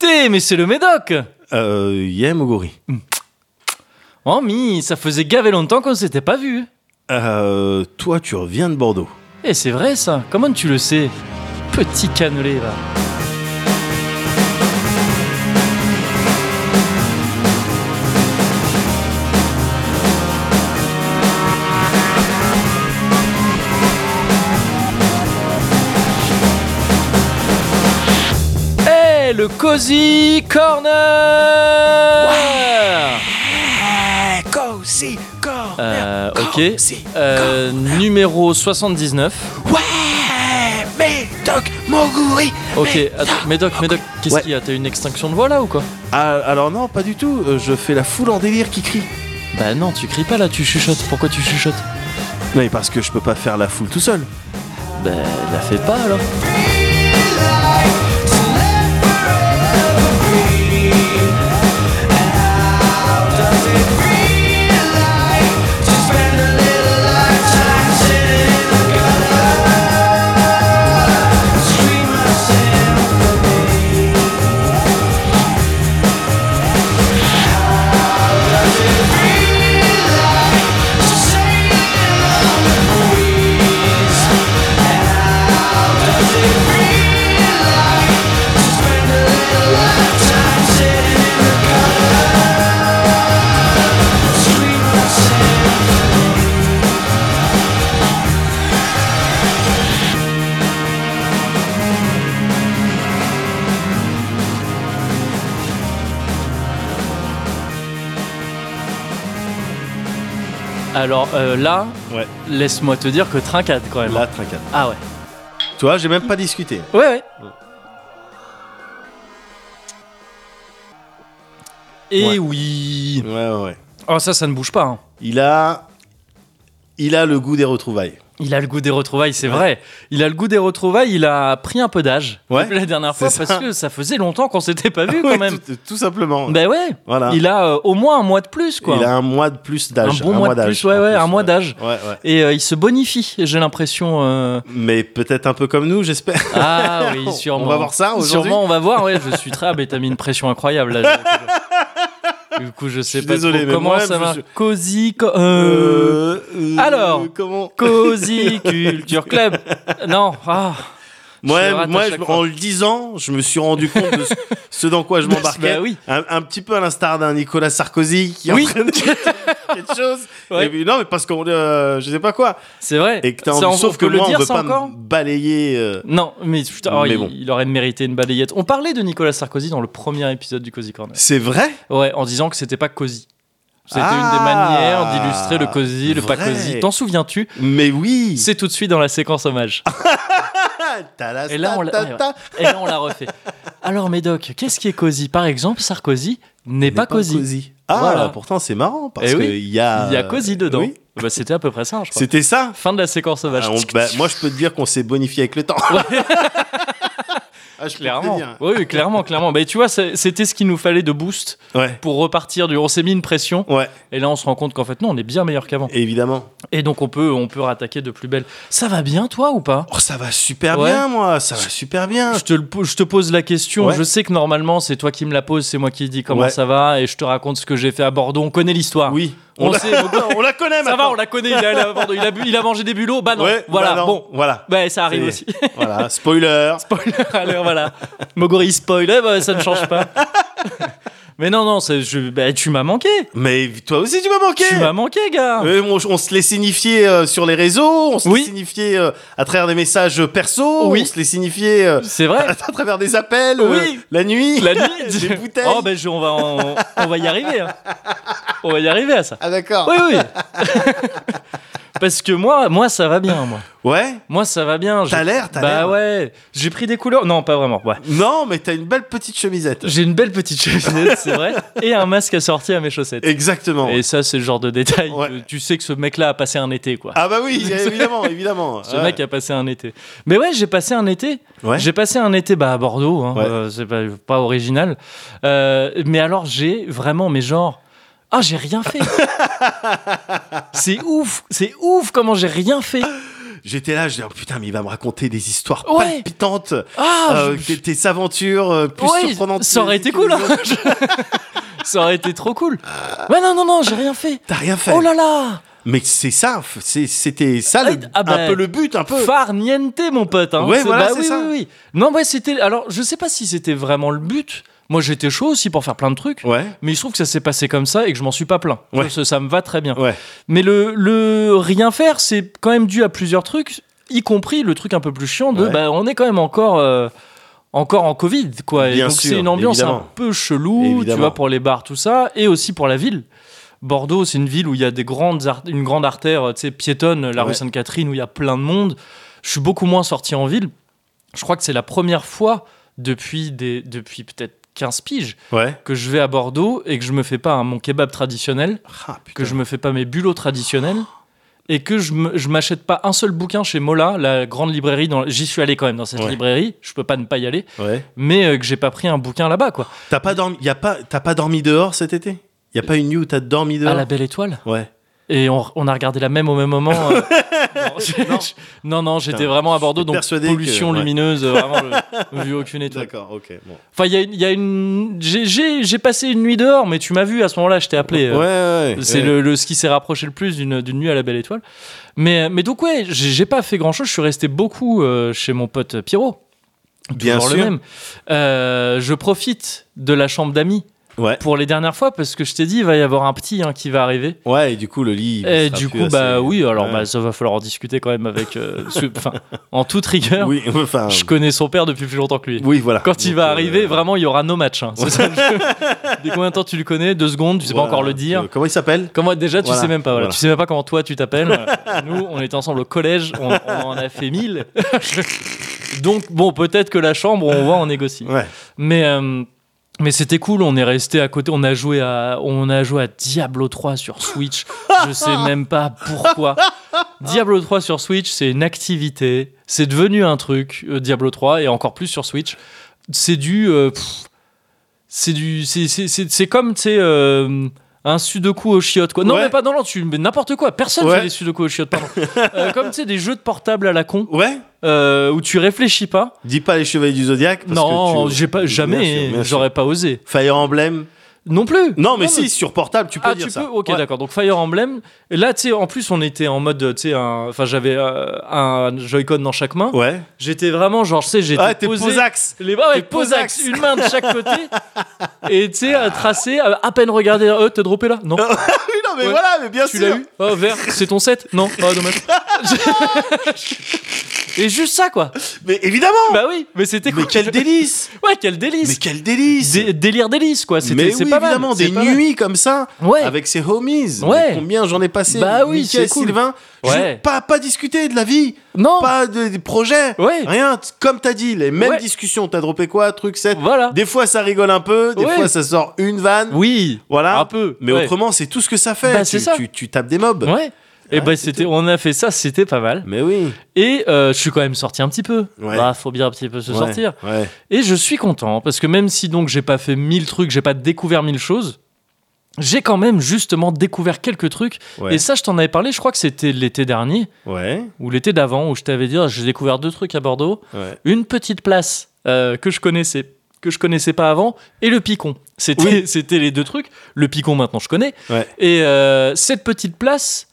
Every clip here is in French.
Té, mais c'est le médoc Euh, yeah, Moguri. Oh, mi, ça faisait gaver longtemps qu'on s'était pas vu. Euh, toi, tu reviens de Bordeaux. Eh, c'est vrai ça. Comment tu le sais? Petit cannelé, va. Le Cozy Corner Eh, Cozy Corner. Euh, ok. Euh, numéro 79. Ouais, Médoc Moguri. Ok, attends, Médoc, Médoc, qu'est-ce Ouais. qu'il y a? T'as une extinction de voix là ou quoi? Ah, alors non, pas du tout. Euh, je fais la foule en délire qui crie. Bah non, tu cries pas là, tu chuchotes. Pourquoi tu chuchotes? Mais parce que je peux pas faire la foule tout seul. Bah la fais pas alors. Alors euh, là, Ouais. laisse-moi te dire que trincade quand même. Là, trincade. Ah ouais. Tu vois, j'ai même pas discuté. Ouais ouais. Et Ouais. oui. Ouais, ouais, ouais. Oh ça, ça ne bouge pas. hein. Il a. Il a le goût des retrouvailles. Il a le goût des retrouvailles, c'est Ouais. vrai. Il a le goût des retrouvailles. Il a pris un peu d'âge Ouais, la dernière fois parce ça. que ça faisait longtemps qu'on s'était pas vu quand même. tout, tout simplement. Ben ouais. voilà. Il a euh, au moins un mois de plus quoi. Il a un mois de plus un d'âge. bon mois, de d'âge, plus, ouais ouais, un mois d'âge. Ouais. Et euh, il se bonifie, j'ai l'impression. euh, Mais peut-être un peu comme nous, j'espère. Ah oui, sûrement. On va voir ça aujourd'hui. Sûrement, on va voir. Ouais, je suis très. Mais t'as mis une pression incroyable là. Du coup, je sais pas désolé, trop comment moi, ça va. suis- Cozy, co- euh, euh, alors. Comment Cozy Culture Club. Non, ah. Moi, moi je- en le disant, je me suis rendu compte de ce, ce dans quoi je m'embarquais. Bah oui. un, un petit peu à l'instar d'un Nicolas Sarkozy qui Oui. quelque chose. Ouais. Et puis, non, mais parce qu'on, euh, je sais pas quoi. C'est vrai. Et que t'as envie, sauf que le moi, dire, on veut pas encore? balayer. euh, Non, mais putain, oh, Mais il, bon. il aurait mérité une balayette. On parlait de Nicolas Sarkozy dans le premier épisode du Cozy Corner. C'est vrai? Ouais, en disant que c'était pas cosy. C'était Ah, une des manières d'illustrer le cosy, le pas cosy. T'en souviens-tu? Mais oui C'est tout de suite dans la séquence hommage. Et là, on l'a- ta-ta-ta. Et là, on l'a refait. Alors, Médoc, qu'est-ce qui est cosy? Par exemple, Sarkozy n'est pas N'est cosy. Ah, Voilà. pourtant c'est marrant parce Eh oui. qu'il y a. Il y a cosy dedans. Oui. Bah, C'était à peu près ça, je crois. C'était ça Fin de la séquence. Ah, on- bah, Moi, je peux te dire qu'on s'est bonifié avec le temps. Ah, je Clairement. Oui, oui, clairement, clairement. Bah, tu vois, c'était ce qu'il nous fallait de boost Ouais. pour repartir du. On s'est mis une pression. Ouais, Et là, on se rend compte qu'en fait, non, on est bien meilleur qu'avant. évidemment. Et donc, on peut, on peut rattaquer de plus belle. Ça va bien, toi, ou pas? Oh, ça va super Ouais. bien, moi. Ça va super bien. je te, je te pose la question. Je sais que normalement, c'est toi qui me la poses, c'est moi qui dis comment ça va, et je te raconte ce que j'ai fait à Bordeaux. On connaît l'histoire. Oui. On sait, on la connaît Ça va, maintenant. on la connaît. Il a, à Bordeaux, il a, bu- il a mangé des bulots. Bah non. Ouais, voilà. bah non, Bon. Voilà. Bah, ça arrive aussi. voilà. Spoiler. Spoiler, alors voilà. Mogori spoiler, bah, ça ne change pas. Mais non, non, c'est- je, bah, tu m'as manqué. Mais toi aussi, tu m'as manqué. Tu m'as manqué, gars. Euh, on, on se les signifiait euh, sur les réseaux, on se Oui. les signifiait euh, à travers des messages perso, Oui. on se les signifiait euh, C'est à, travers des appels, euh, Oui. la nuit, La nuit. des bouteilles. Oh, ben, je- on, va, on, on va y arriver. hein. On va y arriver à ça. Ah d'accord. Oui, oui. Parce que moi, moi, ça va bien, moi. Ouais? Moi, ça va bien. T'as l'air, t'as Bah l'air. ouais. J'ai pris des couleurs. Non, pas vraiment. Ouais. Non, mais t'as une belle petite chemisette. J'ai une belle petite chemisette, c'est vrai. Et un masque assorti à mes chaussettes. Exactement. Et ça, c'est le genre de détail. Ouais. que tu sais que ce mec-là a passé un été, quoi. Ah bah oui, évidemment, évidemment. Ce Ouais. mec a passé un été. Mais ouais, j'ai passé un été. Ouais. J'ai passé un été bah, à Bordeaux. hein. Ouais. Euh, c'est pas, pas original. Euh, mais alors, j'ai vraiment, mais genre. Ah, j'ai rien fait. c'est ouf. C'est ouf comment j'ai rien fait. j'étais là, je dis, oh, putain, mais il va me raconter des histoires Ouais. palpitantes, Ah, euh, je- tes, aventures euh, plus Ouais, surprenantes. ça aurait été cool. hein. ça aurait été trop cool. Ouais, non, non, non, j'ai rien fait. T'as rien fait. Oh là là Mais c'est ça, c'était ça Ah, le- ah bah, un peu le but, un peu. Far niente, mon pote. Hein. Ouais, voilà, bah oui, ça. oui, oui. Non, ouais, c'était. Alors, je sais pas si c'était vraiment le but. Moi, j'étais chaud aussi pour faire plein de trucs. Ouais, Mais il se trouve que ça s'est passé comme ça et que je m'en suis pas plaint. Ouais. Ça, ça me va très bien. ouais, Mais le, le rien faire, c'est quand même dû à plusieurs trucs, y compris le truc un peu plus chiant de bah, on est quand même encore, euh, encore en Covid. Quoi. Et donc c'est une ambiance un peu chelou, tu vois, pour les bars, tout ça, et aussi pour la ville. Bordeaux, c'est une ville où il y a des grandes une grande artère tu sais, piétonne, la rue Sainte-Catherine, où il y a plein de monde. Je suis beaucoup moins sorti en ville. Je crois que c'est la première fois depuis, des, depuis peut-être 15 piges ouais. que je vais à Bordeaux et que je me fais pas mon kebab traditionnel Ah, que je me fais pas mes bulots traditionnels et que je m'achète pas un seul bouquin chez Mola, la grande librairie. dans- J'y suis allé quand même dans cette Ouais. librairie. Je peux pas ne pas y aller, Ouais. mais euh, que j'ai pas pris un bouquin là-bas quoi. T'as pas dormi, y a pas, t'as pas dormi dehors cet été? Y a pas une nuit où t'as dormi À dehors? la Belle Étoile? Ouais. Et on, on a regardé la même au même moment. euh, non, Non. j'étais vraiment à Bordeaux, donc pollution que- ouais. lumineuse, euh, vraiment, vu aucune étoile. D'accord, ok. Bon. Enfin, il y a, une- il y a une. j'ai- passé une nuit dehors, mais tu m'as vu à ce moment-là, je t'ai appelé. euh, Ouais, ouais. C'est le, le- ce qui s'est rapproché le plus d'une nuit à la Belle Étoile. Mais, mais donc, ouais, j'ai pas fait grand chose. Je suis resté beaucoup chez mon pote Pierrot. Bien sûr. le même. Euh, je profite de la chambre d'amis Ouais. pour les dernières fois parce que je t'ai dit, il va y avoir un petit hein, qui va arriver. Ouais, et du coup, le lit. Et sera du plus coup, bah oui, alors Ouais. bah, ça va falloir en discuter quand même avec. euh, en toute rigueur, Oui, enfin. je connais son père depuis plus longtemps que lui. Oui, voilà. Quand il va euh, arriver, vraiment, il y aura no match. hein. Ça. Dès combien de temps tu le connais? Deux secondes, tu sais voilà. pas encore le dire. Euh, Comment il s'appelle? Comment déjà tu Voilà, sais même pas voilà. voilà. tu sais même pas comment toi tu t'appelles nous on était ensemble au collège on, on en a fait mille donc bon peut-être que la chambre on voit on négocie Ouais. mais euh, mais c'était cool on est resté à côté on a joué à on a joué à Diablo 3 sur Switch. Je sais même pas pourquoi. Diablo 3 sur Switch c'est une activité. C'est devenu un truc euh, Diablo 3 et encore plus sur Switch. C'est du euh, c'est du c'est comme tu sais euh, un sudoku au chiottes quoi non Ouais. mais pas dans l'ordre tu mais n'importe quoi personne Ouais. fait des sudoku au chiottes pardon Euh, comme tu sais des jeux de portable à la con Ouais. euh, où tu réfléchis pas Dis pas les chevaliers du zodiaque. non tu- j'ai pas jamais j'aurais pas osé Fire Emblem. Non plus Non, mais si, sur portable, tu peux ah, dire tu ça. peux Ok, Ouais. d'accord. Donc Fire Emblem. Là, tu sais, en plus, on était en mode, tu sais, enfin, j'avais euh, un Joy-Con dans chaque main. Ouais. J'étais vraiment, genre, tu sais, j'étais Ah, t'es posé. posax. Les bras, ouais, posax, posax. une main de chaque côté. et tu sais, à tracer, à à peine regarder, euh, t'es droppé là? Non, non, mais Ouais. voilà, mais bien tu sûr. l'as eu Oh, vert, c'est ton set Non, oh, dommage. et juste ça, quoi. Mais évidemment. Bah oui, mais c'était mais cool. quel délice. Ouais, quel délice. mais quel délice. Dé- délire délice, quoi. C'était, mais c'est oui, pas mal. évidemment, des mal. nuits comme ça, Ouais. avec ses homies. Ouais. Mais Combien j'en ai passé Bah oui, c'est cool. Sylvain. Je- Ouais. pas, pas discuter de la vie, Non. pas de- des projets, Ouais. rien. Comme t'as dit, les mêmes Ouais. discussions. T'as droppé quoi, truc 7 Voilà. Des fois, ça rigole un peu, des fois, ça sort une vanne. Oui. Voilà. Un peu. Mais autrement, c'est tout ce que ça fait. Bah, tu, c'est ça. Tu, tu tapes des mobs. Ouais. Et bah c'est c'était, on a fait ça, c'était pas mal. Mais oui. Et euh, je suis quand même sorti un petit peu. Ouais. Bah, faut bien un petit peu se Ouais, sortir. Ouais. Et je suis content parce que même si donc j'ai pas fait mille trucs, j'ai pas découvert mille choses, j'ai quand même justement découvert quelques trucs. Ouais. Et ça, je t'en avais parlé. Je crois que c'était l'été dernier Ouais. ou l'été d'avant où je t'avais dit j'ai découvert deux trucs à Bordeaux, Ouais. une petite place euh, que je connaissais que je connaissais pas avant et le picon. C'était Oui. c'était les deux trucs. Le picon maintenant je connais. Et euh, cette petite place,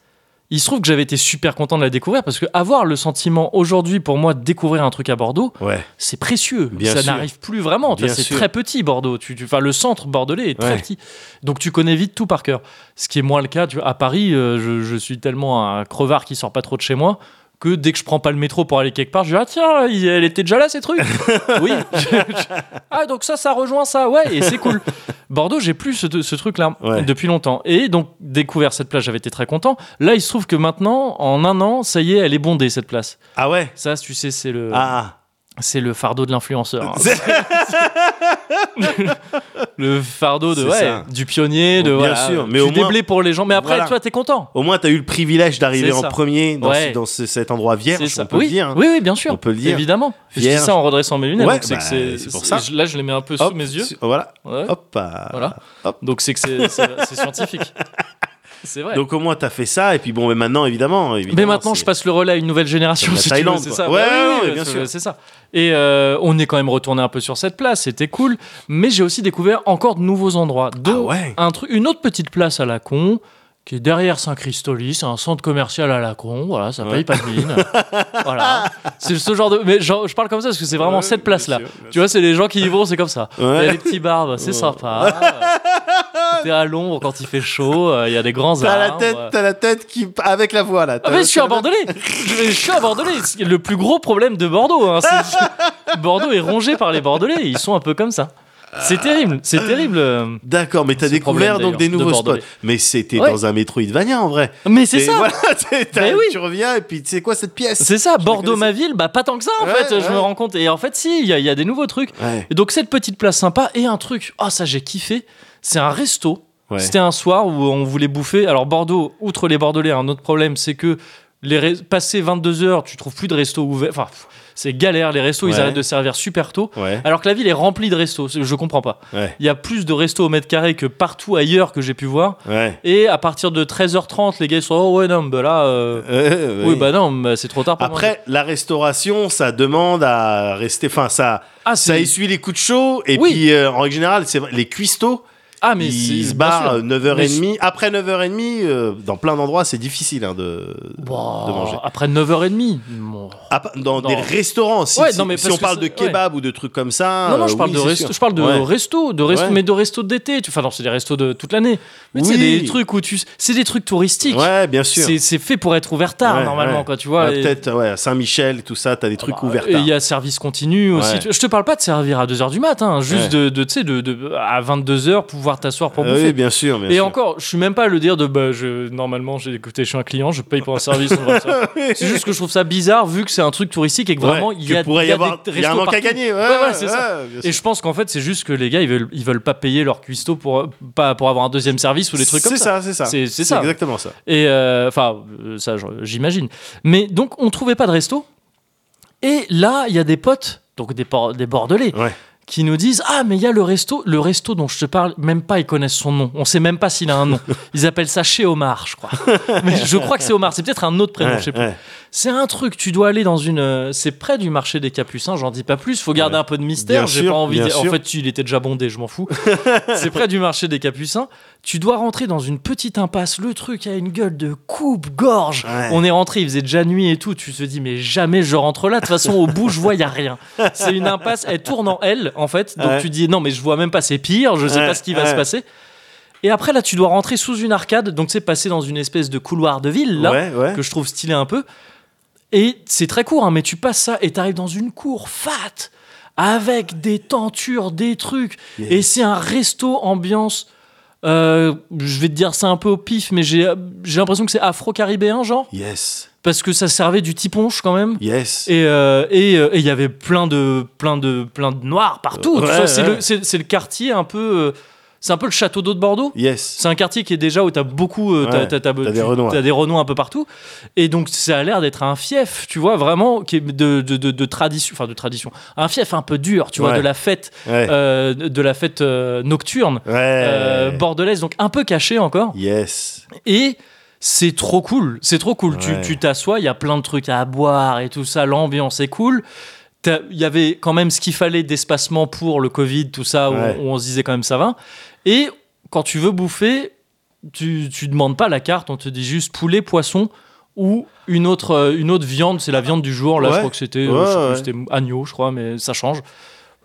il se trouve que j'avais été super content de la découvrir parce que avoir le sentiment aujourd'hui pour moi de découvrir un truc à Bordeaux, Ouais. c'est précieux. Bien ça n'arrive plus vraiment. C'est très petit Bordeaux. Tu, tu- enfin, le centre bordelais est très Ouais. petit. Donc tu connais vite tout par cœur. Ce qui est moins le cas. Tu à Paris, euh, je, je suis tellement un crevard qui sort pas trop de chez moi que dès que je prends pas le métro pour aller quelque part, je dis ah tiens, elle était déjà là ces trucs. oui. ah donc ça, ça rejoint ça. Ouais, et c'est cool. Bordeaux, j'ai plus ce, ce truc-là Ouais. depuis longtemps. Et donc découvert cette place, j'avais été très content. Là, il se trouve que maintenant, en un an, ça y est, elle est bondée cette place. Ah ouais? Ça, tu sais, c'est le, Ah. C'est le fardeau de l'influenceur. hein. Le fardeau de ouais, du pionnier, de Bien voilà, sûr, mais tu au moins- déblais pour les gens. Mais après, Voilà. toi, t'es content. Au moins, t'as eu le privilège d'arriver en premier dans, Ouais. ce- dans ce- cet endroit vierge, ça. on peut oui. le dire. hein. oui, oui, bien sûr. On peut le dire. Évidemment. Je dis Vierge. ça en redressant mes lunettes. Ouais, donc c'est bah, c'est, pour ça. Là, je les mets un peu Hop, sous mes yeux. Voilà. Hop. ah. Voilà. Hop. Donc c'est que c'est scientifique. C'est vrai. Donc au moins t'as fait ça et puis bon mais maintenant évidemment. mais maintenant, je passe le relais à une nouvelle génération. La si tu veux, Thaïlande, c'est ça. Ouais, Bah oui, ouais, oui, bien sûr. C'est ça. Et euh, on est quand même retourné un peu sur cette place. C'était cool. Mais j'ai aussi découvert encore de nouveaux endroits. dont Ah ouais. un truc, une autre petite place à la con qui est derrière Saint-Christoli, c'est un centre commercial à la con, voilà, ça Ouais. paye pas de mine. voilà. C'est ce genre de mais genre, je parle comme ça parce que c'est vraiment Ouais, cette bien place là. sûr, bien Tu vois, c'est les gens qui y vont, c'est comme ça. Il y a des petits barbes, c'est sympa. T'es à l'ombre quand il fait chaud, euh, il y a des grands T'as la arbres. tête, t'as la tête qui avec la voix là. Ah mais je suis un Bordelais je, suis un Bordelais C'est le plus gros problème de Bordeaux hein. Bordeaux est rongé par les Bordelais Ils sont un peu comme ça C'est terrible C'est terrible euh. D'accord, mais t'as découvert donc des de nouveaux spots. Mais c'était Ouais. dans un Metroidvania en vrai. Mais c'est ça Voilà, Mais oui. Tu reviens et puis sais quoi cette pièce? C'est ça, Je Bordeaux ma ville, bah pas tant que ça en Ouais, fait, je me rends compte. Et en fait si, il y, y a des nouveaux trucs. Et donc cette petite place sympa et un truc, oh ça j'ai kiffé, c'est un resto. C'était un soir où on voulait bouffer. Alors Bordeaux, outre les Bordelais, un autre problème, c'est que les passé 22 heures, tu trouves plus de restos ouverts. Enfin, c'est galère. Les restos, ils arrêtent de servir super tôt. Ouais. Alors que la ville est remplie de restos. Je comprends pas. Ouais. Il y a plus de restos au mètre carré que partout ailleurs que j'ai pu voir. Ouais. Et à partir de 13h30, les gars ils sont oh ouais non, bah là, euh, Euh, oui bah non, bah, c'est trop tard pour manger. Après, la restauration, ça demande à rester. Enfin, ça, ah ça essuie les coups de chaud. Et Oui. puis, euh, en règle générale, c'est les cuistots, ah mais c'est se sûr. 9h30. Après 9h30, euh, dans plein d'endroits, c'est difficile hein, de, de manger. Après 9h30. bon. Ah, dans Non. des restaurants, si, Ouais, si- non, mais si on parle de c'est- kebab ou de trucs comme ça. Non, non, je parle, oui, de c'est resto, sûr. je parle de Ouais. resto, de resto Ouais. mais de resto d'été. Enfin, non, c'est des restos de toute l'année. Mais Oui. des trucs où tu. C'est des trucs touristiques. Ouais, bien sûr. C'est c'est fait pour être ouvert tard, normalement, quoi, tu vois. Et- Peut-être, ouais, à Saint-Michel, tout ça, t'as des trucs Bah, ouverts. Et tard. il y a service continu aussi. Je te parle pas de servir à 2h du matin, juste Ouais. de, tu de- à 22h pouvoir t'asseoir pour Ah bouffer. oui, bien sûr, bien Et sûr. encore, je suis même pas à le dire de bah, je, normalement, j'ai écouté, je suis un client, je paye pour un service. c'est juste que je trouve ça bizarre vu que c'est un truc touristique et que vraiment Ouais, il y a, avoir, des y a un manque à gagner. Ouais, Ouais, ça. Et je pense qu'en fait, c'est juste que les gars, ils veulent, ils veulent pas payer leur cuistot pour, pas, pour avoir un deuxième service ou des trucs comme C'est ça. ça, c'est ça. C'est- ça. exactement ça. Et euh, enfin, euh, ça, j'imagine. Mais donc, on trouvait pas de resto. Et là, il y a des potes, donc des, des Bordelais, Ouais. Qui nous disent Ah, mais il y a le resto, le resto dont je te parle, même pas ils connaissent son nom. On sait même pas s'il a un nom. Ils appellent ça chez Omar, je crois. mais je crois que c'est Omar. C'est peut-être un autre prénom, Ouais, je sais plus. ouais. C'est un truc, tu dois aller dans une. euh, C'est près du marché des Capucins, j'en dis pas plus. Faut garder Ouais. un peu de mystère. J'ai pas envie. de- En fait, il était déjà bondé, je m'en fous. c'est près du marché des Capucins. Tu dois rentrer dans une petite impasse. Le truc a une gueule de coupe-gorge. Ouais. On est rentré, il faisait déjà nuit et tout. Tu te dis, mais jamais je rentre là. De toute façon, au bout, je vois, il y a rien. C'est une impasse. Elle tourne en L, en fait. Donc Ouais. tu dis, non, mais je vois même pas, c'est pire. Je sais Ouais, pas ce qui va se passer. Et après, là, tu dois rentrer sous une arcade. Donc, c'est passer dans une espèce de couloir de ville, là que je trouve stylé un peu. Et c'est très court, hein, mais tu passes ça et t'arrives dans une cour fat avec des tentures, des trucs. Yes. Et c'est un resto ambiance. Euh, je vais te dire ça un peu au pif, mais j'ai j'ai l'impression que c'est afro-caribéen, genre, Yes. parce que ça servait du tiponche quand même. Yes. Et euh, et, euh, et il y avait plein de plein de plein de noirs partout. Ouais, le c'est le quartier un peu. C'est un peu le château d'eau de Bordeaux. Yes. C'est un quartier qui est déjà où t'as beaucoup, euh, Ouais, t'as- des tu- Renois. t'as des Renois un peu partout, et donc ça a l'air d'être un fief, tu vois, vraiment qui est de, de, de, de tradition, enfin de tradition, un fief un peu dur, tu vois, de la fête, Ouais. euh, de la fête euh, nocturne euh, bordelaise, donc un peu caché encore, Yes. et c'est trop cool, c'est trop cool. Tu, t'assois, il y a plein de trucs à boire et tout ça, l'ambiance est cool. Il y avait quand même ce qu'il fallait d'espacement pour le Covid, tout ça, où on se disait quand même ça va. Et quand tu veux bouffer, tu, tu demandes pas la carte, on te dit juste poulet, poisson ou une autre, euh, une autre viande, c'est la viande du jour. Là, je crois que c'était euh, Ouais, c'était agneau, je crois, mais ça change.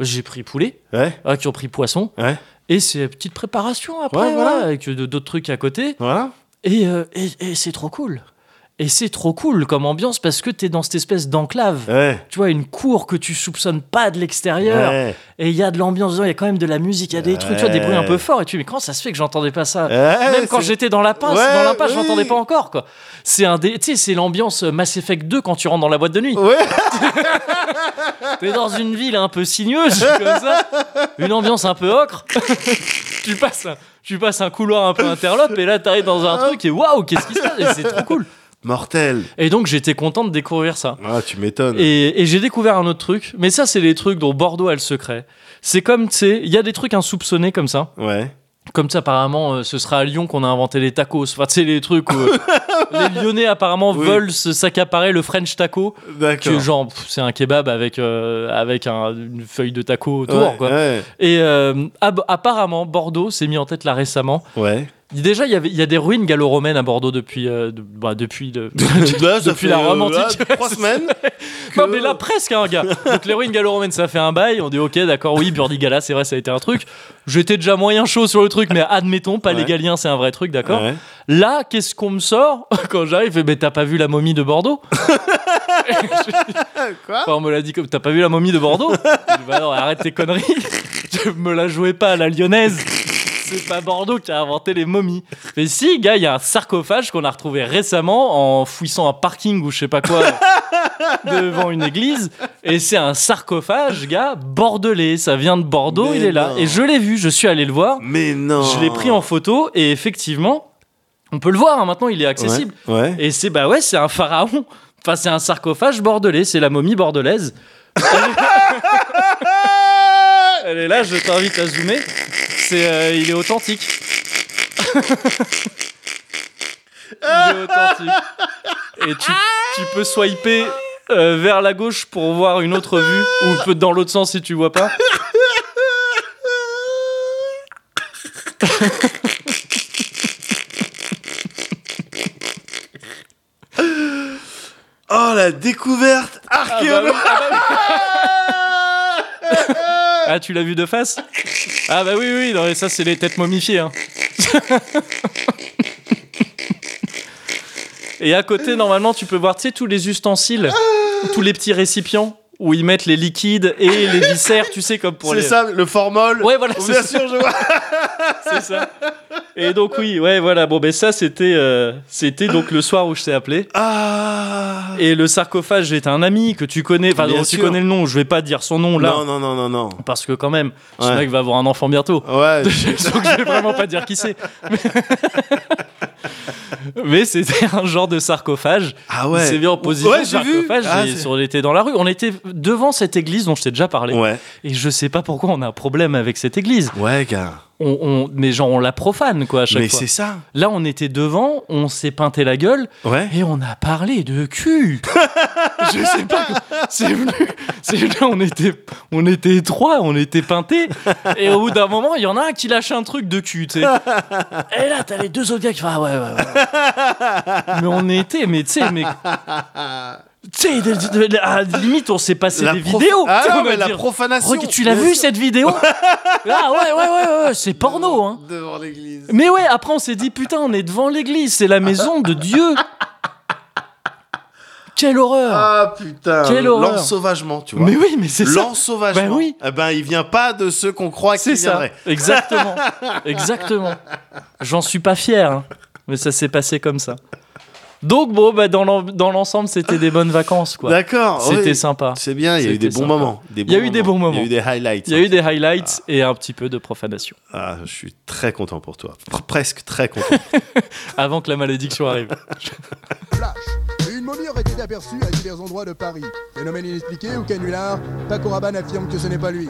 J'ai pris poulet, Ouais. ah, qui ont pris poisson. Ouais. Et c'est petite préparation après, voilà, avec d'autres trucs à côté. Voilà. Et, euh, et, et c'est trop cool. Et c'est trop cool comme ambiance parce que t'es dans cette espèce d'enclave. Ouais. Tu vois, une cour que tu soupçonnes pas de l'extérieur. Ouais. Et il y a de l'ambiance dedans, il y a quand même de la musique, il y a des trucs, tu vois, des bruits un peu forts. Et tu dis, mais comment ça se fait que j'entendais pas ça? Même quand j'étais dans la pince, dans l'impasse, je oui. l'entendais pas encore, quoi. C'est un des, tu sais, c'est l'ambiance Mass Effect 2 quand tu rentres dans la boîte de nuit. Ouais. T'es dans une ville un peu sinueuse, comme ça, une ambiance un peu ocre. tu passes, un, tu passes un couloir un peu interlope et là t'arrives dans un truc et waouh, qu'est-ce qui se passe? C'est trop cool. Mortel. Et donc j'étais content de découvrir ça. Ah, tu m'étonnes. Et, et j'ai découvert un autre truc, mais ça c'est les trucs dont Bordeaux a le secret. C'est comme, tu sais, il y a des trucs insoupçonnés comme ça. Ouais. Comme ça, apparemment, euh, ce sera à Lyon qu'on a inventé les tacos. Enfin, tu sais, les trucs où euh, les Lyonnais, apparemment, Oui. veulent s'accaparer le French taco. Que D'accord. genre, c'est un kebab avec, euh, avec un- une feuille de taco autour, Ouais, quoi. ouais, Et apparemment, Bordeaux s'est mis en tête là récemment. ouais. Déjà, il y, avait, il y a des ruines gallo-romaines à Bordeaux depuis, euh, de- bah, depuis, le- Là, ça depuis fait, la euh, Rome là, antique. trois semaines. Non, que- mais là, presque, hein, gars. Donc, les ruines gallo-romaines, ça fait un bail. On dit, ok, d'accord, oui, Burdigala, c'est vrai, ça a été un truc. J'étais déjà moyen chaud sur le truc, mais admettons, pas les Ouais. Galiens, c'est un vrai truc, d'accord Ouais. Là, qu'est-ce qu'on me sort quand j'arrive? Mais t'as pas vu la momie de Bordeaux? Quoi? Enfin, on me l'a dit comme t'as pas vu la momie de Bordeaux? Je dis, Bah non, arrête tes conneries. Je me la jouais pas à la lyonnaise. C'est pas Bordeaux qui a inventé les momies. Mais si, gars, il y a un sarcophage qu'on a retrouvé récemment en fouissant un parking ou je sais pas quoi devant une église. Et c'est un sarcophage, gars, bordelais. Ça vient de Bordeaux, Mais il est là. non. Et je l'ai vu, je suis allé le voir. Mais non. Je l'ai pris en photo et effectivement, on peut le voir hein, maintenant, il est accessible. Ouais. ouais. Et c'est bah ouais, c'est un pharaon. Enfin, c'est un sarcophage bordelais, c'est la momie bordelaise. Elle est là, je t'invite à zoomer. C'est, euh, il est authentique. il est authentique. Et tu, tu peux swiper euh, vers la gauche pour voir une autre vue, ou peut dans l'autre sens si tu vois pas. Oh, la découverte Ah, bah archéologique. oui, ah bah- Ah, tu l'as vu de face? Ah bah oui, oui, non, ça c'est les têtes momifiées. hein. Et à côté, normalement, tu peux voir, tous les ustensiles, tous les petits récipients où ils mettent les liquides et les viscères, tu sais, comme pour C'est les... ça, le formol. Ouais, voilà, c'est Bien ça. sûr, je vois. c'est ça. Et donc oui, ouais, voilà. Bon, ben ça, c'était, euh, c'était donc le soir où je t'ai appelé. Ah. Et le sarcophage est un ami que tu connais, enfin tu connais le nom. Je vais pas dire son nom là, Non, non, non, non, non. parce que quand même, ce Ouais. mec va avoir un enfant bientôt. Ouais. Donc je vais vraiment pas dire qui c'est. Mais, Mais c'était un genre de sarcophage. Ah Il ouais. s'est mis en position Ouais, de j'ai vu. sarcophage. Ah, et on était dans la rue. On était devant cette église dont je t'ai déjà parlé. Ouais. Et je sais pas pourquoi on a un problème avec cette église. Ouais, gars. On, on- mais genre, on la profane, quoi, à chaque Mais fois. c'est ça. Là, on était devant, on s'est peinté la gueule Ouais. et on a parlé de cul. je sais pas. C'est venu. C'est venu. On était, on était trois, on était peintés. Et au bout d'un moment, il y en a un qui lâche un truc de cul, tu sais. Et là, t'as les deux autres gars qui font Ah ouais, ouais, ouais. Mais on était, mais tu sais, mais. Tu sais, à la limite, on s'est passé La des prof- vidéos. Ah non, mais la dire, profanation. Tu l'as vu cette vidéo Ah ouais, ouais, ouais, ouais, c'est porno, hein. Devant l'église. Mais ouais, après on s'est dit putain, on est devant l'église, c'est la maison de Dieu. Quelle horreur. Ah putain. Quelle horreur. L'ensauvagement, tu vois. mais oui, mais c'est ça. L'ensauvagement. Bah oui. Eh ben, il vient pas de ceux qu'on croit C'est qu'il ça. viendrait. Exactement. Exactement. J'en suis pas fier, hein, mais ça s'est passé comme ça. Donc bon, bah, dans l'en- dans l'ensemble, c'était des bonnes vacances, quoi. D'accord. C'était oui. sympa. C'est bien, il y a eu des bons sympa. moments. Des Il y a eu des bons Il y a moments. eu des highlights. Il y a eu des highlights et un petit peu de profanation. Ah, je suis très content pour toi. Pr- Presque très content. Avant que la malédiction arrive. Flash. Une momie aurait été aperçue à divers endroits de Paris. Phénomène inexpliqué ou canular, Paco Rabanne affirme que ce n'est pas lui.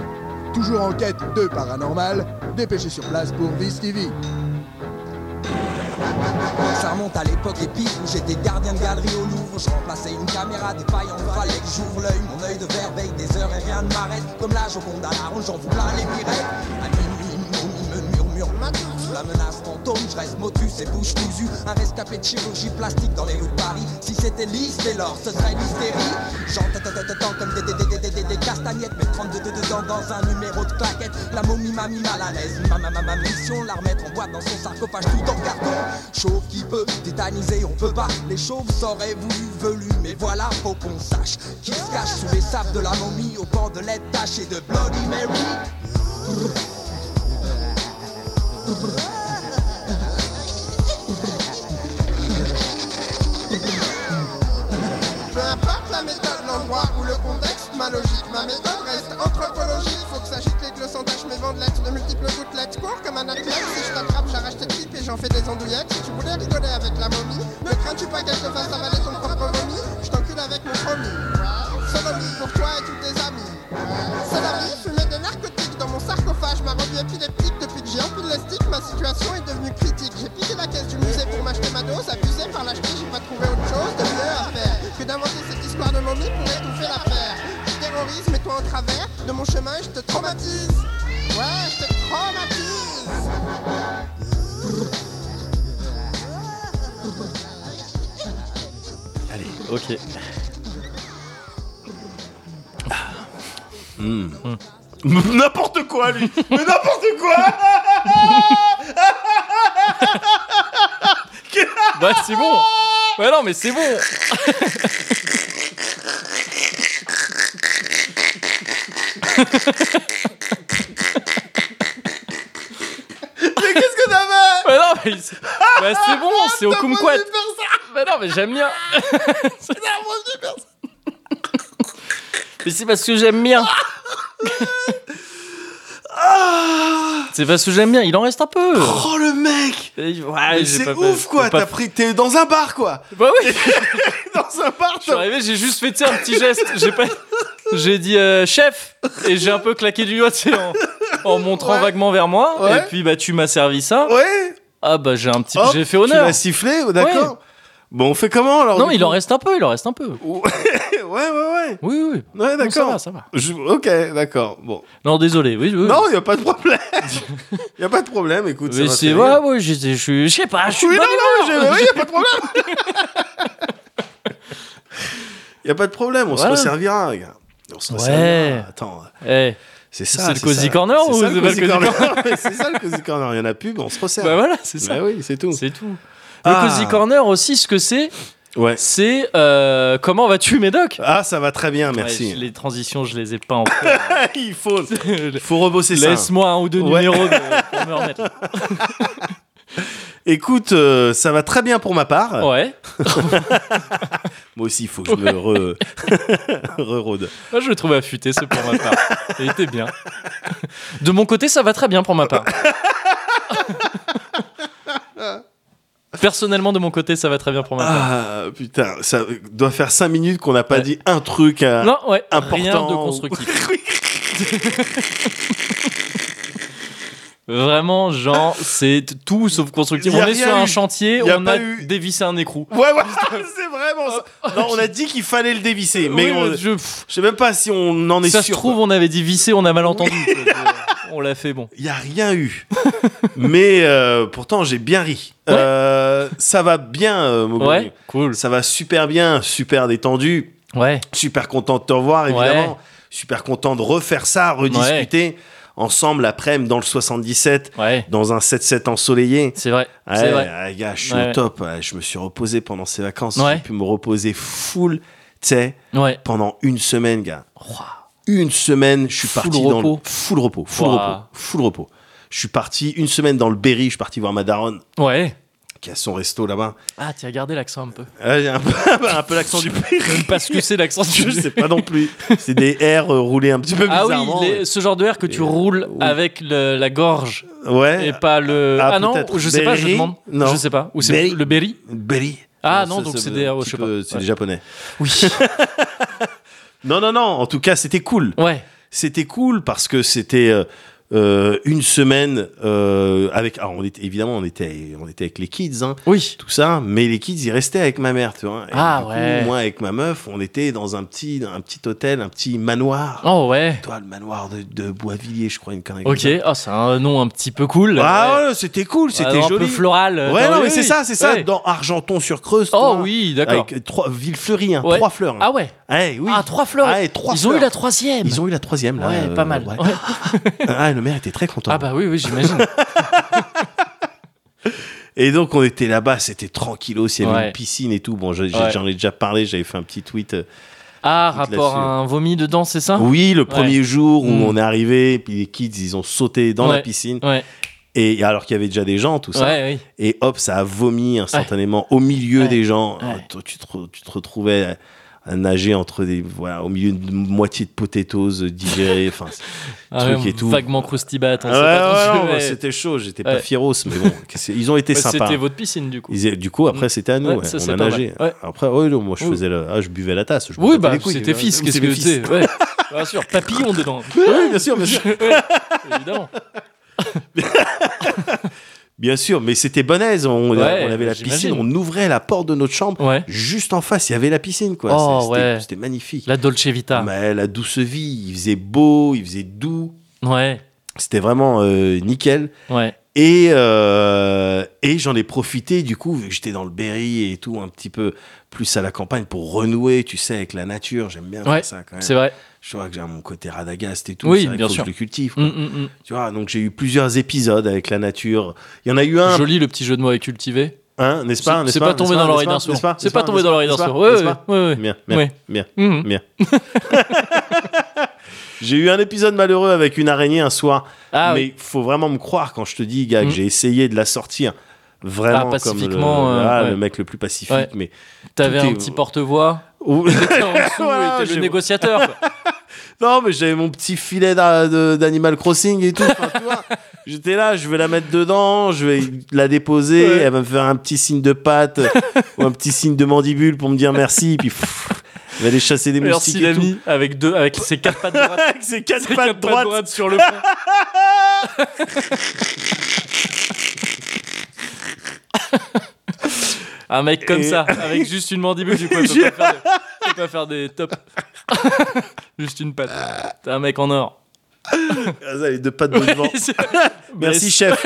Toujours en quête de paranormal, dépêché sur place pour Vice TV. Ça remonte à l'époque épique où j'étais gardien de galerie au Louvre. Je remplaçais une caméra défaillante, fallait que j'ouvre l'œil. Mon œil de verveille des heures et rien ne m'arrête. Comme la Joconde à la ronde, j'en vous plein les me murmure La menace fantôme, je reste motus et bouche cousue. Un rescapé de chirurgie plastique dans les rues de Paris. Si c'était lisse dès lors, ce serait l'hystérie. J'entends comme des, des, des, castagnettes, mais 32 dedans dans un numéro de claquette. La momie m'a mis mal à l'aise. Ma, ma, ma, ma mission, la remettre en boîte dans son sarcophage tout en carton. Chauve qui peut tétaniser, on peut pas. Les chauves s'auraient voulu, velu, mais voilà, faut qu'on sache. Qui se cache sous les sables de la momie au bord de l'aide tachée de Bloody Mary. Ou le contexte, ma logique, ma méthode reste anthropologie. Faut que s'agite les sans tache, mes bandelettes, de multiples gouttelettes. Cours comme un athlète, si je t'attrape, j'arrache tes tripes et j'en fais des andouillettes. Si tu voulais rigoler avec la momie, ne crains-tu pas qu'elle te fasse avaler ton propre vomi? Je t'encule avec mon promis. Sodomie pour toi et tous tes amis. C'est la vie, fumer des narcotiques dans mon sarcophage, ma revue épileptique depuis que j'ai ma situation est devenue critique. J'ai piqué la caisse du musée pour m'acheter ma dose, abusé par l'acheter, j'ai pas trouvé autre chose de mieux à faire que d'inventer cette histoire de momie pour étouffer l'affaire. Je terrorise, mets-toi en travers de mon chemin et je te traumatise. Ouais, je te traumatise. Allez. Ok. N'importe quoi, lui Mais n'importe quoi Bah c'est bon. Ouais non mais c'est bon. Mais qu'est-ce que t'avais Ouais non mais c'est bah, c'est bon, c'est au kumquat. Bah non mais j'aime bien. Mais c'est parce que j'aime bien. C'est parce que j'aime bien, il en reste un peu. Oh, le mec Ouais, C'est ouf, quoi T'as pris... T'es dans un bar, quoi Bah oui, Dans un bar, je suis arrivé, j'ai juste fait tu un petit geste. J'ai pas... J'ai dit euh, chef et j'ai un peu claqué du doigt tu en, en montrant Ouais. vaguement vers moi. Ouais. Et puis bah tu m'as servi ça. Ouais Ah bah j'ai un petit, j'ai fait Tu honneur. l'as sifflé, oh, d'accord Bon, on fait comment, alors Non, il en reste un peu, il en reste un peu. ouais, ouais, ouais. Oui, oui. Ouais, Non, ça d'accord. va, ça va. Je- Ok, d'accord. Bon. Non, désolé. Oui, oui. Non, il n'y a pas de problème. Il n'y a pas de problème, écoute. ça Mais c'est faire ouais, rire. ouais, j'étais- je suis, je sais pas, je suis Oui, de non, bonne non, humeur. il n'y a pas de problème. Il n'y a pas de problème, on Voilà. se resservira, regarde. On se Ouais. resservira. Attends, Eh, c'est ça. C'est le Cozy ça. Corner C'est ou ça, c'est le pas le Cozy Cozy Corner Mais C'est ça le Cozy Corner. Il y en a plus, mais on se resserre. bah voilà, c'est ça. Bah oui, c'est tout. C'est tout. Le Ah. Cozy Corner aussi, ce que c'est, Ouais. c'est euh, comment vas-tu, Médoc? Ah, ça va très bien, merci. les transitions, je les ai pas encore. il faut, il faut rebosser ça. Laisse-moi un ou deux Ouais. numéros de- pour me remettre. Écoute, euh, ça va très bien pour ma part. Ouais. Moi aussi, il faut que je me re... re-rôde. Moi, je le trouve affûté, c'est pour ma part. Il était bien. De mon côté, ça va très bien pour ma part. Personnellement, de mon côté, ça va très bien pour ma part. Ah, putain, ça doit faire 5 minutes qu'on n'a pas Ouais. dit un truc à... non, ouais, important. rien de constructif. Vraiment, genre, c'est tout sauf constructif. Y a On est rien sur un eu. chantier, Y a on pas a eu- dévissé un écrou. Ouais, ouais, c'est vraiment ça. Non, on a dit qu'il fallait le dévisser, mais Oui, on- je, pff, je sais même pas si on en est ça sûr. se trouve, on avait dit visser, on a mal entendu. on l'a fait bon. Il y a rien eu. mais euh, pourtant, j'ai bien ri. Ouais. Euh, ça va bien, euh, Moguri. Ouais, cool. Ça va super bien, super détendu. Ouais, Super content de te revoir, évidemment. Super content de refaire ça, rediscuter ensemble après-midi dans le 77, ouais, dans un 7-7 ensoleillé. c'est vrai. Ouais, c'est vrai. ouais, gars, je suis Ouais. au top. Je me suis reposé pendant ces vacances. J'ai pu me reposer full, tu sais, pendant une semaine, gars. Une semaine, je suis Full parti dans repos. le full repos, full Ouah. repos, full repos. Je suis parti une semaine dans le Berry. Je suis parti voir ma daronne Ouais. Qui a son resto là-bas. Ah, tu as gardé l'accent un peu. Un peu, un peu l'accent du Berry. Même pas ce que c'est l'accent du Je sais pas non plus. C'est des R euh, roulés un petit peu Ah oui, bizarrement. les- ce genre de air que tu Et- roules oui. avec le- la gorge Ouais. et pas le. Ah, Ah, non, je sais pas, je demande. Non. Je sais pas. Ou c'est Berry. le berry Berry. Ah, Non, non, ça, donc c'est des. oh, je sais peu- pas. C'est Ouais. des japonais. Oui. Non, non, non. En tout cas, c'était cool. ouais. C'était cool parce que c'était euh, euh, une semaine euh, avec. Alors, on était, évidemment, on était, on était avec les kids, hein, Oui. tout ça, mais les kids, ils restaient avec ma mère, tu vois. Et Ah, du coup, ouais. moi, avec ma meuf, on était dans un petit, un petit hôtel, un petit manoir. Oh ouais. Toi, le manoir de, de Boisvilliers, je crois, une connerie Ok. Oh, c'est un nom un petit peu cool. Ah Ouais. ouais, c'était cool, Ah, c'était Un joli. peu floral. euh, Ouais, non, oui, mais c'est oui. ça, c'est ça, dans Argenton-sur-Creuse. Oh toi, oui, d'accord. Avec trois villes fleuries, hein, trois fleurs. hein. Ah ouais. Ouais, oui. Ah, trois fleurs. Ah, et trois Ils ont eu fleurs. la troisième. Ils ont eu la troisième, là. Ouais, euh, pas mal. ouais. Ah, le maire était très content. Ah bah oui, oui, j'imagine. Et donc, on était là-bas, c'était tranquillos, il y avait Ouais. une piscine et tout. Bon, j'ai- Ouais. j'en ai déjà parlé, j'avais fait un petit tweet. euh, Ah, Toute rapport à là-dessus. un vomi dedans, c'est ça? Oui, le premier jour où Mm. on est arrivé, puis les kids, ils ont sauté dans la Ouais. piscine. Ouais. Et alors qu'il y avait déjà des gens, tout ça. Ouais, oui. Et hop, ça a vomi instantanément au milieu Ouais. des gens. Ouais. Oh, toi, tu, te, re- tu te retrouvais nager entre des. Voilà, au milieu de moitié de potatoes digérées. Enfin, Ah, Truc et tout. Vaguement croustibat, on ouais, ouais, ouais. c'était chaud. J'étais pas firos, mais bon, ils ont été Ouais, sympas. C'était votre piscine, du coup. Ils- du coup, après, c'était à nous. Ça, on a nagé. Après, ouais, non, moi, je faisais le. Ah, je buvais la tasse. Je Oui, bah, c'était fils, qu'est-ce que c'est Ouais, bien sûr, papillon dedans. Oui, bien sûr, bien sûr. Évidemment. Bien sûr, mais c'était bonnaise. On, Ouais, on avait la piscine, on ouvrait la porte de notre chambre. Ouais. Juste en face, il y avait la piscine, quoi. Oh, C'était- ouais. Magnifique. La Dolce Vita. Mais la douce vie, il faisait beau, il faisait doux. Ouais, C'était vraiment euh, nickel. ouais. Et, euh, et j'en ai profité, du coup, vu que j'étais dans le Berry et tout, un petit peu plus à la campagne pour renouer, tu sais, avec la nature. J'aime bien Ouais, faire ça quand même. C'est vrai. Je vois que j'ai mon côté radagast et tout. Oui, bien sûr. que je le cultive. quoi. Mm, mm, Tu vois, donc j'ai eu plusieurs épisodes avec la nature. Il y en a eu mm. un, Joli le petit jeu de mots avec cultivé. hein, n'est-ce pas C'est pas tombé dans l'oreille d'un sourd. C'est pas tombé dans l'oreille d'un sourd. Ouais, ouais. Bien, bien, bien. J'ai eu un épisode malheureux avec une araignée un soir, Ah mais oui. faut vraiment me croire quand je te dis, gars, que Mm. j'ai essayé de la sortir vraiment Ah, comme le, pacifiquement, euh, ah, ouais. le mec le plus pacifique, Ouais. mais T'avais un est- petit porte-voix. T'étais en dessous Voilà, et le négociateur. quoi. Non, mais j'avais mon petit filet d'Animal Crossing et tout. enfin, tu vois. J'étais là, je vais la mettre dedans, je vais la déposer, Ouais. elle va me faire un petit signe de patte ou un petit signe de mandibule pour me dire merci, puis pff, elle va aller chasser des Merci moustiques et tout. l'ami avec deux avec ses quatre pattes droites. Avec ses quatre Ses pattes quatre pattes droites. sur le front. Un mec comme Et- ça, avec juste une mandibule, il peut, pas faire des, peut pas faire des tops. juste une patte. T'es un mec en or. Ah, ça, les deux pattes de devant. C'est- Merci, chef.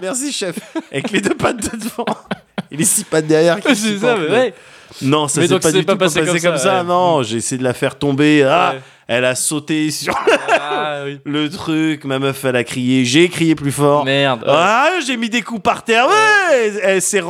Merci chef. Avec les deux pattes de devant. Et les six pattes derrière qui C'est ça, mais ouais. Non, ça s'est pas c'est du pas tout pas passé passé, comme comme ça, ça. ouais. Non, j'ai essayé de la faire tomber. Ah, Ouais. Elle a sauté sur Ah oui. le truc. Ma meuf, elle a crié. J'ai crié plus fort. Merde. Ah, j'ai mis des coups par terre. Ouais, elle, elle s'est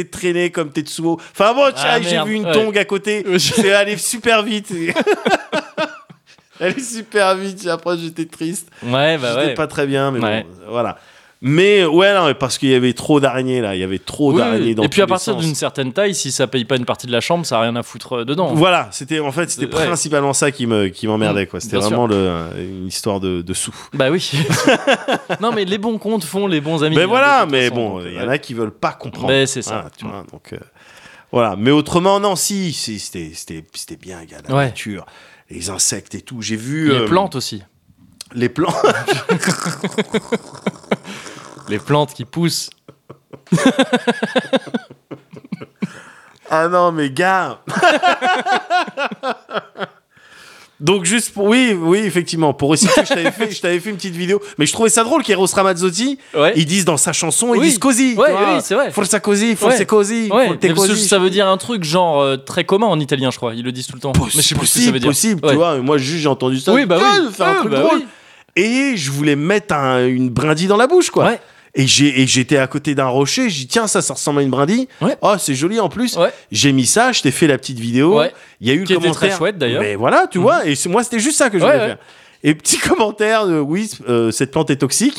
elle traînée comme Tetsuo. Enfin bon, Ah, j'ai vu une ouais. tongue à côté. C'est allé super vite. elle est super vite. Après, j'étais triste. Ouais, bah j'étais pas très bien, mais bon, voilà. Mais ouais, non, mais parce qu'il y avait trop d'araignées là. Il y avait trop Oui, d'araignées dans Et puis à partir d'une certaine taille, si ça paye pas une partie de la chambre, ça a rien à foutre euh, dedans. Voilà, c'était en fait c'était Ouais. principalement ça qui me qui m'emmerdait quoi. C'était vraiment le, une histoire de, de sous. Bah oui. non mais les bons comptes font les bons amis. Mais hein, voilà, mais façon, bon, il y ouais. en a qui veulent pas comprendre. Mais c'est ça. Tu vois, donc euh, voilà. Mais autrement, non, si, si, c'était c'était c'était bien, gars, la Ouais. nature, les insectes et tout. J'ai vu Les euh, plantes aussi. les plantes. Les plantes qui poussent. ah non, mais gars. Donc juste pour oui oui effectivement pour resituer je t'avais fait je t'avais fait une petite vidéo mais je trouvais ça drôle qu'Eros Ramazzotti Ouais. ils disent dans sa chanson ils Oui. disent così Ouais, oui, c'est vrai. forza così forza Ouais. così così. ça veut dire un truc genre euh, très commun en italien, je crois. Ils le disent tout le temps. Mais je sais plus ce que possible ça veut dire. possible tu vois moi juste j'ai entendu ça Oui, bah oui. faire un Ouais, truc bah drôle et je voulais mettre un- une brindille dans la bouche quoi. Et j'étais à côté d'un rocher j'ai dit tiens ça ça ressemble à une brindille Ouais. oh c'est joli en plus Ouais. j'ai mis ça je t'ai fait la petite vidéo Ouais. il y a eu Qui le commentaire très chouette, d'ailleurs. Mhm. mais voilà tu vois et moi c'était juste ça que je voulais faire et petit commentaire de oui euh, cette plante est toxique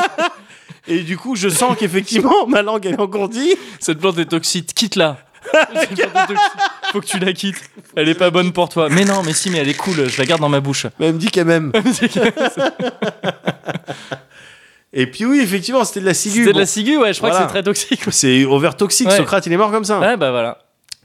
et du coup je sens qu'effectivement ma langue elle est engourdie Cette plante est toxique, quitte-la. Faut que tu la quittes. Elle est pas bonne pour toi. Mais non, mais si, mais elle est cool. Je la garde dans ma bouche. mais elle me dit qu'elle m'aime et puis oui effectivement c'était de la ciguë C'était de la ciguë, ouais. Je crois Voilà. que c'est très toxique. c'est over toxique Ouais. Socrate il est mort comme ça Ouais, bah voilà.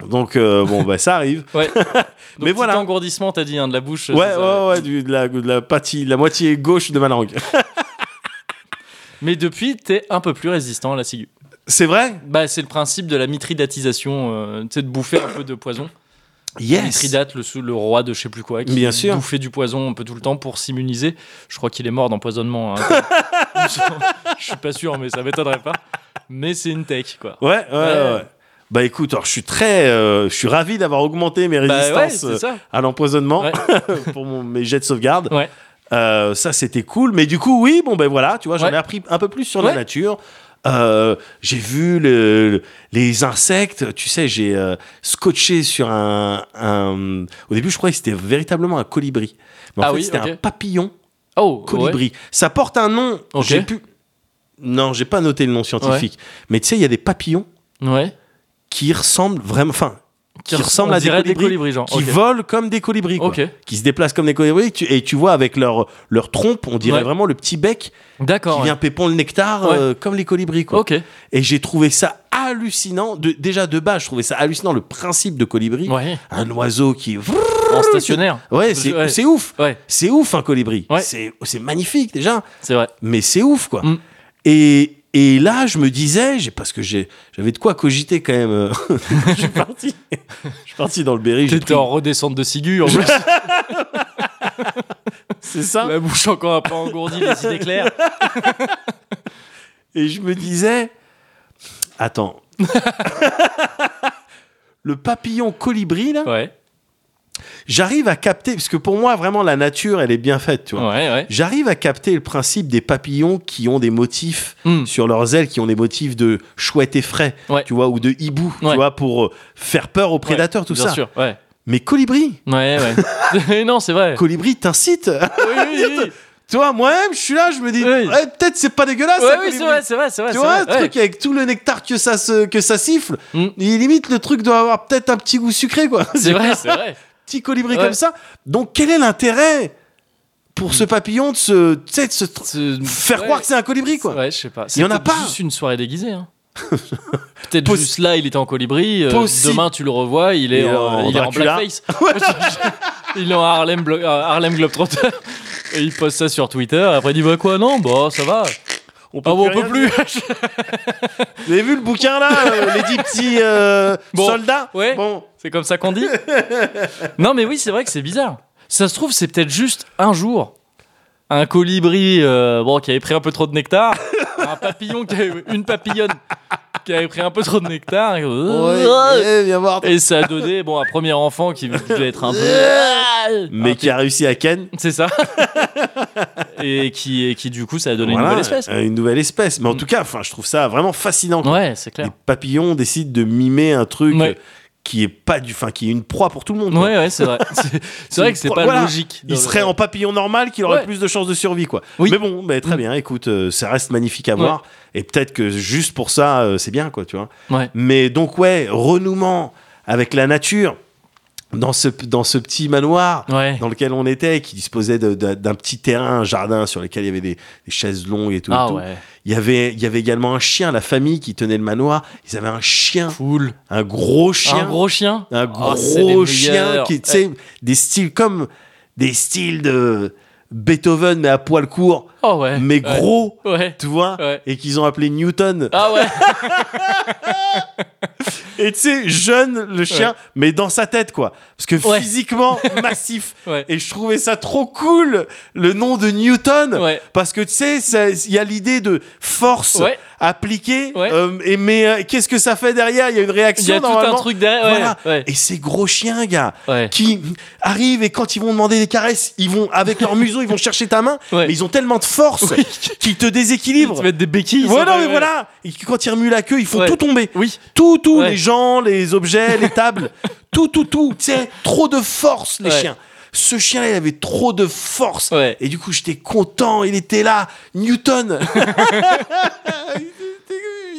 donc euh, bon bah ça arrive Ouais. Mais Donc, voilà. petit engourdissement, t'as dit, hein, de la bouche. ouais ça. ouais ouais du- de la de la partie de la moitié gauche de ma langue Mais depuis, t'es un peu plus résistant à la ciguë. c'est vrai? Bah, c'est le principe de la mitridatisation, euh, tu sais, de bouffer un peu de poison. yes Mithridate, le roi de je sais plus quoi, qui Bien sûr. bouffait du poison un peu tout le temps pour s'immuniser. Je crois qu'il est mort d'empoisonnement. hein. je suis pas sûr, mais ça m'étonnerait pas. Mais c'est une tech, quoi. Ouais, ouais, ouais. Bah écoute, alors je suis très, euh, je suis ravi d'avoir augmenté mes Bah résistances euh, à l'empoisonnement pour mon- mes jets de sauvegarde. Ouais. Euh, ça c'était cool, mais du coup oui, bon ben voilà, tu vois, j'en ai appris un peu plus sur la nature. Euh, j'ai vu le- le- les insectes, tu sais, j'ai euh, scotché sur un, un- Au début, je croyais que c'était véritablement un colibri, mais en Ah fait oui, c'était un papillon Oh, colibri. Ça porte un nom. Ok. J'ai pu. Non, j'ai pas noté le nom scientifique, mais tu sais, il y a des papillons ouais. qui ressemblent vraiment, enfin, qui, ressemblent à des colibris, genre. qui volent comme des colibris, quoi. Qui se déplacent comme des colibris, tu- et tu vois avec leur, leur trompe, on dirait Ouais. vraiment le petit bec D'accord. qui ouais. vient pépon le nectar, Ouais. euh, comme les colibris, quoi. Et j'ai trouvé ça hallucinant. De, déjà de base, je trouvais ça hallucinant le principe de colibri. Ouais. Un oiseau qui. En stationnaire. Ouais, c'est Ouais. ouf. Ouais, C'est ouf un colibri. Ouais. C'est c'est magnifique déjà, c'est vrai. mais c'est ouf quoi. Mm. Et, Et là, je me disais, parce que j'avais de quoi cogiter quand même. euh, je suis parti, je suis parti dans le Berry. pris- en redescente de Sigu, en plus. C'est ça. la bouche encore un peu engourdie, les idées claires. Et je me disais, attends, le papillon colibri là, Ouais, j'arrive à capter, parce que pour moi vraiment la nature, elle est bien faite, tu vois. ouais, ouais. J'arrive à capter le principe des papillons qui ont des motifs Hmm. sur leurs ailes, qui ont des motifs de chouette et frais, Ouais. tu vois, ou de hibou, tu vois, pour euh, faire peur aux prédateurs, tout bien ça. sûr, ouais. Mais colibri, Ouais, ouais. non, c'est vrai. colibri t'incite. Oui, oui, oui. tu vois, moi-même, je suis là, je me dis, Oui. ouais, peut-être c'est pas dégueulasse, Ouais, ça, oui, c'est vrai, c'est vrai, c'est vrai. Tu vois, le truc avec tout le nectar que ça, se, que ça siffle, Mm. et limite le truc doit avoir peut-être un petit goût sucré, quoi. C'est vrai, c'est vrai. Petit colibri Ouais. comme ça. Donc, quel est l'intérêt pour ce papillon de se, de se tr- Ce- faire ouais. croire que c'est un colibri, quoi? Ouais, je sais pas. Il y en a pas. juste une soirée déguisée. Hein. Peut-être juste là, il était en colibri. euh, demain, tu le revois, il est, en, il est en Dracula. blackface. il est en Harlem, Globetrotter. Et il poste ça sur Twitter. Et après, il dit bah quoi Non, bah ça va. On Ah on peut plus. dire. Vous avez vu le bouquin là, euh, les dix petits euh, Bon. soldats Ouais. Bon, C'est comme ça qu'on dit Non, mais oui, c'est vrai que c'est bizarre. Ça se trouve, c'est peut-être juste un jour. Un colibri euh, bon, qui avait pris un peu trop de nectar. Un papillon, qui avait- une papillonne qui avait pris un peu trop de nectar. et- ouais, viens voir. Et ça a donné bon, un premier enfant qui devait être un peu. Mais un qui a réussi à ken. C'est ça. et, qui, et qui, du coup, ça a donné Voilà, une nouvelle espèce. euh, Une nouvelle espèce. Mais en tout cas, enfin, je trouve ça vraiment fascinant. quoi. Ouais, c'est Les clair. papillons décident de mimer un truc Ouais. Qui est pas du, enfin, qui est une proie pour tout le monde. Ouais, ouais, c'est vrai. C'est- vrai que c'est pas voilà. logique. Il serait en papillon normal qu'il aurait Ouais. plus de chances de survie, quoi. Oui. Mais bon, bah, très bien. Écoute, euh, ça reste magnifique à voir. Et peut-être que juste pour ça, euh, c'est bien, quoi, tu vois. Mais donc, ouais, renouement avec la nature dans ce, dans ce petit manoir Ouais. dans lequel on était, qui disposait d'un petit terrain, un jardin sur lequel il y avait des, des chaises longues et tout. et Ah tout. ouais. Il y avait, il y avait également un chien, la famille qui tenait le manoir. Ils avaient un chien, Cool. un gros chien, Un gros chien. un Oh, gros chien qui, des styles comme des styles de Beethoven mais à poil court, Oh ouais. mais gros, Ouais. tu vois, Ouais. et qu'ils ont appelé Newton. Ah ouais. Et tu sais, jeune le chien, mais dans sa tête quoi, parce que physiquement massif. Ouais. Et je trouvais ça trop cool le nom de Newton. Ouais. Parce que tu sais, il y a l'idée de force Ouais. euh, et mais euh, qu'est-ce que ça fait derrière? Il y a une Il y réaction a tout un truc derrière. Ouais. Voilà. Ouais. Et ces gros chiens, gars, qui arrivent et quand ils vont demander des caresses, ils vont avec leur museau, ils vont chercher ta main, mais ils ont tellement de force Oui. qu'ils te Ils déséquilibrent. te mettent des béquilles. Voilà, mais voilà. Et quand ils remuent la queue, ils font tout tomber. Oui. Tout, tout, les gens, les objets, les tables, tout, tout, tout. Tu sais, trop de force, les chiens. Ce chien-là, il avait trop de force. Ouais. Et du coup, j'étais content. Il était là. Newton.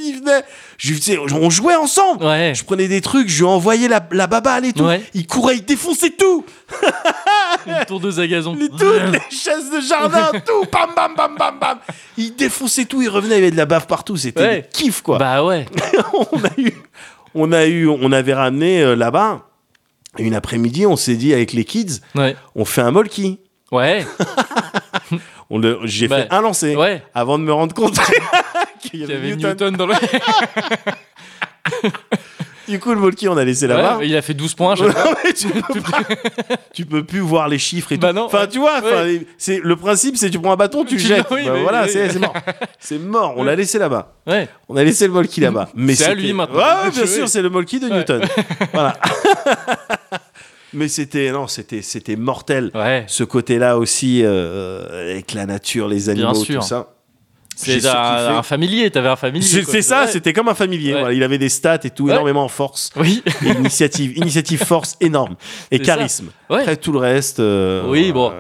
il venait. Je lui faisais- on jouait ensemble. Ouais. Je prenais des trucs, je lui envoyais la, la baballe et tout. Ouais. Il courait, il défonçait tout. Une tourneuse à gazon. Les, toutes les chaises de jardin, tout. Bam, bam, bam, bam, bam. Il défonçait tout. Il revenait, il y avait de la bave partout. C'était Ouais. kiff, quoi. Bah ouais. on a eu, on a eu, on avait ramené euh, là-bas. Une après-midi, on s'est dit avec les kids, Ouais. on fait un molki. Ouais. On le- J'ai Bah, fait un lancer Ouais. avant de me rendre compte qu'il y avait Newton. Newton dans le. Du coup, le molki, on a laissé là-bas. Ouais, il a fait 12 points. Non, mais tu, peux pas- tu peux plus voir les chiffres et Bah tout. non, enfin, tu vois, c'est le principe, c'est tu prends un bâton, tu le Tu- jettes. oui, Bah voilà, oui. c'est mort. C'est mort. On l'a laissé là-bas. Ouais. On a laissé le molki là-bas. Mais C'est à lui maintenant. Ouais, bien sûr, c'est le molki de. Newton. voilà. Mais c'était non, c'était c'était mortel. Ce côté-là aussi euh, avec la nature, les animaux, tout ça. C'est un, familier. T'avais un familier. C'est ça, Ouais. c'était comme un familier. Ouais. Voilà, il avait des stats et tout, Ouais. énormément en force. Oui. Et initiative, initiative, force énorme et charisme. Après tout le reste. euh, Oui, bon.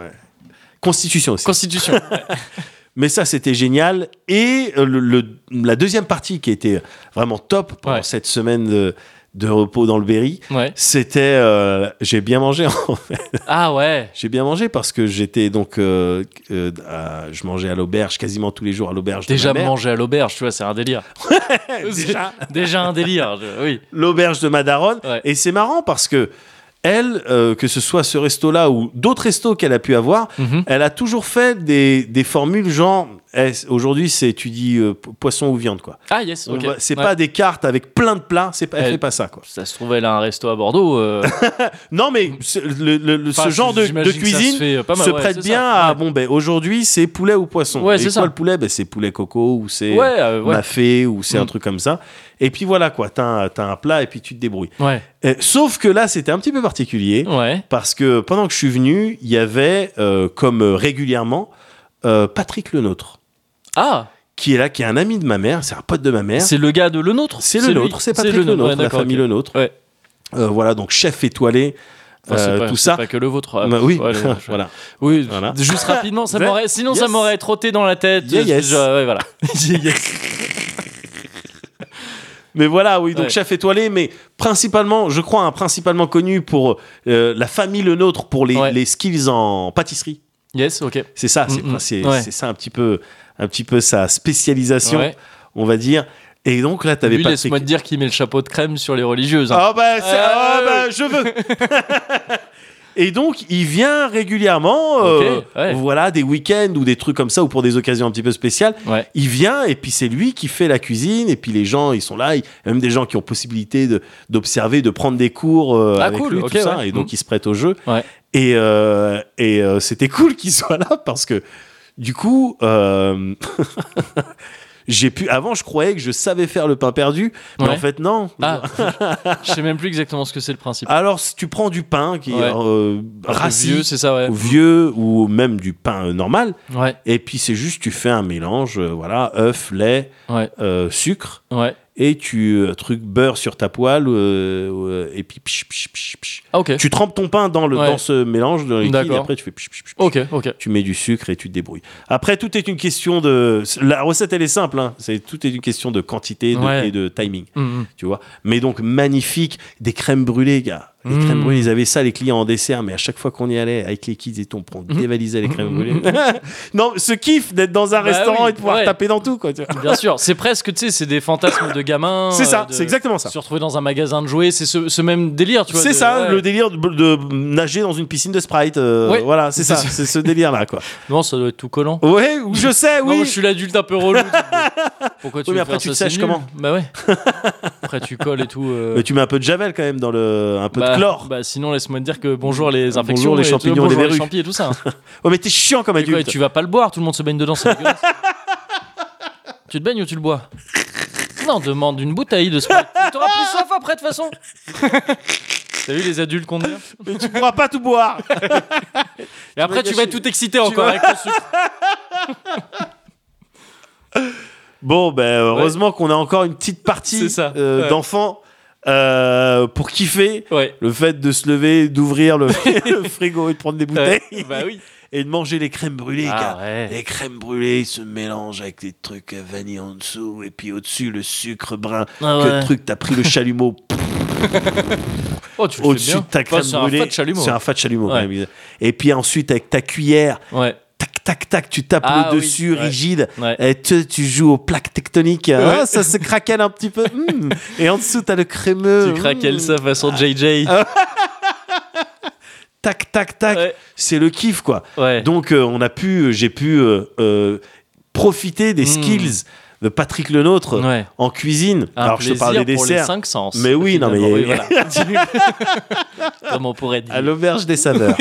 Constitution aussi. Constitution. Mais ça, c'était génial. Et euh, le, le- la deuxième partie qui était vraiment top pendant cette semaine de, de repos dans le Berry, Ouais. c'était. euh, j'ai bien mangé en fait. Ah ouais. J'ai bien mangé parce que j'étais donc. euh, euh, à- je mangeais à l'auberge quasiment tous les jours à l'auberge. de Déjà ma mère. manger à l'auberge, tu vois, c'est un délire. Déjà. Déjà un délire. je- Oui. L'auberge de ma daronne. Ouais. Et c'est marrant parce que elle, que ce soit ce resto-là ou d'autres restos qu'elle a pu avoir, Mhm. elle a toujours fait des, des formules genre, eh, aujourd'hui, c'est tu dis euh, po- poisson ou viande, quoi. Ah, yes, On ok. va- C'est Ouais. pas des cartes avec plein de plats, c'est pas, elle Elle- fait pas ça, quoi. Ça se trouve, elle a un resto à Bordeaux. euh, Non, mais ce, le- le- le- Enfin, ce genre de, se cuisine fait mal, se prête bien ça. à, bon, ben aujourd'hui, c'est poulet ou poisson. Ouais, c'est ça. le poulet, ben, c'est poulet coco ou c'est euh, mafé ou c'est un Mm. truc comme ça. Et puis voilà, quoi, t'as un, t'as un plat et puis tu te débrouilles. Ouais, Euh, sauf que là, c'était un petit peu particulier. ouais. Parce que pendant que je suis venu, il y avait, euh, comme euh, régulièrement, euh, Patrick Le Nôtre, Ah, qui est là, qui est un ami de ma mère, c'est un pote de ma mère. c'est le gars de Le Nôtre C'est Le. Nôtre, c'est Patrick Le Nôtre, ouais, la famille ok. Le Nôtre. Ouais. Euh, voilà, donc chef étoilé, Enfin, c'est euh, pas- tout ça. Pas que le vôtre. ah, Bah oui, ouais, voilà. Oui, Voilà. juste rapidement, ça Ouais. m'aurait, sinon ça m'aurait trotté dans la tête. Yeah, yes. je- ouais, voilà. Mais voilà, oui, donc chef étoilé, mais principalement, je crois, hein, principalement connu pour euh, la famille Le Nôtre pour les, skills en pâtisserie. Yes, ok. C'est ça, c'est Mm, mm. Ouais. ça un petit peu, un petit peu sa spécialisation, Ouais. on va dire. Et donc là, t'avais Lui, Patrick. laisse-moi te dire qu'il met le chapeau de crème sur les religieuses. hein. Ah bah, c'est- Euh, ah bah, je veux. Et donc, il vient régulièrement, euh, ouais. voilà, des week-ends ou des trucs comme ça, ou pour des occasions un petit peu spéciales. Ouais. Il vient et puis c'est lui qui fait la cuisine et puis les gens ils sont là, il y a même des gens qui ont possibilité d'observer, de prendre des cours euh, Ah, avec cool, lui, tout ça ouais. et donc Mm. ils se prêtent au jeu. Et euh, et euh, c'était cool qu'il soit là parce que du coup euh, j'ai pu avant je croyais que je savais faire le pain perdu, mais Ouais. en fait non. Ah, je sais même plus exactement ce que c'est le principe. Alors si tu prends du pain qui Ouais. est euh, rassis, vieux, c'est ça, ouais. ou vieux ou même du pain euh, normal et puis c'est juste tu fais un mélange euh, voilà œuf lait sucre. Et tu euh, truc beurre sur ta poêle euh, euh, et puis psh, psh, psh, psh. Ah, tu trempes ton pain dans le Ouais. dans ce mélange de liquide et après tu fais psh, psh, psh, psh. Ok, ok. tu mets du sucre et tu te débrouilles après tout est une question de la recette elle est simple hein. c'est tout est une question de quantité de- Ouais. et de timing Mm, mm. tu vois mais donc magnifique des crèmes brûlées gars les crèmes brûlées ils avaient ça les clients en dessert mais à chaque fois qu'on y allait avec les kids et tout on Mhm. dévalisait les crèmes brûlées non ce kiff d'être dans un Bah restaurant oui, et de pouvoir ouais. taper dans tout quoi tu vois. Bien sûr, c'est presque, tu sais, c'est des fantasmes de gamins. c'est ça euh, c'est exactement ça Se retrouver dans un magasin de jouets, c'est ce, ce même délire, tu vois. C'est ça, ouais. le délire de, de nager dans une piscine de Sprite. euh, Ouais. Voilà, c'est ça, C'est- ce délire-là, quoi. Non, ça doit être tout collant. Ouais, ou je sais, Non, oui. moi, je suis l'adulte un peu relou. Pourquoi tu Oui, mais après, tu sèches comment Bah ouais. Après tu colles et tout. euh, Mais tu mets un peu de javel quand même dans le, un peu bah, de Bah sinon laisse-moi te dire que bonjour les infections, Bonjour les champignons, bonjour les les verrues. champis et tout ça. Oh, mais t'es chiant comme Et quoi, adulte. tu vas pas le boire, tout le monde se baigne dedans, c'est tu te baignes ou tu le bois? Non, demande une bouteille de Sprite. T'auras plus soif après de toute façon. T'as vu les adultes qu'on devient? Mais tu pourras pas tout boire. Et après tu vas être tout excité encore vas- avec le sucre. Bon, ben heureusement qu'on a encore une petite partie euh, ouais. d'enfants euh, pour kiffer Ouais. le fait de se lever, d'ouvrir le, le frigo et de prendre des bouteilles bah oui. et de manger les crèmes brûlées. Ah ouais. Les crèmes brûlées se mélangent avec des trucs à vanille en dessous et puis au-dessus le sucre brun. Ah que ouais. le truc, t'as pris le chalumeau Oh, au-dessus de ta crème Enfin, c'est un brûlée. fat chalumeau. C'est un fat chalumeau. Ouais. même. Et puis ensuite avec ta cuillère, Ouais. Tac tac tac, tu tapes Ah le oui, dessus ouais. rigide. Ouais. Et tu, tu joues aux plaques tectoniques. Ah, ça se craquelle un petit peu. Mm. Et en dessous, t'as le crémeux. Tu craquelles Mm. ça façon JJ. Tac tac tac. Ouais. C'est le kiff quoi. Donc euh, on a pu, j'ai pu euh, euh, profiter des Mm. skills de Patrick Le Nôtre Ouais. en cuisine. Un Alors je te parle des pour les desserts. cinq sens. Mais oui, non, mais Oui, voilà. Comme on pourrait dire. À l'auberge des saveurs.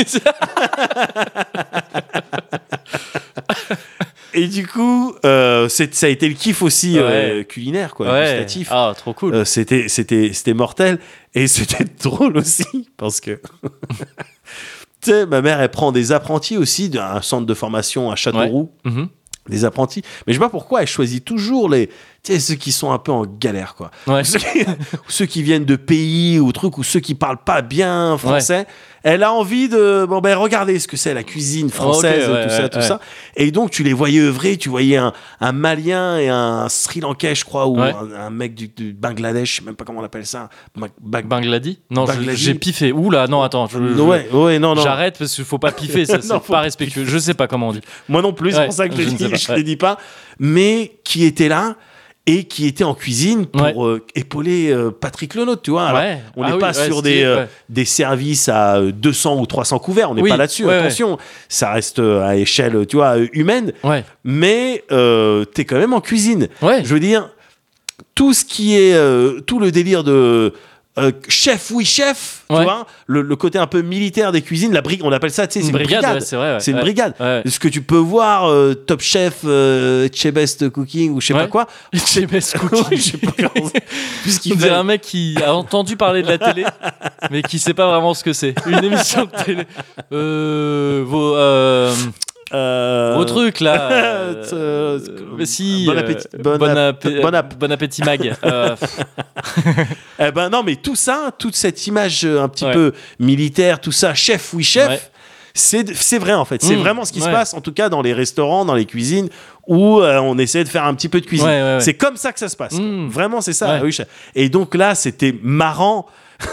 Et du coup, euh, ça a été le kiff aussi euh, Ouais. culinaire, quoi, ouais. gustatif. Ah, trop cool. Euh, c'était, c'était, c'était mortel. Et c'était drôle aussi, parce que. tu sais, ma mère, elle prend des apprentis aussi d'un centre de formation à Châteauroux. Mhm. Des apprentis. Mais je sais pas pourquoi elle choisit toujours les. Ceux qui sont un peu en galère, quoi. Ouais. Qui, ceux qui viennent de pays ou trucs, ou ceux qui parlent pas bien français. Elle a envie de. Bon, ben, regardez ce que c'est la cuisine française, tout ça, ouais, tout ouais. ça. Et donc, tu les voyais œuvrer, tu voyais un, un Malien et un Sri Lankais, je crois, ou un, un mec du, du Bangladesh, je sais même pas comment on appelle ça. Ba- ba- Bangladi Non, j'ai piffé. Oula, non, attends. je- je- ouais, ouais, non, non. J'arrête parce qu'il faut pas piffer, ça, c'est faut pas pas respectueux. Je sais pas comment on dit. Moi non plus, c'est pour ça que je, ne dis- je les dis pas. Mais qui était là et qui était en cuisine pour Ouais. euh, épauler euh, Patrick Lenôtre, tu vois. Alors, Ouais. on Ah n'est oui, pas sur des, euh, des services à euh, 200 ou 300 couverts, on n'est Oui, pas là-dessus, attention. Ça reste euh, à échelle, tu vois, euh, humaine, mais euh, t'es quand même en cuisine. Je veux dire, tout ce qui est, euh, tout le délire de euh, chef, oui chef, tu vois, le, le côté un peu militaire des cuisines, la brique, on appelle ça, tu sais, c'est Une brigade, brigade. ouais, c'est vrai. ouais. C'est une brigade. Ce que tu peux voir, euh, Top Chef, euh, Che Best Cooking ou je sais pas quoi. Chez Best Cooking. Je sais pas comment c'est. Puisqu'il On dirait un mec qui a entendu parler de la télé, mais qui sait pas vraiment ce que c'est. Une émission de télé. Euh, vos, euh, Euh, vos trucs là. euh, mais si. bon appétit- bon bon, app- appé- bon app. bon appétit mag. Euh, Eh ben non, mais tout ça, toute cette image euh, un petit Ouais. peu militaire, tout ça, chef, oui chef. Ouais. C'est, c'est vrai en fait, c'est Mm, vraiment ce qui se passe en tout cas dans les restaurants, dans les cuisines où on essaie de faire un petit peu de cuisine. C'est comme ça que ça se passe. quoi. Mm. Vraiment c'est ça. Oui, chef. Et donc là c'était marrant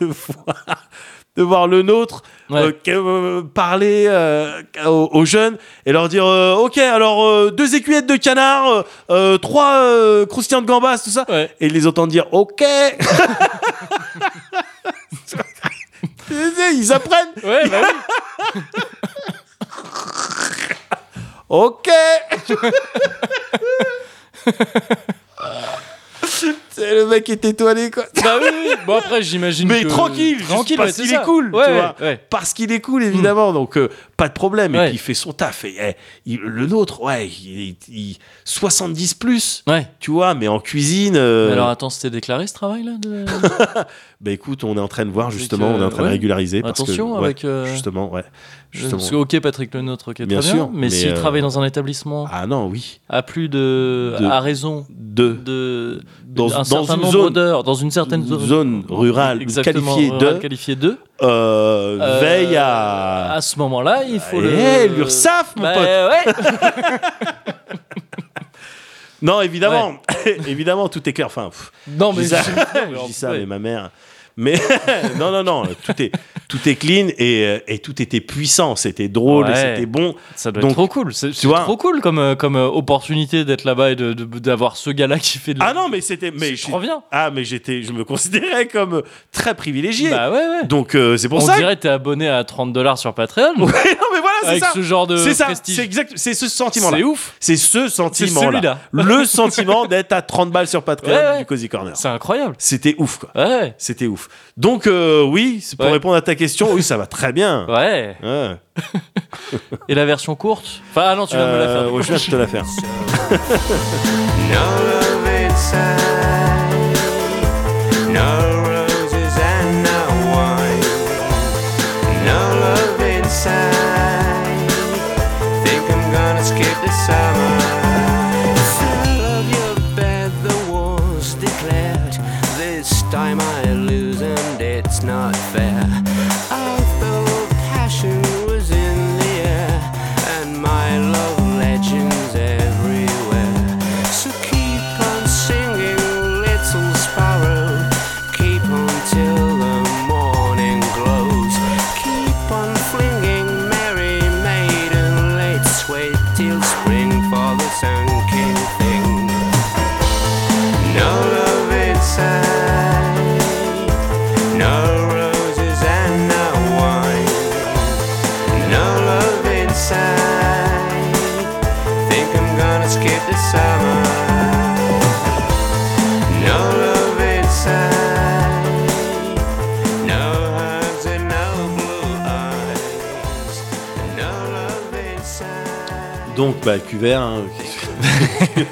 de voir de voir le nôtre Ouais. euh, euh, parler euh, aux, aux jeunes et leur dire euh, ok alors deux écuyettes de canard, trois croustillants de gambas, tout ça ouais. et les entendre dire ok. Ils apprennent. Ouais, bah oui. Ok. C'est le mec est étoilé quoi. Bah oui, oui. Bon, après, j'imagine. Mais que- tranquille, tranquille, parce qu'il est cool, Ouais, tu vois. ouais. Parce qu'il est cool évidemment, donc euh, pas de problème. Et puis il fait son taf. Et, eh, il- le nôtre, ouais, il, il- 70 plus, Ouais. tu vois, mais en cuisine. euh, Mais alors, attends, c'était déclaré ce travail là de... bah écoute, on est en train de voir justement, euh, on est en train de régulariser. parce Attention que, avec. euh, Justement, ouais. Justement. Parce que, ok, Patrick Le Nôtre, ok, très Bien bien. sûr, mais, mais, s'il euh, travaille dans un établissement Ah non, oui. à plus de. De- à raison De de. Dans- un dans certain une nombre zone- d'heures, dans une certaine zone. zone rurale Exactement, qualifiée rurale de qualifiée de. euh, Euh, veille à. À ce moment-là, il faut Eh, le. l'URSSAF, mon Bah, pote. ouais. Non, évidemment, évidemment, tout est clair. Enfin, pff, Non, je mais dis ça, je dis ça, ouais. mais ma mère. Mais non, non, non, tout est, tout est clean et, euh, et tout était puissant. C'était drôle, Ouais. c'était bon. Ça doit Donc, être trop cool. C'est trop cool comme, euh, comme euh, opportunité d'être là-bas et d'avoir ce gars-là qui fait de la. Ah non, mais c'était. Mais je- bien. Ah, mais j'étais, je me considérais comme très privilégié. Bah ouais, ouais. Donc euh, c'est pour On ça. que- dirait que t'es abonné à 30 dollars sur Patreon. Ouais, non, mais voilà, c'est avec ça. ce genre de C'est ça. C'est exact. C'est ce sentiment-là. C'est ouf. C'est ce sentiment-là. celui-là. Le sentiment d'être à 30 balles sur Patreon Ouais, du Cozy Corner. C'est incroyable. C'était ouf, quoi. Ouais. C'était ouf. Donc, euh, oui, pour répondre à ta question, oui, ça va très bien. Ouais. Ouais. Et la version courte Enfin, ah non, tu viens de me la faire. Euh, ouais, je viens de te la faire. No love inside, no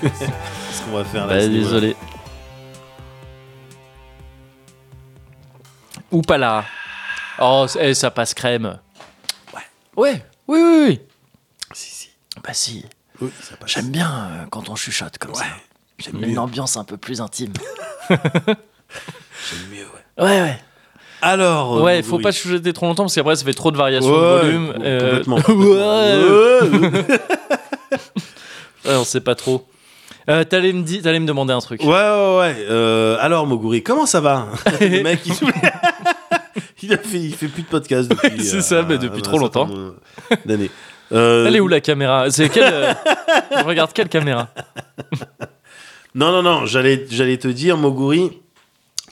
Qu'est-ce qu'on va faire là Bah, ce désolé. Ou pas là. Oh, eh, ça passe crème. Ouais. Ouais. Oui, oui, oui. Si, si. Bah si. Oui, ça passe. J'aime bien euh, quand on chuchote comme ça. J'aime une ambiance un peu plus intime. J'aime mieux, ouais. Ouais, ouais. Alors. Ouais, faut oui. pas chuchoter trop longtemps parce qu'après ça fait trop de variations Ouais, de volume. bon, Euh, complètement. ouais. Ouais, Ouais, on sait pas trop. Euh, T'allais me, di- t'allais me demander un truc. ouais, ouais. ouais. Euh, alors, Moguri, comment ça va Le mec, il... il a fait, il fait plus de podcast depuis. euh, C'est ça, mais depuis trop longtemps. D'années. Euh, Elle est où la caméra? C'est quelle euh, On regarde quelle caméra? Non, non, non, j'allais, j'allais te dire, Moguri,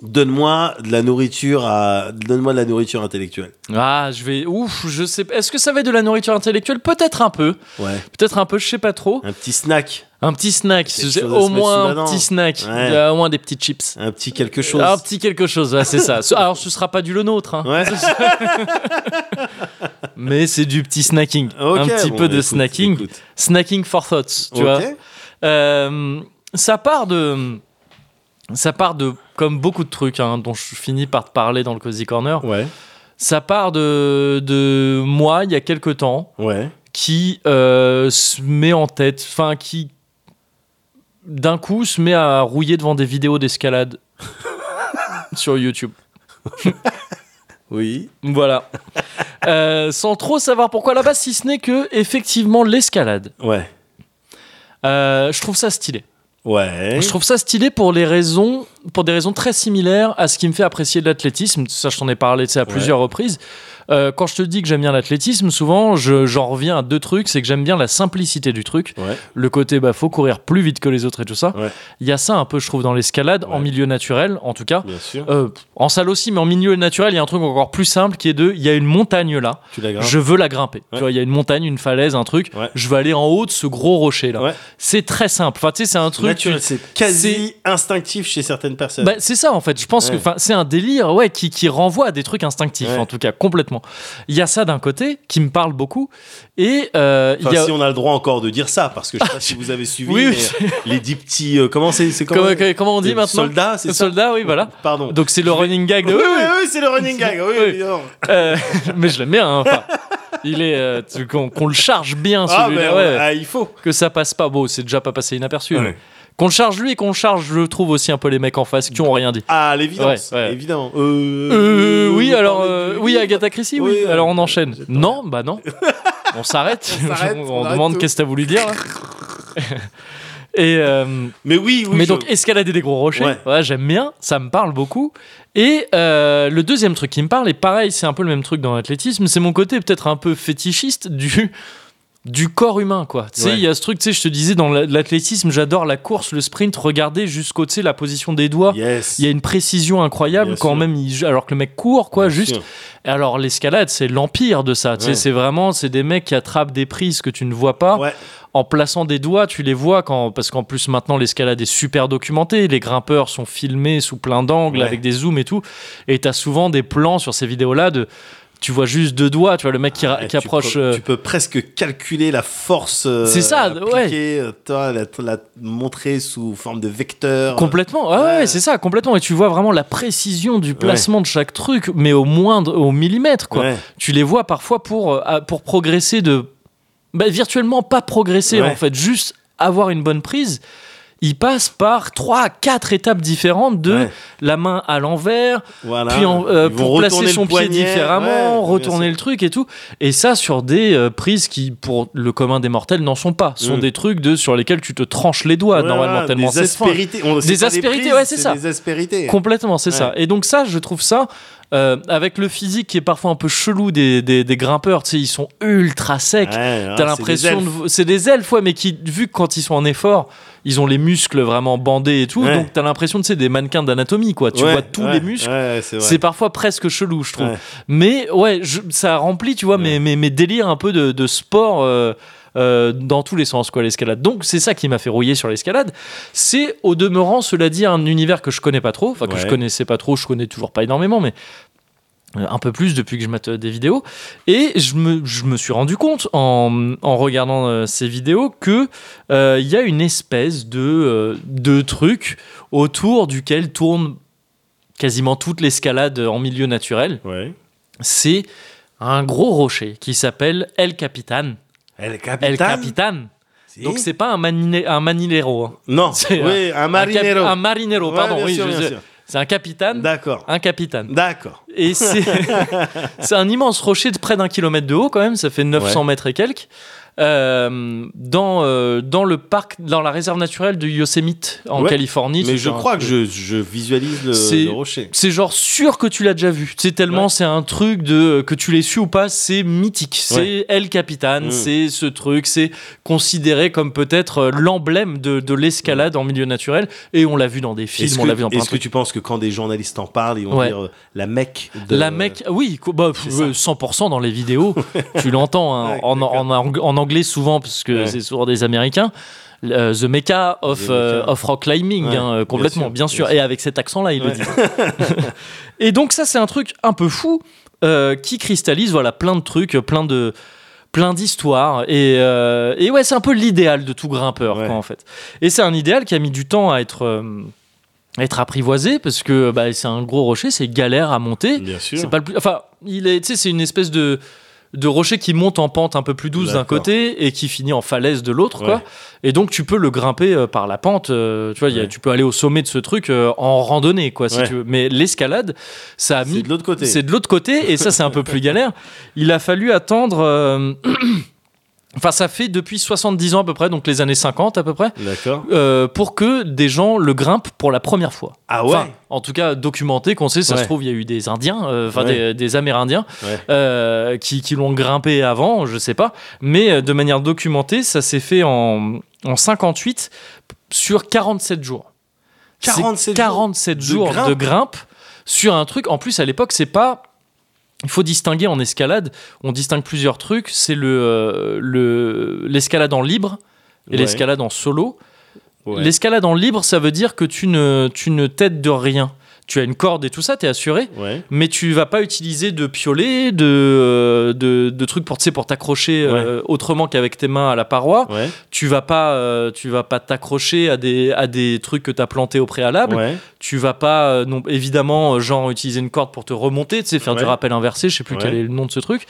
donne-moi de la nourriture à, donne-moi de la nourriture intellectuelle. Ah, je vais. Ouf, je sais. pas. Est-ce que ça va être de la nourriture intellectuelle? Peut-être un peu. Ouais. Peut-être un peu, je sais pas trop. Un petit snack, Un petit snack. Au moins un petit snack. Ouais. Euh, Au moins des petits chips. un petit quelque chose. Un petit quelque chose, ouais, c'est ça. Alors, ce sera pas du le nôtre, hein. Ouais. mais c'est du petit snacking. Un petit bon, peu de écoute, snacking. écoute. Snacking for thoughts, tu vois. Euh, ça part de. Ça part de. Comme beaucoup de trucs hein, dont je finis par te parler dans le Cozy Corner. Ouais. Ça part de, de moi, il y a quelques temps, Ouais. qui euh, se met en tête. Enfin, qui. D'un coup, se met à rouiller devant des vidéos d'escalade sur YouTube. Oui. Voilà. Euh, sans trop savoir pourquoi là-bas, si ce n'est que, effectivement, l'escalade. Ouais. Euh, je trouve ça stylé. Ouais. Je trouve ça stylé pour les raisons, pour des raisons très similaires à ce qui me fait apprécier de l'athlétisme. Ça, je t'en ai parlé à plusieurs reprises. Euh, quand je te dis que j'aime bien l'athlétisme, souvent, je- j'en reviens à deux trucs. C'est que j'aime bien la simplicité du truc. Ouais. Le côté, bah, faut courir plus vite que les autres et tout ça. Ouais. Il y a ça un peu, je trouve, dans l'escalade, en milieu naturel, en tout cas. Bien sûr. Euh, en salle aussi, mais en milieu naturel, il y a un truc encore plus simple qui est de, il y a une montagne là. tu la. Je veux la grimper. Tu vois, il y a une montagne, une falaise, un truc. Je veux aller en haut de ce gros rocher là. C'est très simple. Enfin, tu sais, c'est un truc. C'est quasi instinctif chez certaines personnes. Bah, c'est ça en fait. Je pense que c'est un délire ouais, qui, qui renvoie à des trucs instinctifs en tout cas complètement. Il y a ça d'un côté qui me parle beaucoup et euh, il y a si on a le droit encore de dire ça, parce que je sais pas si vous avez suivi Oui, les dix petits. euh, comment c'est c'est comment, comment, comment on dit les maintenant Soldats, c'est ça Soldat, oui voilà. Pardon. Donc c'est le running gag de oui, oui, oui, c'est le running gag. Oui. Euh, mais je l'aime bien. hein, enfin, il est euh, qu'on le charge bien Ah, celui-là, ben, ouais, ah, il faut. que ça passe pas. Bon, c'est déjà pas passé inaperçu. Ouais. mais Qu'on le charge lui et qu'on charge, je trouve aussi un peu les mecs en face qui ont rien dit. Ah, l'évidence. Ouais, ouais. Évidemment. Euh, Euh, oui, vous alors, euh, oui, Agatha Christie, oui. Oui, alors euh, on enchaîne. Non, bah non. On s'arrête. On demande qu'est-ce que t'as voulu dire. Et euh, Mais oui, oui. mais je- donc escalader des gros rochers, Ouais. ouais, j'aime bien, ça me parle beaucoup. Et euh, le deuxième truc qui me parle, et pareil, c'est un peu le même truc dans l'athlétisme, c'est mon côté peut-être un peu fétichiste du du corps humain quoi. Tu sais, Ouais. il y a ce truc, tu sais, je te disais dans la- l'athlétisme, j'adore la course, le sprint, regarder jusqu'au tu sais la position des doigts. Yes. Il y a une précision incroyable Bien quand sûr. même, il- alors que le mec court, quoi, Bien juste. sûr. Alors l'escalade, c'est l'empire de ça. Tu sais, Ouais. c'est vraiment, c'est des mecs qui attrapent des prises que tu ne vois pas Ouais. en plaçant des doigts. Tu les vois quand, parce qu'en plus maintenant l'escalade est super documentée. Les grimpeurs sont filmés sous plein d'angles Ouais. avec des zooms et tout. Et t'as souvent des plans sur ces vidéos-là de, tu vois juste deux doigts. Tu vois le mec qui, Ouais, qui approche. peux- euh, Tu peux presque calculer la force. euh, C'est ça, appliquée, euh, toi, la, la montrer sous forme de vecteur. Complètement, ouais, ouais, Ouais. c'est ça, complètement. Et tu vois vraiment la précision du placement de chaque truc, mais au moindre, au millimètre, quoi. Ouais. tu les vois parfois pour, euh, pour progresser de. bah, virtuellement pas progresser Ouais. en fait, juste avoir une bonne prise. Ils passent par trois, quatre étapes différentes de Ouais. la main à l'envers, Voilà. puis en- euh, pour placer son pied différemment, Ouais, retourner le truc et tout. Et ça sur des euh, prises qui, pour le commun des mortels, n'en sont pas. Ce sont Mm. des trucs de, sur lesquels tu te tranches les doigts normalement, tellement des c'est aspérités. On- Des aspérités, prises, ouais, c'est ça. Des aspérités. Complètement, c'est ça. Et donc ça, je trouve ça, euh, avec le physique qui est parfois un peu chelou des, des, des grimpeurs, tu sais, ils sont ultra secs. Ouais, ouais, T'as l'impression de... C'est des elfes, ouais, mais qui, vu que quand ils sont en effort, ils ont les muscles vraiment bandés et tout, Ouais. donc t'as l'impression de, tu sais, des mannequins d'anatomie, quoi. Tu Ouais, vois tous les muscles. c'est parfois presque chelou, je trouve. Mais ouais, je- ça remplit, tu vois, mes, mes, mes délires un peu de, de sport euh, euh, dans tous les sens, quoi, l'escalade. Donc c'est ça qui m'a fait rouiller sur l'escalade. C'est au demeurant, cela dit, un univers que je connais pas trop, enfin que Ouais. je connaissais pas trop, je connais toujours pas énormément, mais euh, un peu plus depuis que je mate euh, des vidéos. Et je me, je me suis rendu compte en, en regardant euh, ces vidéos que euh, il y a une espèce de, euh, de truc autour duquel tourne quasiment toute l'escalade en milieu naturel. Ouais. C'est un gros rocher qui s'appelle El Capitan. El El Capitan. Si. Donc c'est pas un, maninero. hein. Non, c'est oui, un marinero. un marinero, pardon. oui, je. C'est un capitaine. D'accord. Un capitaine. D'accord. Et c'est c'est un immense rocher de près d'un kilomètre de haut quand même, ça fait 900 Ouais. mètres et quelques. Euh, dans, euh, dans le parc, dans la réserve naturelle de Yosemite en Ouais. Californie. Mais je un- crois que je, je visualise le, rocher. C'est genre sûr que tu l'as déjà vu. C'est tellement Ouais. c'est un truc de que tu l'aies su ou pas, c'est mythique. C'est El Capitan, Mm. c'est ce truc, c'est considéré comme peut-être euh, l'emblème de, de l'escalade en milieu naturel. Et on l'a vu dans des films, Est-ce on que, l'a vu dans est-ce que tu penses que quand des journalistes en parlent, ils vont Ouais. dire euh, la Mecque de... La mec, oui, bah, pff, c'est ça. euh, 100% dans les vidéos, tu l'entends hein, Ouais, en, en, ang- en anglais souvent, parce que Ouais. c'est souvent des Américains. Euh, the Mecca of, euh, of rock climbing, Ouais, hein, euh, bien complètement, sûr, bien sûr, bien et avec cet accent-là, il le dit. et donc ça, c'est un truc un peu fou euh, qui cristallise, voilà, plein de trucs, plein de plein d'histoires et, et ouais c'est un peu l'idéal de tout grimpeur Ouais. quoi, en fait et c'est un idéal qui a mis du temps à être être apprivoisé parce que bah, c'est un gros rocher c'est galère à monter Bien sûr. c'est pas le plus. Enfin, il est. Tu sais, c'est une espèce de de rocher qui monte en pente un peu plus douce d'un côté et qui finit en falaise de l'autre, quoi. Et donc tu peux le grimper euh, par la pente. euh, tu vois, y a- tu peux aller au sommet de ce truc euh, en randonnée, quoi, si Ouais. tu veux. Mais l'escalade, ça a mis C'est de l'autre côté. c'est de l'autre côté, et ça, c'est un peu plus galère. Il a fallu attendre. Enfin, ça fait depuis 70 ans à peu près, donc les années 50 à peu près, D'accord. euh, pour que des gens le grimpent pour la première fois. Ah ouais Enfin, en tout cas, documenté, qu'on sait, ça Ouais. se trouve, il y a eu des Indiens, euh, enfin Ouais. des, des Amérindiens, Ouais. euh, qui, qui l'ont grimpé avant, je sais pas. Mais de manière documentée, ça s'est fait en, en 58 sur 47 jours. C'est 47 jours 47 de jours grimpe. de grimpe sur un truc. En plus, à l'époque, c'est pas. Il faut distinguer en escalade. On distingue plusieurs trucs. C'est le euh, le- l'escalade en libre et Ouais. l'escalade en solo. Ouais. L'escalade en libre, ça veut dire que tu ne, tu ne t'aides de rien. Tu as une corde et tout ça, tu es assuré, Ouais. mais tu vas pas utiliser de piolet, de, euh, de, de trucs pour, pour t'accrocher euh, autrement qu'avec tes mains à la paroi. Ouais. Tu vas pas, euh, tu vas pas t'accrocher à des, à des trucs que tu as plantés au préalable. Tu vas pas, non, évidemment, genre utiliser une corde pour te remonter, tu sais, faire du rappel inversé, je sais plus quel est le nom de ce truc.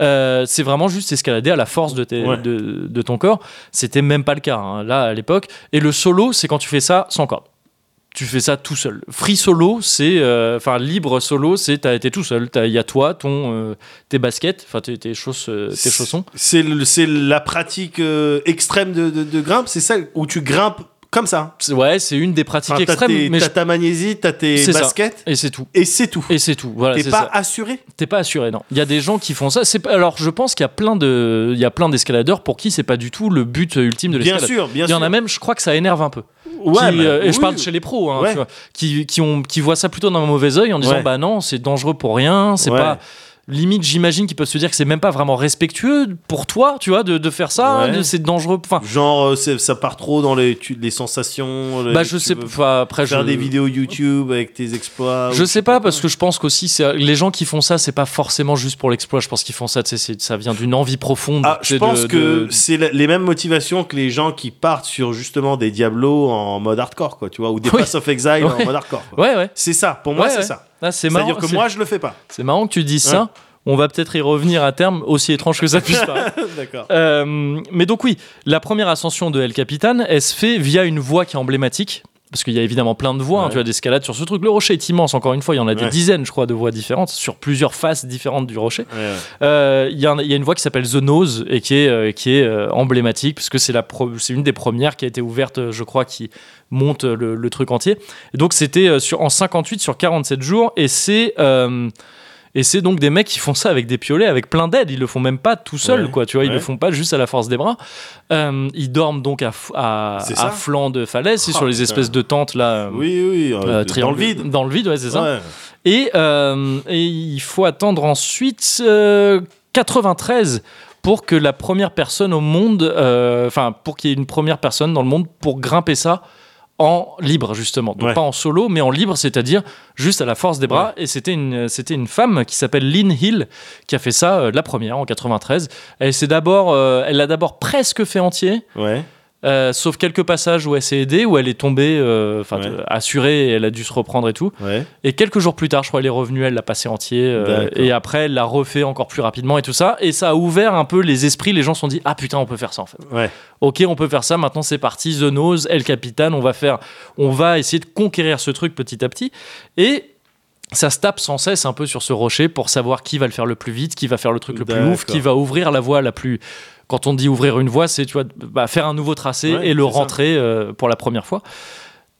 C'est vraiment juste escalader à la force de, tes- de, de ton corps. C'était même pas le cas, hein, là, à l'époque. Et le solo, c'est quand tu fais ça sans corde. Tu fais ça tout seul. Free solo, c'est. euh, Enfin, libre solo, c'est. t'as- T'es tout seul. Il y a toi, ton, euh, tes baskets, enfin, tes, tes, chausses, euh, tes chaussons. C'est la pratique euh, extrême de, de, de grimpe, c'est ça où tu grimpes comme ça. Ouais, c'est une des pratiques Enfin, extrêmes. t'as je- ta magnésie, t'as tes ça. baskets, Et c'est tout. et c'est tout. Et c'est tout. Voilà, T'es pas ça. assuré T'es pas assuré, non. Il y a des gens qui font ça. C'est alors, je pense qu'il y a plein de, il y a plein d'escaladeurs pour qui c'est pas du tout le but ultime de Bien l'escalade. sûr, bien Il y en sûr. a même, je crois que ça énerve un peu. Ouais, Qui, bah, euh, et je parle chez les pros, hein, Ouais. tu vois, qui, qui, ont, qui voient ça plutôt d'un mauvais œil en disant bah non, c'est dangereux pour rien, c'est pas. Limite, j'imagine qu'ils peuvent se dire que c'est même pas vraiment respectueux pour toi, tu vois, de, de faire ça, Ouais. c'est dangereux. Enfin, Genre, euh, ça part trop dans les, tu- les sensations. les- bah je sais pas. Après, Faire je, des vidéos YouTube avec tes exploits. Je sais pas parce que je pense qu'aussi les gens qui font ça c'est pas forcément juste pour l'exploit. Je pense qu'ils font ça, ça vient d'une envie profonde. Ah, je pense de- que de- c'est les mêmes motivations que les gens qui partent sur justement des Diablos en mode hardcore, quoi, tu vois, ou des Oui. Pass of Exile en mode hardcore. quoi. Ouais ouais. C'est ça, pour moi, Ouais, c'est ça. Ah, c'est marrant. C'est-à-dire que moi, je le fais pas. c'est marrant que tu dises ça. On va peut-être y revenir à terme, aussi étrange que ça puisse paraître. D'accord. Euh, mais donc oui, la première ascension de El Capitan, elle se fait via une voie qui est emblématique. Parce qu'il y a évidemment plein de voies, hein, tu as d'escalade sur ce truc. Le rocher est immense, encore une fois, il y en a des dizaines, je crois, de voies différentes, sur plusieurs faces différentes du rocher. Ouais. Euh, Il y, a y une voie qui s'appelle The Nose et qui est, euh, qui est euh, emblématique puisque c'est une des premières qui a été ouverte, euh, je crois, qui monte euh, le, le truc entier. Et donc c'était en 58 sur 47 jours et c'est et c'est donc des mecs qui font ça avec des piolets, avec plein d'aides. Ils le font même pas tout seuls, Ouais, quoi. Tu vois, ils ouais. le font pas juste à la force des bras. Euh, ils dorment donc à, à, flanc de falaise, Ah, sur les espèces de tentes là. euh, Oui, oui, euh, dans le vide. Dans le vide, ouais, c'est ça. Et, euh, et il faut attendre ensuite euh, 93 pour que la première personne au monde, enfin pour qu'il y ait une première personne dans le monde pour grimper ça en libre justement, donc Ouais. pas en solo mais en libre, c'est-à-dire juste à la force des bras. Et c'était une c'était une femme qui s'appelle Lynn Hill qui a fait ça euh, la première en 93. Elle s'est d'abord, euh, elle l'a d'abord presque fait entier. Ouais. Euh, sauf quelques passages où elle s'est aidée, où elle est tombée, euh, enfin Ouais. euh, assurée, et elle a dû se reprendre et tout. Ouais. Et quelques jours plus tard, je crois, elle est revenue, elle l'a passé entier. euh, et après, elle l'a refait encore plus rapidement et tout ça. Et ça a ouvert un peu les esprits. Les gens se sont dit Ah putain, on peut faire ça en fait. Ouais. Ok, on peut faire ça. Maintenant, c'est parti. The Nose, El Capitan. On va faire. On va essayer de conquérir ce truc petit à petit. Et ça se tape sans cesse un peu sur ce rocher pour savoir qui va le faire le plus vite, qui va faire le truc le plus ouf, qui va ouvrir la voie la plus. Quand on dit ouvrir une voie, c'est tu vois bah, faire un nouveau tracé Ouais, et le rentrer euh, pour la première fois.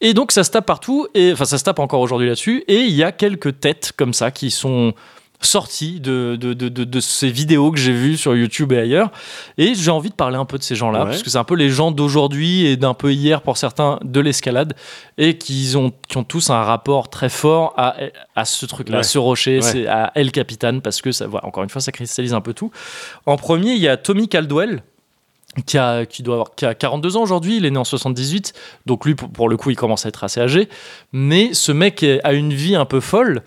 Et donc ça se tape partout, et enfin ça se tape encore aujourd'hui là-dessus. Et il y a quelques têtes comme ça qui sont sorties de, de, de, de- ces vidéos que j'ai vues sur YouTube et ailleurs. Et j'ai envie de parler un peu de ces gens-là, Ouais. parce que c'est un peu les gens d'aujourd'hui et d'un peu hier pour certains de l'escalade, et qui ont, qui ont tous un rapport très fort à, à ce truc-là, à ce rocher, Ouais. à El Capitan, parce que ça, voilà, encore une fois, ça cristallise un peu tout. En premier, il y a Tommy Caldwell. Qui, a, qui doit avoir qui a 42 ans aujourd'hui, il est né en 78, donc lui pour, pour le coup il commence à être assez âgé, mais ce mec a une vie un peu folle,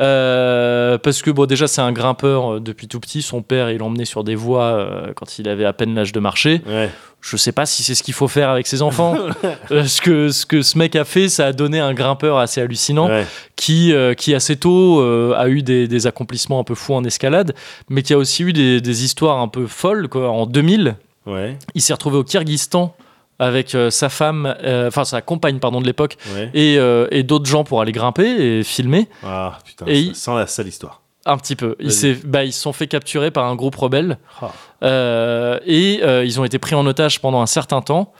euh, parce que bon déjà c'est un grimpeur euh, depuis tout petit, son père il l'emmenait sur des voies euh, quand il avait à peine l'âge de marcher, Ouais. je sais pas si c'est ce qu'il faut faire avec ses enfants, Euh, ce, que, ce que ce mec a fait ça a donné un grimpeur assez hallucinant, Ouais. qui, qui assez tôt a eu des, des accomplissements un peu fous en escalade, mais qui a aussi eu des, des histoires un peu folles. Quoi. En 2000, Ouais. il s'est retrouvé au Kyrgyzstan avec euh, sa femme, euh, enfin sa compagne pardon de l'époque, Ouais. et, euh, et d'autres gens pour aller grimper et filmer Ah, putain, Et ça il- sent la sale histoire. un petit peu. Il bah, ils se sont fait capturer par un groupe rebelle Ah. et ils ont été pris en otage pendant un certain temps.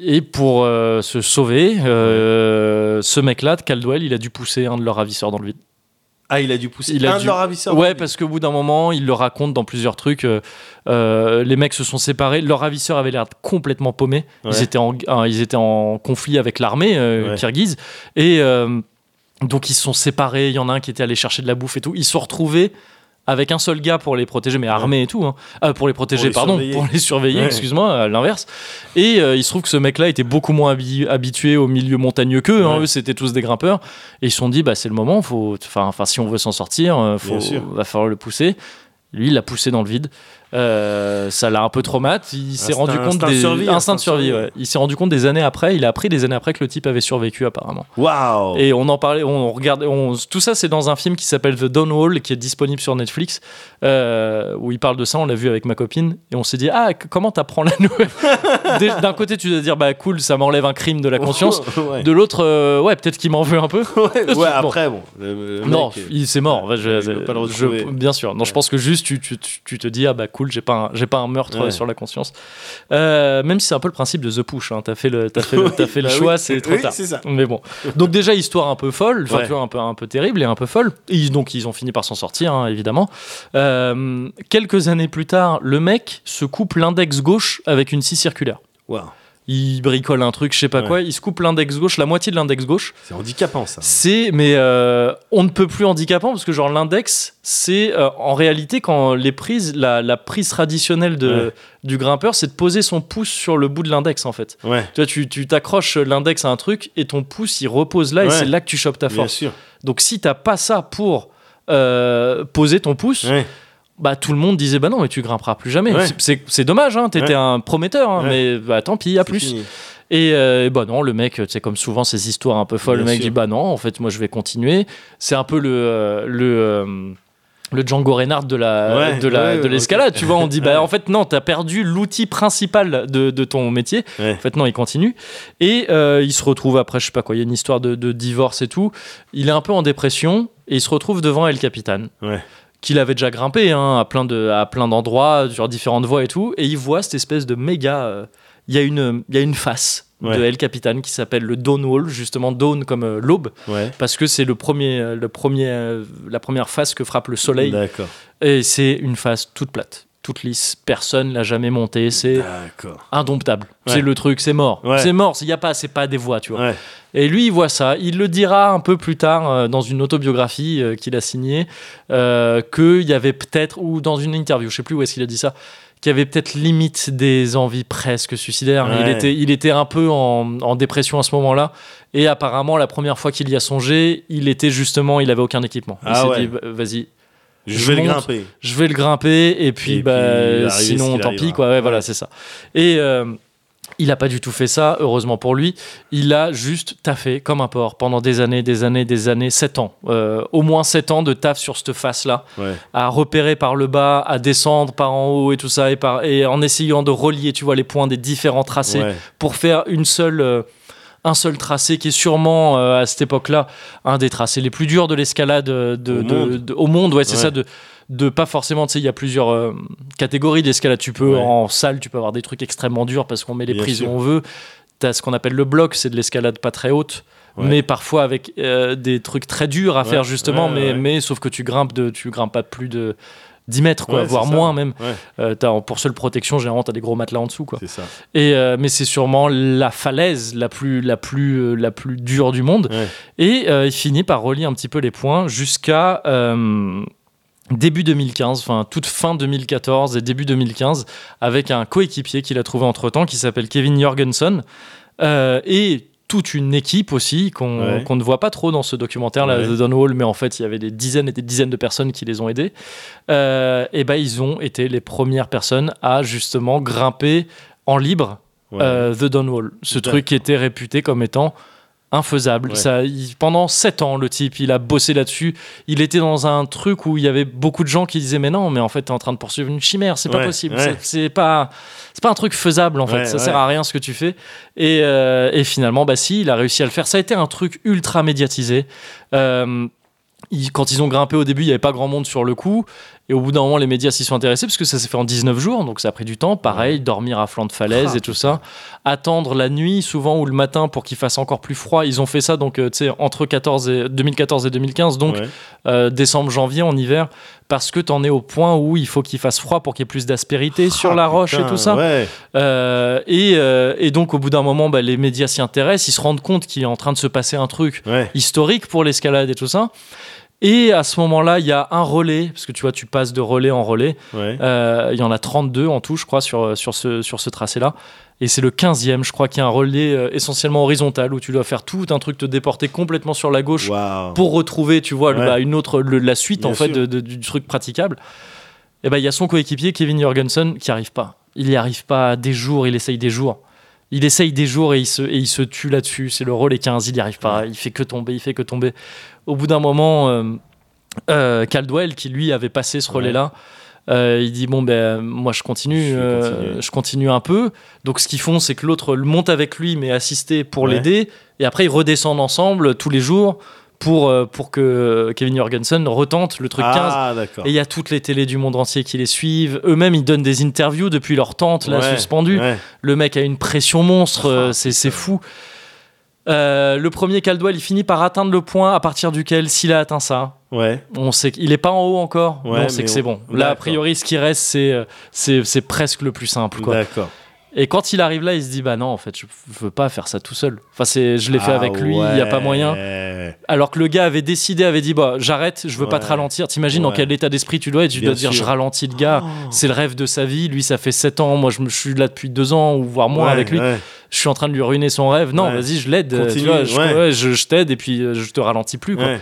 Et pour se sauver, ce mec-là, de Caldwell, il a dû pousser un de leurs ravisseurs dans le vide. Ah, il a dû pousser Il a un dû- de leurs ravisseurs. Ouais, parce qu'au bout d'un moment, il le raconte dans plusieurs trucs. euh, euh, les mecs se sont séparés. Leur ravisseur avait l'air complètement paumé. Ils, étaient en, euh, ils étaient en conflit avec l'armée euh, Ouais. kirghize. Et euh, donc, ils se sont séparés. Il y en a un qui était allé chercher de la bouffe et tout. Ils se sont retrouvés avec un seul gars pour les protéger, mais armé et tout. hein. Euh, pour les protéger, Pour les pardon. surveiller. Pour les surveiller, Ouais. excuse-moi, à l'inverse. Et euh, il se trouve que ce mec-là était beaucoup moins habi- habitué au milieu montagneux qu'eux. hein. Eux, c'était tous des grimpeurs. Et ils se sont dit, bah, c'est le moment. Faut, enfin, si on veut s'en sortir, euh, sûr. va falloir le pousser. Lui, il l'a poussé dans le vide. Euh, ça l'a un peu traumatisé. Il s'est rendu compte des survie, instinct instinct de survie. ouais. Il s'est rendu compte des années après. Il a appris des années après que le type avait survécu apparemment. Waouh. Et on en parlait, on regardait, on- tout ça c'est dans un film qui s'appelle The Downwall qui est disponible sur Netflix euh, où il parle de ça. On l'a vu avec ma copine et on s'est dit ah comment t'apprends la nouvelle? D'un côté tu dois dire bah cool ça m'enlève un crime de la conscience. ouais. De l'autre euh, ouais peut-être qu'il m'en veut un peu. ouais, après, bon. le- le Non, il c'est mort. Je- je- retrouver. bien sûr. Non, je pense que juste tu, tu, tu- tu te dis ah bah cool, j'ai pas un, j'ai pas un meurtre Ouais. sur la conscience. Euh, même si c'est un peu le principe de The Push. Hein. T'as fait le, t'as fait le, t'as fait le Bah choix, c'est trop tard. c'est ça. Mais bon. Donc déjà histoire un peu folle, tu vois un peu un peu terrible et un peu folle. Et donc ils ont fini par s'en sortir hein, évidemment. Euh, quelques années plus tard, le mec se coupe l'index gauche avec une scie circulaire. Waouh. Il bricole un truc, je sais pas Ouais. quoi. Il se coupe l'index gauche, la moitié de l'index gauche. C'est handicapant, ça. C'est, mais euh, on ne peut plus handicapant parce que genre l'index, c'est euh, en réalité quand les prises, la, la prise traditionnelle de, Ouais. du grimpeur, c'est de poser son pouce sur le bout de l'index en fait. Ouais, Tu vois, tu tu t'accroches l'index à un truc et ton pouce il repose là et c'est là que tu chopes ta bien force. sûr. Donc si t'as pas ça pour euh, poser ton pouce. Bah tout le monde disait bah non mais tu grimperas plus jamais. Ouais. C'est- dommage, hein, t'étais Ouais. un prometteur, hein, Ouais. mais bah tant pis, à plus. fini. Et euh, bah non, le mec, c'est comme souvent ces histoires un peu folles, le mec sûr. dit bah non, en fait moi je vais continuer. C'est un peu le euh, le euh, le Django Reinhardt de la Ouais, de la ouais, de l'escalade, tu vois, on dit bah en fait non, t'as perdu l'outil principal de, de ton métier. Ouais. En fait non, il continue et euh, il se retrouve après je sais pas quoi, il y a une histoire de, de divorce et tout. Il est un peu en dépression et il se retrouve devant El Capitan. Qu'il avait déjà grimpé hein, à plein de à plein d'endroits sur différentes voies et tout, et il voit cette espèce de méga. euh, Il y a une il y a une face de. El Capitan qui s'appelle le Dawn Wall, justement Dawn comme euh, l'aube, Ouais. parce que c'est le premier, euh, le premier, la première face que frappe le soleil. Et c'est une face toute plate, toute lisse. Personne l'a jamais montée. C'est indomptable. Ouais. C'est le truc, c'est mort. Ouais. C'est mort. Il y a pas, c'est pas des voix, tu vois. Ouais. Et lui, il voit ça. Il le dira un peu plus tard euh, dans une autobiographie euh, qu'il a signée, euh, qu'il y avait peut-être, ou dans une interview, je sais plus où est-ce qu'il a dit ça, qu'il y avait peut-être limite des envies presque suicidaires. Il, était, il était un peu en, en dépression à ce moment-là. Et apparemment, la première fois qu'il y a songé, il était justement, il avait aucun équipement. Il Ah s'est ouais. dit, bah, vas-y, Je, Je vais le grimper. je vais le grimper et puis, Et bah, puis, sinon tant arrivera. pis quoi ouais, voilà c'est ça et euh, il a pas du tout fait ça heureusement pour lui il a juste taffé comme un porc pendant des années des années des années 7 ans Euh, au moins 7 ans de taf sur cette face là Ouais. à repérer par le bas à descendre par en haut et tout ça et, par, et en essayant de relier tu vois les points des différents tracés Ouais. pour faire une seule euh, un seul tracé qui est sûrement euh, à cette époque-là un des tracés les plus durs de l'escalade de, Au de- monde. de- au monde. Ouais, c'est Ouais. ça. De, de pas forcément, tu sais, il y a plusieurs euh, catégories d'escalade. Tu peux Ouais. en salle, tu peux avoir des trucs extrêmement durs parce qu'on met les Bien prises sûr. où on veut. T'as ce qu'on appelle le bloc, c'est de l'escalade pas très haute. Ouais. Mais parfois avec euh, des trucs très durs à Ouais, faire justement, mais, mais sauf que tu grimpes de, tu grimpes pas plus de 10 mètres, quoi, Ouais, voire moins même. Ouais. Euh, pour seule protection, généralement, tu as des gros matelas en dessous. Quoi. Ça. Et, euh, mais c'est sûrement la falaise la plus, la plus, euh, la plus dure du monde. Ouais. Et il finit par relier un petit peu les points jusqu'à début 2015, enfin toute fin 2014 et début 2015, avec un coéquipier qu'il a trouvé entre-temps qui s'appelle Kevin Jorgensen. Et toute une équipe aussi qu'on Ouais. ne voit pas trop dans ce documentaire là Ouais. The Downwall mais en fait il y avait des dizaines et des dizaines de personnes qui les ont aidés Euh, et ben ils ont été les premières personnes à justement grimper en libre Ouais. euh, The Downwall ce truc qui était réputé comme étant infaisable. Ouais. ça, il- pendant sept ans le type il a bossé là-dessus. Il était dans un truc où il y avait beaucoup de gens qui disaient mais non mais en fait t'es en train de poursuivre une chimère c'est pas Ouais, possible. ouais. c'est- pas c'est pas un truc faisable en fait. Ça sert à rien ce que tu fais. Et, euh, et finalement bah si il a réussi à le faire. Ça a été un truc ultra médiatisé. Euh, quand ils ont grimpé au début, il n'y avait pas grand monde sur le coup. Et au bout d'un moment, les médias s'y sont intéressés parce que ça s'est fait en 19 jours, donc ça a pris du temps. Pareil, dormir à flanc de falaise Ah, et tout ça. Attendre la nuit, souvent, ou le matin pour qu'il fasse encore plus froid. Ils ont fait ça donc, euh, tu sais, entre 14 et, 2014 et 2015, donc Ouais. euh, décembre, janvier, en hiver, parce que tu en es au point où il faut qu'il fasse froid pour qu'il y ait plus d'aspérité sur Ah, la roche et tout ça. Ouais. Euh, et, et donc, au bout d'un moment, bah, les médias s'y intéressent, ils se rendent compte qu'il est en train de se passer un truc Ouais. historique pour l'escalade et tout ça. Et à ce moment-là, il y a un relais, parce que tu vois, tu passes de relais en relais. Ouais. Euh, il y en a 32 en tout, je crois, sur, sur ce, sur ce tracé-là. Et c'est le 15e, je crois, qu'il y a un relais euh, essentiellement horizontal où tu dois faire tout un truc, te déporter complètement sur la gauche pour retrouver, tu vois, le- Ouais. bah, une autre, le- la suite Bien en fait sûr. de- de- du truc praticable. Et ben il y a son coéquipier Kevin Jorgensen qui arrive pas. Il y arrive pas des jours, il essaye des jours. Il essaye des jours et il se, et il se tue là-dessus. C'est le et 15, il y arrive pas. Il fait que tomber, il fait que tomber. Au bout d'un moment, euh, euh, Caldwell, qui lui avait passé ce relais-là, euh, il dit bon ben moi je continue, Je euh, continue un peu. Donc ce qu'ils font, c'est que l'autre monte avec lui, mais assisté pour Ouais. l'aider. Et après ils redescendent ensemble tous les jours pour pour que Kevin Jorgensen retente le truc 15. Ah. Et il y a toutes les télés du monde entier qui les suivent. Eux-mêmes, ils donnent des interviews depuis leur tente, là, Ouais, suspendue. ouais. Le mec a une pression monstre, Ah, c'est c'est fou. Euh, le premier Caldwell, il finit par atteindre le point à partir duquel, s'il a atteint ça, Ouais. on sait qu'il est pas en haut encore, Ouais, mais on sait que c'est on- bon. Là, a priori, ce qui reste, c'est euh, c'est c'est presque le plus simple. Quoi. D'accord. Et quand il arrive là, il se dit bah non, en fait, je veux pas faire ça tout seul. Enfin, c'est, je l'ai fait Ah, avec lui, il y a pas moyen. Alors que le gars avait décidé, avait dit bah j'arrête, je veux pas te ralentir. T'imagines dans quel état d'esprit tu dois être Tu Bien dois te dire sûr. je ralentis le gars. C'est le rêve de sa vie. Lui, ça fait 7 ans. Moi, je, me, je suis là depuis 2 ans ou voire moins avec lui. Je suis en train de lui ruiner son rêve. Non, Ouais. vas-y, je l'aide. euh, Continue, Tu vois, je, ouais. je, je t'aide et puis euh, je te ralentis plus. Quoi.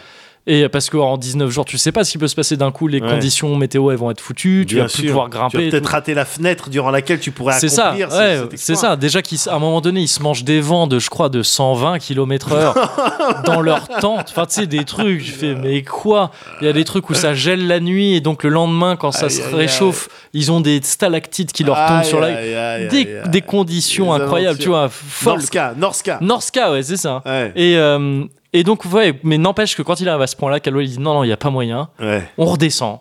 Et parce qu'en 19 jours, tu sais pas ce qui peut se passer d'un coup. Les Ouais. conditions météo, elles vont être foutues. Tu Bien vas plus sûr. pouvoir Tu grimper. vas et peut-être rater la fenêtre durant laquelle tu pourrais C'est ça, accomplir ce- ouais, cet c'est ça. Déjà qu'à un moment donné, ils se mangent des vents de, je crois, de 120 km/h dans leur tente. Enfin, tu sais, des trucs. Je fais, mais quoi? Il y a des trucs où ça gèle la nuit et donc le lendemain, quand ça Aïe, se aïe, réchauffe, ils ont des stalactites qui leur tombent Aïe, sur la. Des, des conditions Les incroyables, tu vois, folles. Norska, Norska. Norska, ouais, c'est ça. Et, euh, et donc, ouais, mais n'empêche que quand il arrive à ce point-là, Caldwell il dit non, non, il n'y a pas moyen. Ouais. On redescend.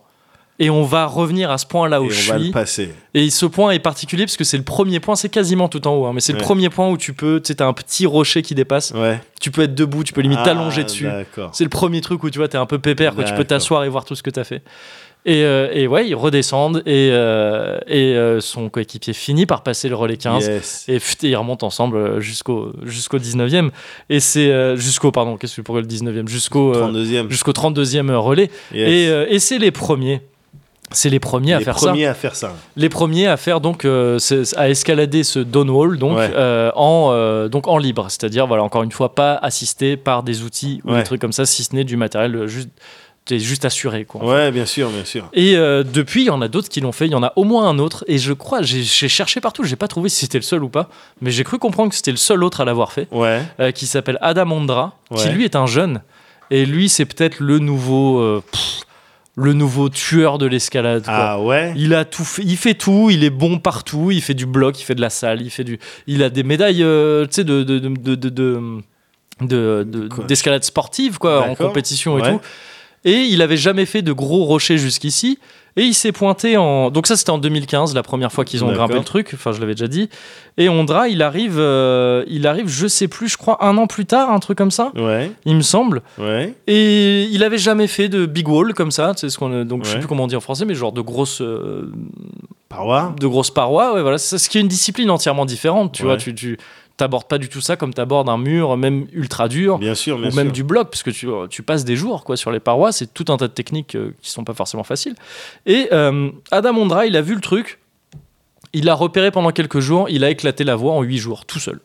Et on va revenir à ce point-là Et où on je va suis. le passer. Et ce point est particulier parce que c'est le premier point, c'est quasiment tout en haut, hein, mais c'est le premier point où tu peux, tu sais, t'as un petit rocher qui dépasse, Ouais. tu peux être debout, tu peux limite Ah, t'allonger dessus. C'est le premier truc où tu vois, t'es un peu pépère, que tu peux t'asseoir et voir tout ce que t'as fait. Et, euh, et ouais, ils redescendent et, euh, et euh, son coéquipier finit par passer le relais 15. Yes. Et, pff, ils remontent ensemble jusqu'au jusqu'au 19e. Et c'est jusqu'au, pardon, qu'est-ce que pourquoi le 19e Jusqu'au euh, 32e. jusqu'au 32e relais. Yes. Et, et c'est les premiers. C'est les premiers à Les faire ça premiers à faire ça. les premiers à faire donc euh, à escalader ce downwall donc Ouais. euh, en euh, donc en libre c'est-à-dire voilà encore une fois pas assisté par des outils ou des trucs comme ça si ce n'est du matériel juste t'es juste assuré quoi Ouais, bien sûr, bien sûr. et euh, depuis il y en a d'autres qui l'ont fait il y en a au moins un autre et je crois j'ai cherché partout j'ai pas trouvé si c'était le seul ou pas mais j'ai cru comprendre que c'était le seul autre à l'avoir fait Ouais. euh, qui s'appelle Adam Ondra qui lui est un jeune et lui c'est peut-être le nouveau euh, pff, le nouveau tueur de l'escalade. Ah ouais? Il a tout fait, il fait tout, il est bon partout, il fait du bloc, il fait de la salle, il fait du, il a des médailles, tu sais, de de de de, d'escalade sportive quoi, en compétition et Ouais. tout. Et il avait jamais fait de gros rochers jusqu'ici. Et il s'est pointé en. Donc, ça, c'était en 2015, la première fois qu'ils ont grimpé le truc. Enfin, je l'avais déjà dit. Et Ondra, il arrive, euh, il arrive, je sais plus, je crois, un an plus tard, un truc comme ça, Ouais, il me semble. ouais. Et il avait jamais fait de big wall comme ça. Tu sais ce qu'on. Donc, je sais Ouais. plus comment on dit en français, mais genre de grosses. euh, Paroi de grosses parois, ouais, voilà, c'est ce qui est une discipline entièrement différente, tu Ouais. vois, tu, tu t'abordes pas du tout ça comme t'abordes un mur, même ultra dur, Bien sûr, bien ou sûr. même du bloc, parce que tu, tu passes des jours quoi sur les parois, c'est tout un tas de techniques euh, qui sont pas forcément faciles. Et euh, Adam Ondra, il a vu le truc, il l'a repéré pendant quelques jours, il a éclaté la voie en huit jours, tout seul.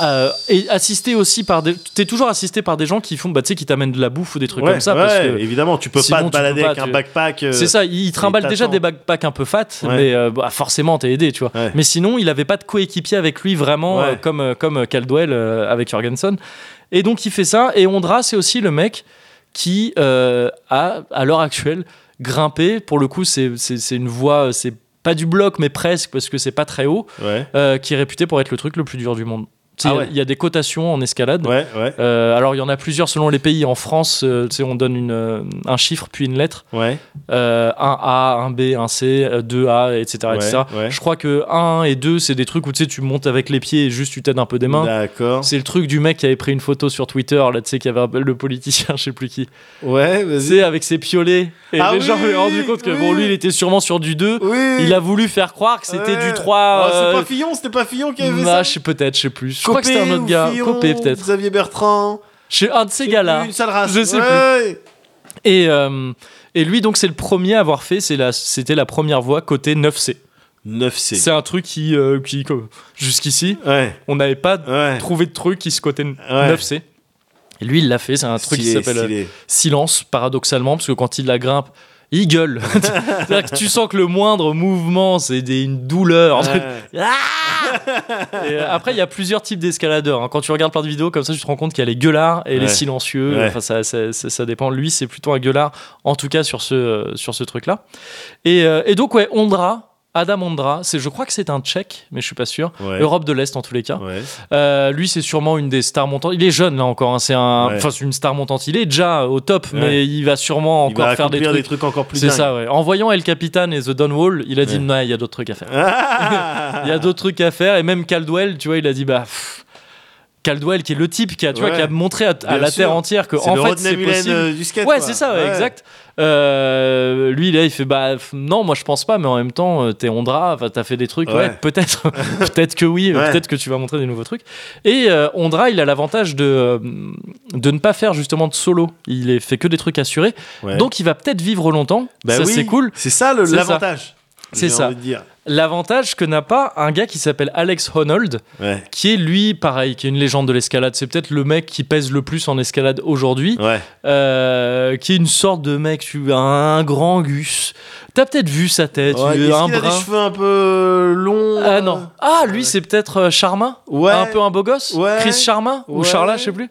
Euh, et assisté aussi par des. T'es toujours assisté par des gens qui font. Bah, tu sais, qui t'amènent de la bouffe ou des trucs Ouais, comme ça. ouais, parce que évidemment, tu peux sinon, pas te balader pas, avec un backpack. euh, C'est ça, il trimballe déjà des backpacks un peu fat, Ouais. mais euh, bah, forcément t'es aidé, tu vois. Mais sinon, il avait pas de coéquipier avec lui vraiment euh, comme euh, comme Caldwell avec Jorgensen. Et donc il fait ça. Et Ondra, c'est aussi le mec qui a à l'heure actuelle grimpé. Pour le coup, c'est une voie, c'est pas du bloc, mais presque parce que c'est pas très haut, qui est réputé pour être le truc le plus dur du monde. Ah il y a- y, des cotations en escalade. ouais, ouais, Euh, alors il y en a plusieurs selon les pays. En France, euh, on donne une, euh, un chiffre puis une lettre. un A, un B, un C, euh, deux A, etc. Je crois que 1 et 2, c'est des trucs où tu montes avec les pieds et juste tu t'aides un peu des mains. D'accord. C'est le truc du mec qui avait pris une photo sur Twitter, là, tu sais, qui avait un- le politicien, je sais plus qui. Ouais, vas-y. avec ses piolets. Et Ah les gens avaient rendu compte que, oui. bon, lui, il était sûrement sur du 2. Oui. Il a voulu faire croire que c'était du 3. Oh, c'est pas Fillon, c'était pas Fillon qui avait bah, ça je sais peut-être, je sais plus. Je crois que c'était un autre gars. Fillon, Copé, peut-être. Xavier Bertrand. Chez un de ces Je gars-là. plus, Une sale race. Je sais Ouais. Et, euh, et lui, donc, c'est le premier à avoir fait. c'est la- C'était la première voie côté 9C. 9C. C'est un truc qui, euh, qui jusqu'ici, Ouais, on n'avait pas ouais. trouvé de truc qui se cotait Ouais. 9C. Et lui, il l'a fait. C'est un truc qui s'appelle euh, silence, paradoxalement, parce que quand il la grimpe, il gueule. C'est-à-dire que tu sens que le moindre mouvement, c'est des- une douleur. Et, euh, après, il y a plusieurs types d'escaladeurs. hein. Quand tu regardes plein de vidéos comme ça, tu te rends compte qu'il y a les gueulards et les silencieux. Ouais. Enfin, ça, ça, ça- ça dépend. Lui, c'est plutôt un gueulard, en tout cas sur ce, euh, sur ce truc-là. Et, euh, et donc, ouais, Ondra. Adam Ondra, c'est, je crois que c'est un tchèque, mais je suis pas sûr. Ouais. Europe de l'Est en tous les cas. Ouais. Euh, lui, c'est sûrement une des stars montantes. Il est jeune là encore. hein. C'est un, Ouais. enfin, c'est une star montante. Il est déjà au top, mais il va sûrement encore va faire des accomplir trucs. encore plus C'est ça, ouais. En voyant El Capitan et The Dawn Wall, il a dit non, il y a d'autres trucs à faire. Il y a d'autres trucs à faire et même Caldwell, tu vois, il a dit bah pff, Caldwell qui est le type qui a, tu vois, qui a montré à, la sûr. terre entière que en fait c'est possible. euh, du skate. Ouais, c'est ça, ouais, exact. Euh, lui, là, il fait bah non, moi je pense pas, mais en même temps, euh, t'es Ondra, t'as fait des trucs, ouais, Ouais. peut-être, peut-être que oui, euh, Ouais. peut-être que tu vas montrer des nouveaux trucs. Et euh, Ondra, il a l'avantage de de ne pas faire justement de solo. Il fait que des trucs assurés, Ouais. donc il va peut-être vivre longtemps. Bah ça oui, c'est cool. C'est ça l'avantage. C'est ça. envie de dire. L'avantage que n'a pas un gars qui s'appelle Alex Honnold, Ouais. qui est lui, pareil, qui est une légende de l'escalade. C'est peut-être le mec qui pèse le plus en escalade aujourd'hui, Ouais. euh, qui est une sorte de mec, tu un grand gus. T'as peut-être vu sa tête, Ouais, tu- Est-ce un qu'il a des cheveux un peu longs Ah euh non. Ah, lui, c'est peut-être euh, Charma Ouais. Un peu un beau gosse. Chris Charma Ou. Charla, je sais plus.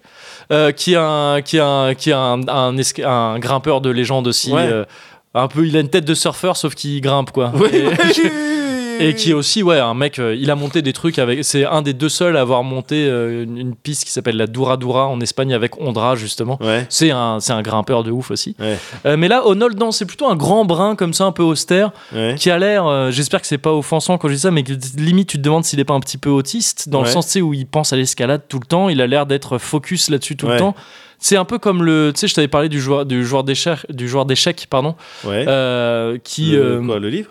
Euh, qui est un, qui est un, qui est un, un, esca- un grimpeur de légende aussi. Euh, un peu, il a une tête de surfeur, sauf qu'il grimpe, quoi. Oui, Et- Et qui est aussi, ouais, un mec, euh, il a monté des trucs avec. C'est un des deux seuls à avoir monté euh, une, une piste qui s'appelle la Dura Dura en Espagne avec Ondra, justement. Ouais. C'est un, c'est un grimpeur de ouf aussi. Ouais. Euh, mais là, Honold, non, c'est plutôt un grand brun comme ça, un peu austère, Ouais. qui a l'air. euh, J'espère que c'est pas offensant quand je dis ça, mais que limite tu te demandes s'il est pas un petit peu autiste, dans le sens où il pense à l'escalade tout le temps. Il a l'air d'être focus là-dessus tout Ouais. le temps. C'est un peu comme le. Tu sais, je t'avais parlé du joueur, du joueur d'échecs, du joueur d'échecs, pardon, Ouais. euh, qui. Le- euh, quoi, le livre?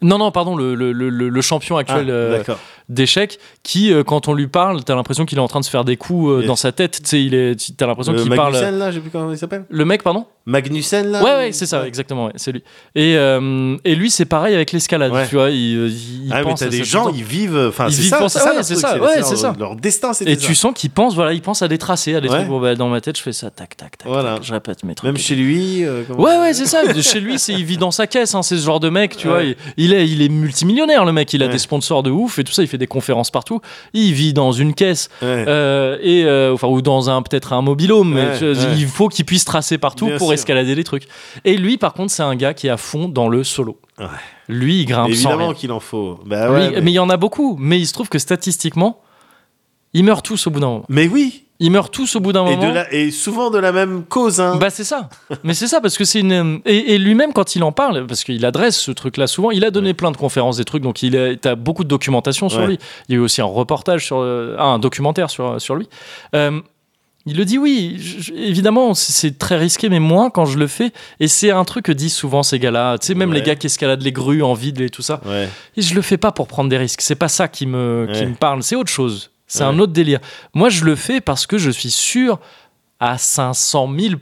Non, non, pardon, le, le, le, le champion Ah, actuel euh, D'accord. d'échecs, qui, euh, quand on lui parle, t'as l'impression qu'il est en train de se faire des coups euh, Yes. dans sa tête. Tu sais, il est, t'as l'impression qu'il parle. Magnussen, là, je sais plus comment il s'appelle. Le mec, pardon? Magnussen, là Ouais, ouais, c'est ça, exactement, ouais, c'est lui. Et, euh, et lui, c'est pareil avec l'escalade, Ouais. tu vois. Il, il Ah, mais pense t'as à des gens, ils vivent. Enfin, Ils c'est ça, c'est ça, ouais, leur c'est ça, leur- ça. Leur destin, c'est Et tu sens qu'il pense, voilà, il pense à des tracés, à des trucs. Bon, bah, dans ma tête, je fais ça, tac, tac, tac. Voilà. tac, je répète mes trucs. Même chez lui. euh, Ouais, ouais, c'est ça. Chez lui, c'est il vit dans sa caisse. Hein, c'est ce genre de mec, tu vois. Il, il est, il est multimillionnaire, le mec. Il a des sponsors de ouf et tout ça. Il fait des conférences partout. Il vit dans une caisse euh, et euh, enfin ou dans un peut-être un mobilhome, mais il faut qu'il puisse tracer partout pour. Escalader les trucs. Et lui, par contre, c'est un gars qui est à fond dans le solo. Ouais. Lui, il grimpe Évidemment qu'il en faut. Bah Lui- mais... mais... il y en a beaucoup. Mais il se trouve que statistiquement, ils meurent tous au bout d'un moment. mais oui. Ils meurent tous au bout d'un moment. la... et souvent de la même cause. Hein. Bah c'est ça. Mais c'est ça parce que c'est une et, et lui-même quand il en parle parce qu'il adresse ce truc-là souvent, il a donné plein de conférences des trucs donc il a t'as beaucoup de documentation sur Ouais. lui. Il y a eu aussi un reportage sur euh, ah, un documentaire sur sur lui. Euh, il le dit oui, je- évidemment c'est- très risqué mais moi quand je le fais et c'est un truc que disent souvent ces gars-là, tu sais même Ouais. les gars qui escaladent les grues en vide et tout ça. Ouais. Et je le fais pas pour prendre des risques. C'est pas ça qui me, qui me parle. C'est autre chose. C'est un autre délire. Moi, je le fais parce que je suis sûr à 500 000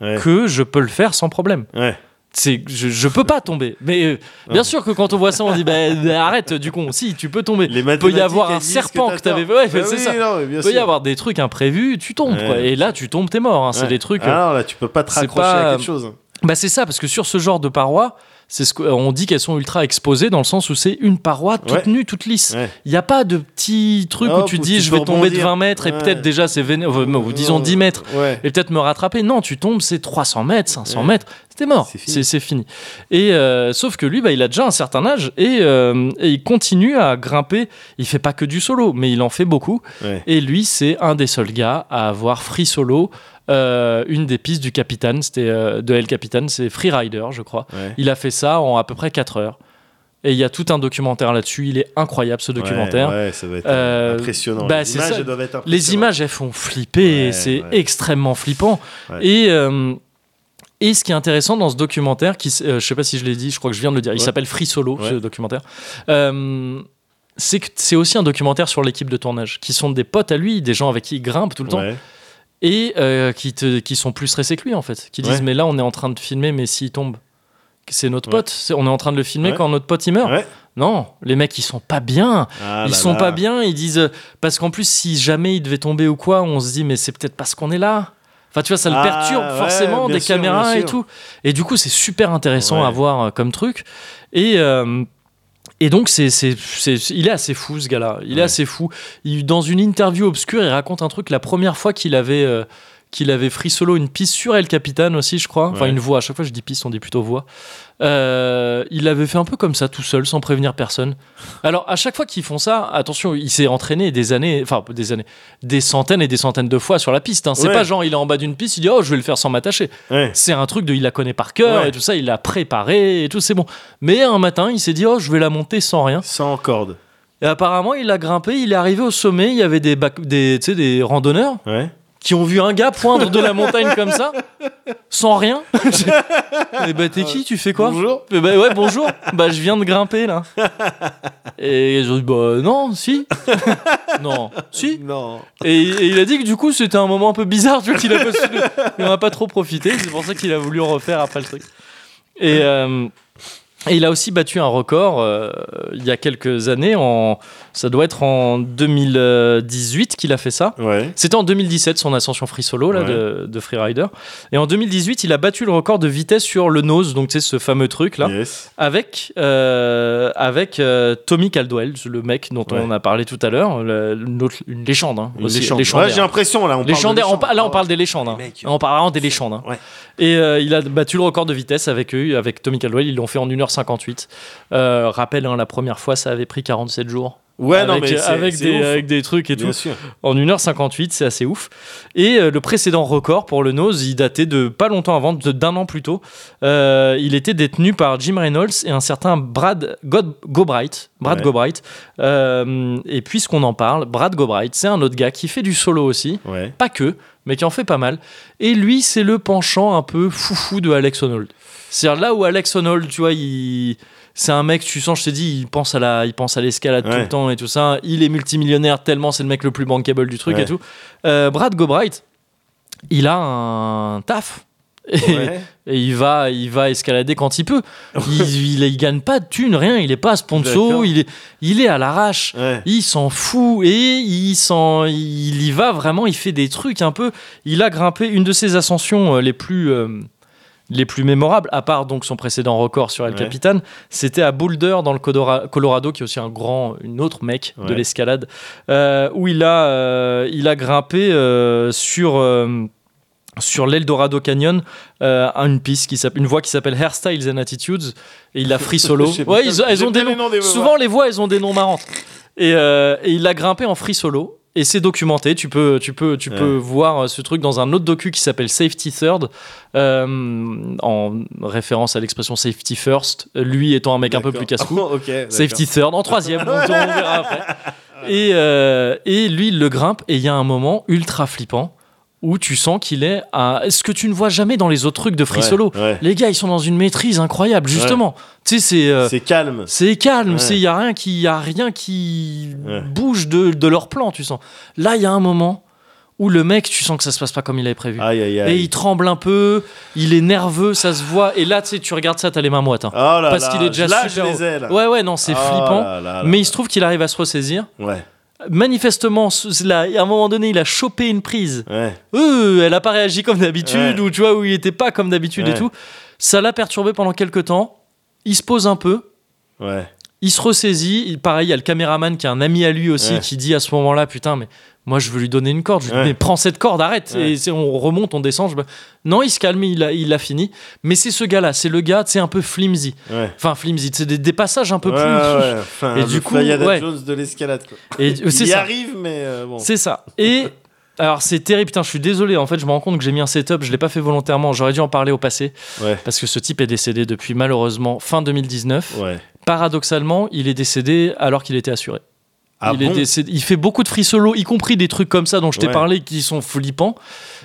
Ouais. que je peux le faire sans problème. Ouais. C'est, je, je peux pas tomber. Mais euh, bien sûr que quand on voit ça, on dit bah, arrête du con. Si, tu peux tomber. Il peut y avoir un serpent que t'avais. Ouais, Bah c'est oui, ça. non, Il peut y avoir des trucs imprévus, tu tombes. Ouais. quoi. Et là, tu tombes, t'es mort. hein. C'est des trucs. Ah non, là, tu peux pas te raccrocher pas- à quelque chose. Bah c'est ça, parce que sur ce genre de parois, c'est ce qu'on dit qu'elles sont ultra exposées dans le sens où c'est une paroi toute Ouais. nue, toute lisse. Ouais. Il n'y a pas de petits trucs où tu dis je vais tomber de rebondir. 20 mètres et Ouais. peut-être déjà c'est euh, ou disons 10 mètres Ouais. et peut-être me rattraper. Non, tu tombes, c'est 300 mètres, 500 Ouais. mètres, c'était mort, C'est fini. fini. Et euh, sauf que lui, bah, il a déjà un certain âge et, euh, et il continue à grimper. Il fait pas que du solo, mais il en fait beaucoup. Ouais. Et lui, c'est un des seuls gars à avoir free solo. Euh, une des pistes du Capitaine, c'était euh, de El Capitan, c'est Freerider, je crois. Ouais. Il a fait ça en à peu près 4 heures. Et il y a tout un documentaire là-dessus. Il est incroyable ce documentaire. Ouais, ouais, ça va être Euh, impressionnant. bah, les images, ça. elles doivent être Les impressionnantes. images, elles font flipper. Ouais, c'est extrêmement flippant. Et, euh, et ce qui est intéressant dans ce documentaire, qui, euh, je sais pas si je l'ai dit, je crois que je viens de le dire, il s'appelle Free Solo, ce documentaire. C'est aussi un documentaire sur l'équipe de tournage, qui sont des potes à lui, des gens avec qui il grimpe tout le temps. Et euh, qui, te, qui sont plus stressés que lui en fait, qui disent Ouais. mais là on est en train de filmer, mais s'il tombe, c'est notre Ouais. pote, on est en train de le filmer Ouais. quand notre pote il meurt. Non, les mecs ils sont pas bien, Ah ils là sont là. pas bien, ils disent parce qu'en plus si jamais il devait tomber ou quoi, on se dit mais c'est peut-être parce qu'on est là. Enfin tu vois ça le Ah, perturbe ouais, forcément des sûr, caméras et tout. Et du coup c'est super intéressant Ouais. à voir euh, comme truc. Et euh, et donc c'est c'est c'est- il est assez fou ce gars-là. Il est assez fou. Il, dans une interview obscure, il raconte un truc la première fois qu'il avait euh, qu'il avait free solo une piste sur El Capitan aussi, je crois. Enfin, Ouais. une voix. À chaque fois, je dis piste, on dit plutôt voix. Euh, il l'avait fait un peu comme ça, tout seul, sans prévenir personne. Alors, à chaque fois qu'ils font ça, attention, il s'est entraîné des années, enfin, des années, des centaines et des centaines de fois sur la piste. hein. C'est Ouais. pas genre, il est en bas d'une piste, il dit, oh, je vais le faire sans m'attacher. Ouais. C'est un truc de, il la connaît par cœur et tout ça, il l'a préparé et tout, c'est bon. Mais un matin, il s'est dit, oh, je vais la monter sans rien. Sans corde. Et apparemment, il a grimpé, il est arrivé au sommet, il y avait des, bac- des, des randonneurs Ouais. Qui ont vu un gars poindre de la montagne comme ça, sans rien. et bah, t'es qui Tu fais quoi Bonjour. Eh bah, ouais, bonjour. Bah, je viens de grimper là. Et ont dit, bah, non, si. non, si. Non. Et, et il a dit que du coup, c'était un moment un peu bizarre, tu vois, qu'il a pas su- il en a pas trop profité. C'est pour ça qu'il a voulu refaire après le truc. Et, euh, et il a aussi battu un record euh, il y a quelques années. En, ça doit être en 2018 qu'il a fait ça. Ouais. C'était en 2017 son ascension free solo là, Ouais. de, de freerider. Et en 2018, il a battu le record de vitesse sur le nose, donc tu sais ce fameux truc là, Yes. avec euh, avec euh, Tommy Caldwell, le mec dont Ouais. on a parlé tout à l'heure, une, légende, hein, aussi, légende. j'ai l'impression là. On parle on là on parle des légendes. hein. On parle vraiment des légendes. hein. Et il a battu le record de vitesse avec eux, avec Tommy Caldwell. Ils l'ont fait en 1h58. Euh, rappel, hein, la première fois, ça avait pris 47 jours. Ouais, avec, non, mais c'est- avec, des, avec des trucs et tout. Sûr. En 1h58, c'est assez ouf. Et euh, le précédent record pour le nose, il datait de pas longtemps avant, d'un an plus tôt. Euh, il était détenu par Jim Reynolds et un certain Brad God- Gobright. Brad Ouais. Gobright. Euh, et puisqu'on en parle, Brad Gobright, c'est un autre gars qui fait du solo aussi. Ouais. Pas que, mais qui en fait pas mal. Et lui, c'est le penchant un peu foufou de Alex Honnold. C'est-à-dire là où Alex Honnold, tu vois, il... c'est un mec, tu sens, je t'ai dit, il pense à la, il pense à l'escalade tout le temps et tout ça. Il est multimillionnaire tellement c'est le mec le plus bankable du truc Ouais. et tout. Euh, Brad Gobright, il a un taf. Et, Ouais. et il va, il va escalader quand il peut. Il, il, il gagne pas de thunes, rien. Il est pas sponsor. Il est, il est à l'arrache. Il s'en fout et il s'en, il y va vraiment. Il fait des trucs un peu. Il a grimpé une de ses ascensions euh, les plus, euh, les plus mémorables, à part donc son précédent record sur El Ouais. Capitan. C'était à Boulder dans le Colorado, qui est aussi un grand, une autre mec de l'escalade, euh, où il a, euh, il a grimpé euh, sur. euh, sur l'Eldorado Canyon euh, une piste qui s'appelle une voix qui s'appelle Hairstyles and Attitudes et il a free solo. Ouais, ils- elles ont des noms. Souvent les voix elles ont des noms marrants. Et, euh, et il a grimpé en free solo. Et c'est documenté. Tu peux, tu peux, tu Ouais. peux voir euh, ce truc dans un autre docu qui s'appelle Safety Third, euh, en référence à l'expression Safety First. Lui étant un mec un peu plus casse-cou. Safety third en troisième, on, on verra après. Et, euh, et lui, il le grimpe et il y a un moment ultra flippant où tu sens qu'il est à ce que tu ne vois jamais dans les autres trucs de free Ouais, solo. ouais. Les gars, ils sont dans une maîtrise incroyable, justement. Tu sais, c'est euh, C'est calme. c'est calme, c'est il y a rien qui y a rien qui bouge de, de leur plan, tu sens. Là, il y a un moment où le mec, tu sens que ça se passe pas comme il avait prévu. Aïe, aïe, Et il tremble un peu, il est nerveux, ça se voit. Et là, tu sais, tu regardes ça, t'as les mains moites. hein. Oh là parce là, qu'il est déjà lâche super les ailes. Ouais, ouais, non, c'est Oh flippant. là là là Mais là. il se trouve qu'il arrive à se ressaisir. Ouais, Manifestement, là, à un moment donné, il a chopé une prise. ouais. Euh, elle a pas réagi comme d'habitude, Ouais. ou tu vois, où il était pas comme d'habitude et tout. Ça l'a perturbé pendant quelques temps. Il se pose un peu. Il se ressaisit. Il- pareil, il y a le caméraman qui est un ami à lui aussi Ouais. qui dit à ce moment-là Putain, mais moi je veux lui donner une corde. Je lui dis, Ouais. Mais prends cette corde, arrête. Ouais. Et on remonte, on descend. je- Non, il se calme, il a, il a fini. Mais c'est ce gars-là, c'est le gars, c'est un peu flimsy. Enfin, flimsy, c'est des, des passages un peu plus. Enfin, Et du coup, Flyada ouais. Jones de l'escalade. Il y ça. arrive, mais euh, bon. C'est ça. Et alors c'est terrible, putain, je suis désolé. En fait, je me rends compte que j'ai mis un setup, je l'ai pas fait volontairement. J'aurais dû en parler au passé Ouais. parce que ce type est décédé depuis malheureusement fin 2019. Ouais. Paradoxalement, il est décédé alors qu'il était assuré. Ah il, est bon décédé- il fait beaucoup de free solo, y compris des trucs comme ça dont je t'ai Ouais. parlé qui sont flippants.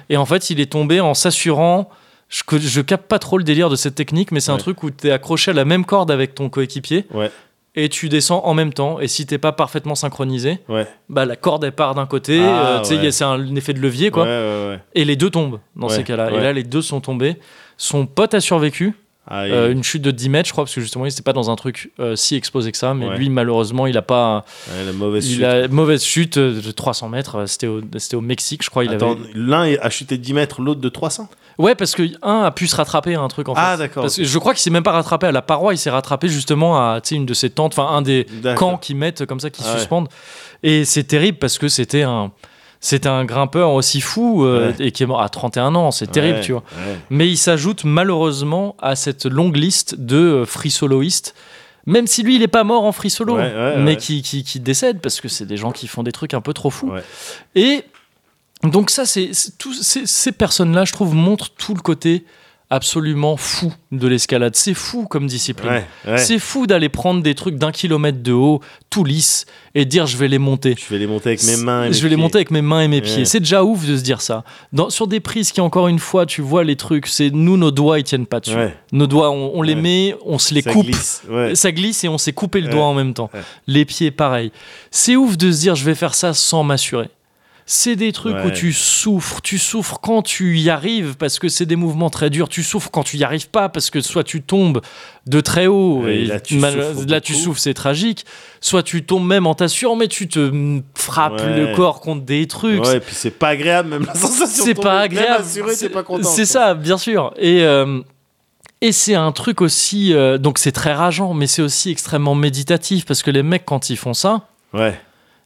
Et en fait, il est tombé en s'assurant. Je, que- je capte pas trop le délire de cette technique, mais c'est un truc où tu es accroché à la même corde avec ton coéquipier Ouais. et tu descends en même temps. Et si t'es pas parfaitement synchronisé, Ouais. bah la corde elle part d'un côté, Ah, euh, ouais. c'est un effet de levier quoi. Ouais. Et les deux tombent dans ces cas-là. Et là, les deux sont tombés. Son pote a survécu. Ah, Euh, une chute de 10 mètres, je crois, parce que justement, il n'était pas dans un truc euh, si exposé que ça. Mais Ouais. lui, malheureusement, il a pas. ouais, la mauvaise il chute. a mauvaise chute euh, de 300 mètres. C'était au, au Mexique, je crois. Il Attends, avait... l'un a chuté de 10 mètres, l'autre de 300 Ouais, parce que un a pu se rattraper à un truc en fait. Ah, d'accord. Parce que je crois qu'il s'est même pas rattrapé à la paroi, il s'est rattrapé justement à une de ces tentes, enfin un des D'accord. camps qui mettent comme ça, qui Ah ouais. suspendent. Et c'est terrible parce que c'était un, c'était un grimpeur aussi fou euh, Ouais. et qui est mort à 31 ans, c'est terrible, Ouais, tu vois. ouais. Mais il s'ajoute malheureusement à cette longue liste de euh, free soloistes. Même si lui, il est pas mort en free solo, mais. Qui, qui, qui décèdent parce que c'est des gens qui font des trucs un peu trop fous. Et donc ça, c'est c'est- ces, ces personnes-là, je trouve, montrent tout le côté absolument fou de l'escalade. C'est fou comme discipline. Ouais, ouais. C'est fou d'aller prendre des trucs d'un kilomètre de haut, tout lisse, et dire je vais les monter. Je vais les monter avec mes mains. et Je mes vais les pieds. monter avec mes mains et mes pieds. C'est déjà ouf de se dire ça. Dans, sur des prises qui, encore une fois, tu vois les trucs, c'est nous, nos doigts, ils tiennent pas dessus. Nos doigts, on, on les met, on se les Ça coupe. glisse. Ça glisse et on s'est coupé le doigt en même temps. Les pieds, pareil. C'est ouf de se dire je vais faire ça sans m'assurer. C'est des trucs où tu souffres. Tu souffres quand tu y arrives parce que c'est des mouvements très durs. Tu souffres quand tu y arrives pas parce que soit tu tombes de très haut et là, tu mal- souffres c'est tragique. Soit tu tombes même en t'assurant, mais tu te mm, frappes Ouais. le corps contre des trucs. Ouais, et puis c'est pas agréable, même la sensation. c'est de pas agréable. assuré, t'es pas content. C'est ça, bien sûr. Et, euh, et c'est un truc aussi. euh, donc c'est très rageant, mais c'est aussi extrêmement méditatif parce que les mecs, quand ils font ça, Ouais,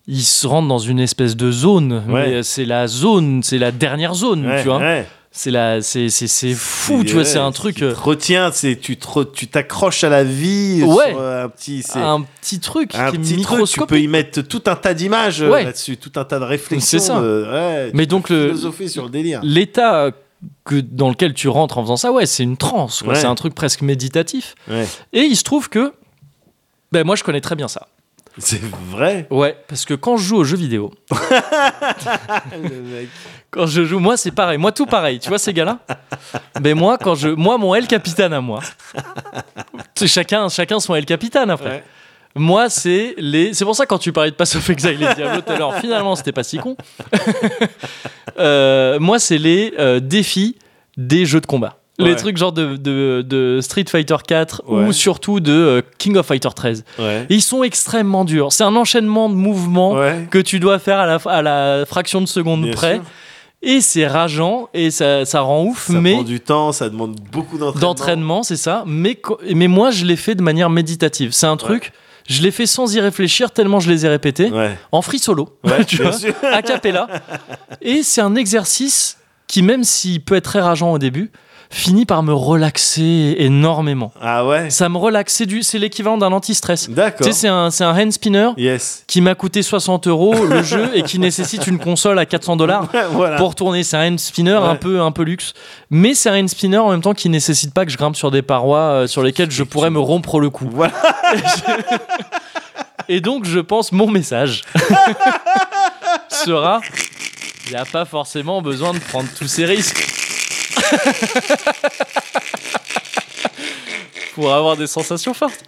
ils se rendent dans une espèce de zone. Ouais. Mais c'est la zone, c'est la dernière zone, ouais, tu vois. ouais. C'est la, c'est, c'est, fou, C'est- tu vois. C'est un truc. euh, te retient, c'est tu te re- tu t'accroches à la vie. Ouais. euh, un petit, c'est un petit truc un qui petit truc. Tu peux y mettre tout un tas d'images euh, Ouais. là-dessus, tout un tas de réflexions. C'est ça. Mais donc le- sur le délire. L'état que, dans lequel tu rentres en faisant ça, ouais, c'est une transe. C'est un truc presque méditatif. Ouais. Et il se trouve que. Ben moi, je connais très bien ça. C'est vrai. Ouais, parce que quand je joue aux jeux vidéo, le mec. quand je joue, moi c'est pareil, moi tout pareil, tu vois ces gars-là? Ben moi, quand je, moi mon El Capitane à moi, chacun, chacun son El Capitane après. Ouais. Moi c'est les, c'est pour ça quand tu parlais de Pass of Exile et Diablo tout à l'heure, finalement c'était pas si con. Euh, moi c'est les euh, défis des jeux de combat. Les trucs genre de, de, de Street Fighter 4 Ouais. ou surtout de euh, King of Fighter 13. Ouais. Ils sont extrêmement durs. C'est un enchaînement de mouvements que tu dois faire à la, à la fraction de seconde Bien près. sûr. Et c'est rageant et ça, ça rend ouf, Ça mais prend du temps, ça demande beaucoup d'entraînement. d'entraînement, c'est ça. Mais, mais moi, je l'ai fait de manière méditative. C'est un truc, je l'ai fait sans y réfléchir tellement je les ai répétés, Ouais. en free solo, Ouais, tu vois, a cappella. Et c'est un exercice qui, même s'il peut être très rageant au début, finit par me relaxer énormément. Ah ouais? Ça me relaxe, c'est du- c'est l'équivalent d'un anti-stress. Tu D'accord. sais, c'est un, c'est un hand spinner Yes. qui m'a coûté 60 euros le jeu et qui nécessite une console à 400 dollars voilà. pour tourner. C'est un hand spinner Ouais. un peu un peu luxe, mais c'est un hand spinner en même temps qui nécessite pas que je grimpe sur des parois euh, sur lesquelles je pourrais me rompre le cou. Voilà. Et donc je pense mon message sera il n'y a pas forcément besoin de prendre tous ces risques. Pour avoir des sensations fortes.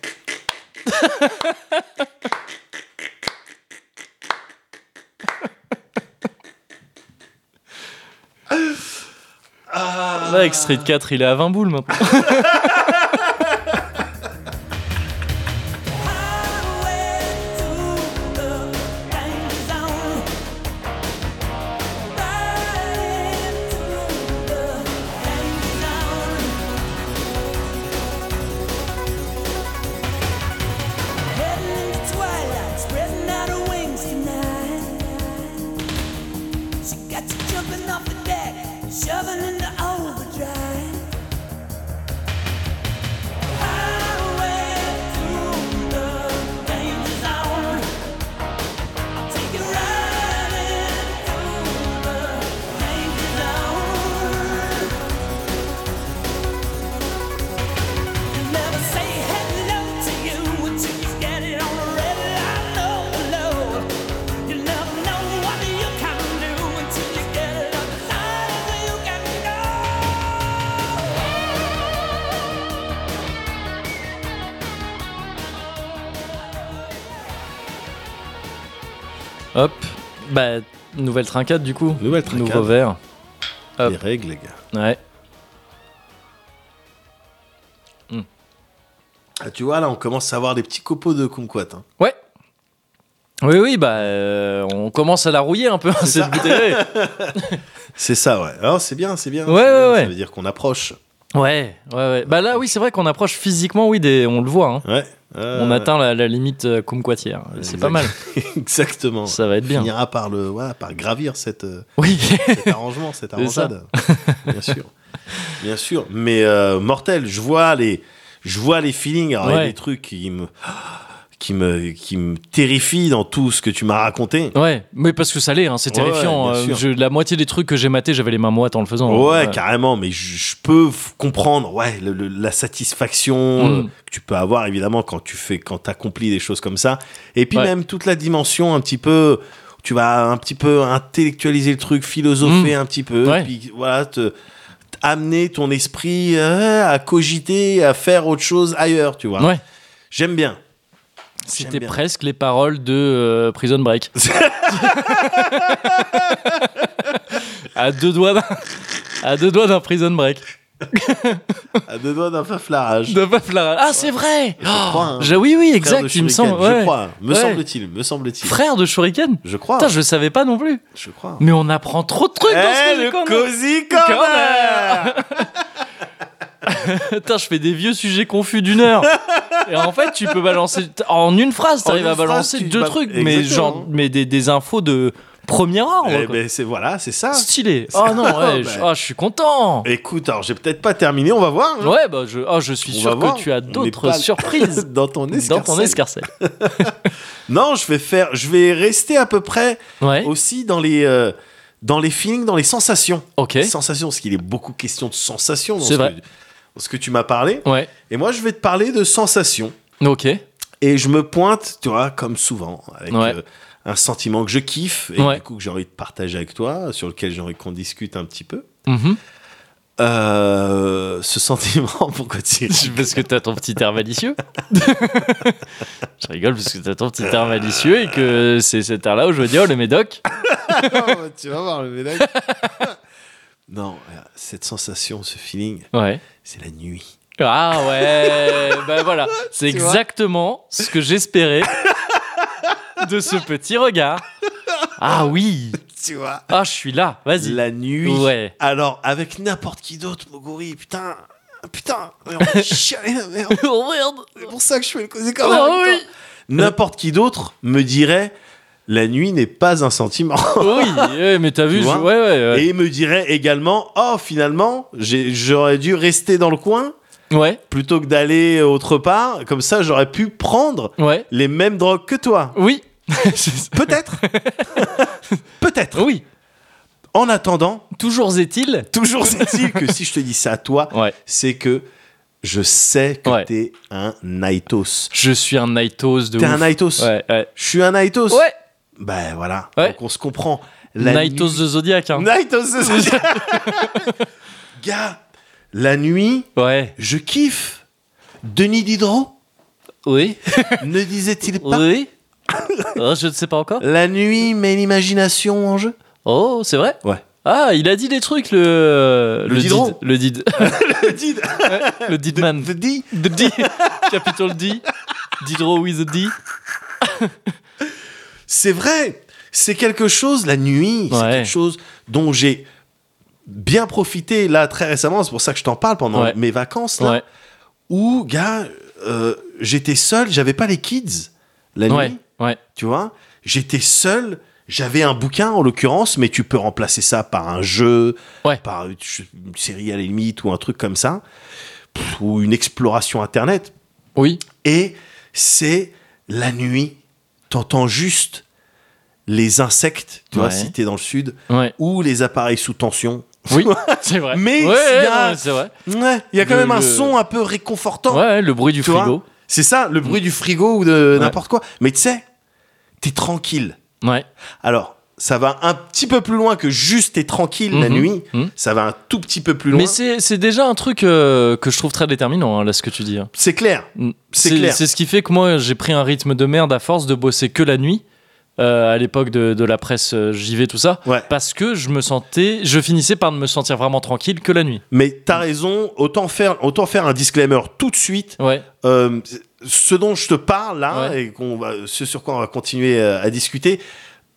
Là, avec Street 4, il est à 20 boules maintenant. Bah, nouvelle trincade du coup. Nouvelle trincade. Nouveau verre. Hop. Les règles, les gars. Ouais. Ah, tu vois, là, on commence à avoir des petits copeaux de kumquat. hein. Ouais. Oui, oui, bah, euh, on commence à la rouiller un peu, cette bouteille. C'est ça, ouais. Alors, c'est bien, c'est bien. Ouais, ouais, bien. ouais. Ça veut dire qu'on approche. Ouais, ouais, ouais. Bah là, oui, c'est vrai qu'on approche physiquement, oui, des, on le voit. hein. Ouais. Euh, On atteint la, la limite euh, kumquatière. C'est pas mal. Exactement. Ça va être On bien. finira par, le, voilà, par gravir cette, euh, Oui. cet arrangement, cette arrangeade. Bien sûr. Bien sûr. Mais euh, mortel, je vois les, je vois les feelings. Alors, il y a des trucs qui me, qui me, qui me terrifient dans tout ce que tu m'as raconté. Ouais, mais parce que ça l'est, hein, c'est terrifiant. je- la moitié des trucs que j'ai matés, j'avais les mains moites en le faisant. Ouais, carrément, mais je, peux comprendre, ouais, le- le- la satisfaction Mm. euh, que tu peux avoir évidemment quand tu fais, quand t'accomplis des choses comme ça, et puis Ouais. même toute la dimension un petit peu, tu vas un petit peu intellectualiser le truc, philosopher un petit peu, Mm. Ouais. et puis voilà, te amener ton esprit euh, à cogiter, à faire autre chose ailleurs, tu vois. Ouais. J'aime bien. C'était presque les paroles de euh, Prison Break. à deux doigts d'un, à deux doigts d'un Prison Break. À deux doigts d'un faflarage. De Paf Lara- Ah, c'est vrai. Je crois, hein. Je- oui, oui, exact. Il me semble. Je crois, me Ouais. semble-t-il, me semble-t-il. Frère de Shuriken. Je crois. Putain, je savais pas non plus. Je crois. Mais on apprend trop de trucs dans ce Eh, le. Cozy Corner Putain, je fais des vieux sujets confus d'une heure. Et en fait, tu peux balancer en une phrase, t'arrives à balancer deux ba- trucs, mais genre, mais des, des infos de premier ordre. Eh ben, c'est voilà, c'est ça. Stylé. Oh non, ouais, je, Bah. ah, je suis content. Écoute, alors j'ai peut-être pas terminé, on va voir. hein. Ouais, bah je, oh, je suis On sûr voir. que tu as d'autres surprises dans ton dans escarcelle. ton escarcelle. Non, je vais faire, je vais rester à peu près Ouais. aussi dans les euh, dans les feelings, dans les sensations. Ok. Les sensations, parce qu'il est beaucoup question de sensations dans C'est ce, vrai. Que, dans ce que tu m'as parlé. Ouais. Et moi, je vais te parler de sensations. Ok. Et je me pointe, tu vois, comme souvent, avec Ouais. euh, un sentiment que je kiffe et Ouais. du coup que j'ai envie de partager avec toi, sur lequel j'ai envie qu'on discute un petit peu. Mhm. Euh, ce sentiment, pourquoi tu Parce que t'as ton petit air malicieux. je rigole parce que t'as ton petit air malicieux et que c'est cet air-là où je veux dire, oh, le médoc. tu vas voir le médaille. Non, euh, cette sensation, ce feeling, Ouais. c'est la nuit. Ah ouais, bah voilà, c'est exactement ce que j'espérais de ce petit regard. Ah oui, Tu vois ah je suis là, vas-y. La nuit. Ouais. Alors, avec n'importe qui d'autre, Moguri, putain, putain, on la merde. Oh merde. C'est pour ça que je fais le cosy quand Oh oui. N'importe qui d'autre me dirait la nuit n'est pas un sentiment. Oui, mais t'as vu, Tu je- vois ouais, ouais, ouais. Et il me dirait également, oh finalement, j'aurais dû rester dans le coin Ouais, plutôt que d'aller autre part. Comme ça, j'aurais pu prendre ouais, les mêmes drogues que toi. oui. Peut-être. Peut-être. oui, En attendant, toujours est-il. toujours est-il que si je te dis ça à toi, Ouais. c'est que je sais que t'es un Naitos. Je suis un Nightos de T'es un Naitos. Je suis un Naitos. Ouais, Ben voilà. Ouais. Donc on se comprend. La Nightos nuit- de Zodiac. Hein. Naitos de Zodiac. Gars, la nuit, Ouais. je kiffe. Denis Diderot Oui. ne disait-il pas Oui. Oh, je ne sais pas encore. La nuit met l'imagination en jeu Oh, c'est vrai? Ouais. Ah, il a dit des trucs, le. Le Diderot. did- Le did. Le Did. le Didman. The D. The D. Capital D. Diderot with a D. C'est vrai. C'est quelque chose, la nuit, c'est quelque chose dont j'ai bien profité là très récemment. C'est pour ça que je t'en parle pendant Ouais. mes vacances là. Ouais. Où, gars, euh, j'étais seul, j'avais pas les kids la nuit, Ouais. tu vois. J'étais seul. J'avais un bouquin en l'occurrence, mais tu peux remplacer ça par un jeu, par une série à la limite ou un truc comme ça, ou une exploration internet. Oui. Et c'est la nuit, t'entends juste les insectes, tu vois, Ouais. si t'es dans le sud, Ouais. ou les appareils sous tension. Oui. C'est vrai. Mais ouais, s'il y a- vrai. Il y a quand Le- même un le- son un peu réconfortant. Ouais, le bruit du vois frigo. C'est ça, le bruit du frigo ou de n'importe quoi. Mais tu sais, t'es tranquille. Ouais. Alors, ça va un petit peu plus loin que juste t'es tranquille la Mhm. nuit. Mhm. Ça va un tout petit peu plus loin. Mais c'est déjà un truc euh, que je trouve très déterminant, hein, là, ce que tu dis. hein. C'est clair. Mm. C'est clair. C'est ce qui fait que moi, j'ai pris un rythme de merde à force de bosser que la nuit. euh, à l'époque de, de la presse euh, JV, tout ça. Ouais. Parce que je me sentais. Je finissais par ne me sentir vraiment tranquille que la nuit. Mais t'as raison, autant faire, autant faire un disclaimer tout de suite. Ouais. Euh, ce dont je te parle là, Ouais. et qu'on va, ce sur quoi on va continuer à discuter,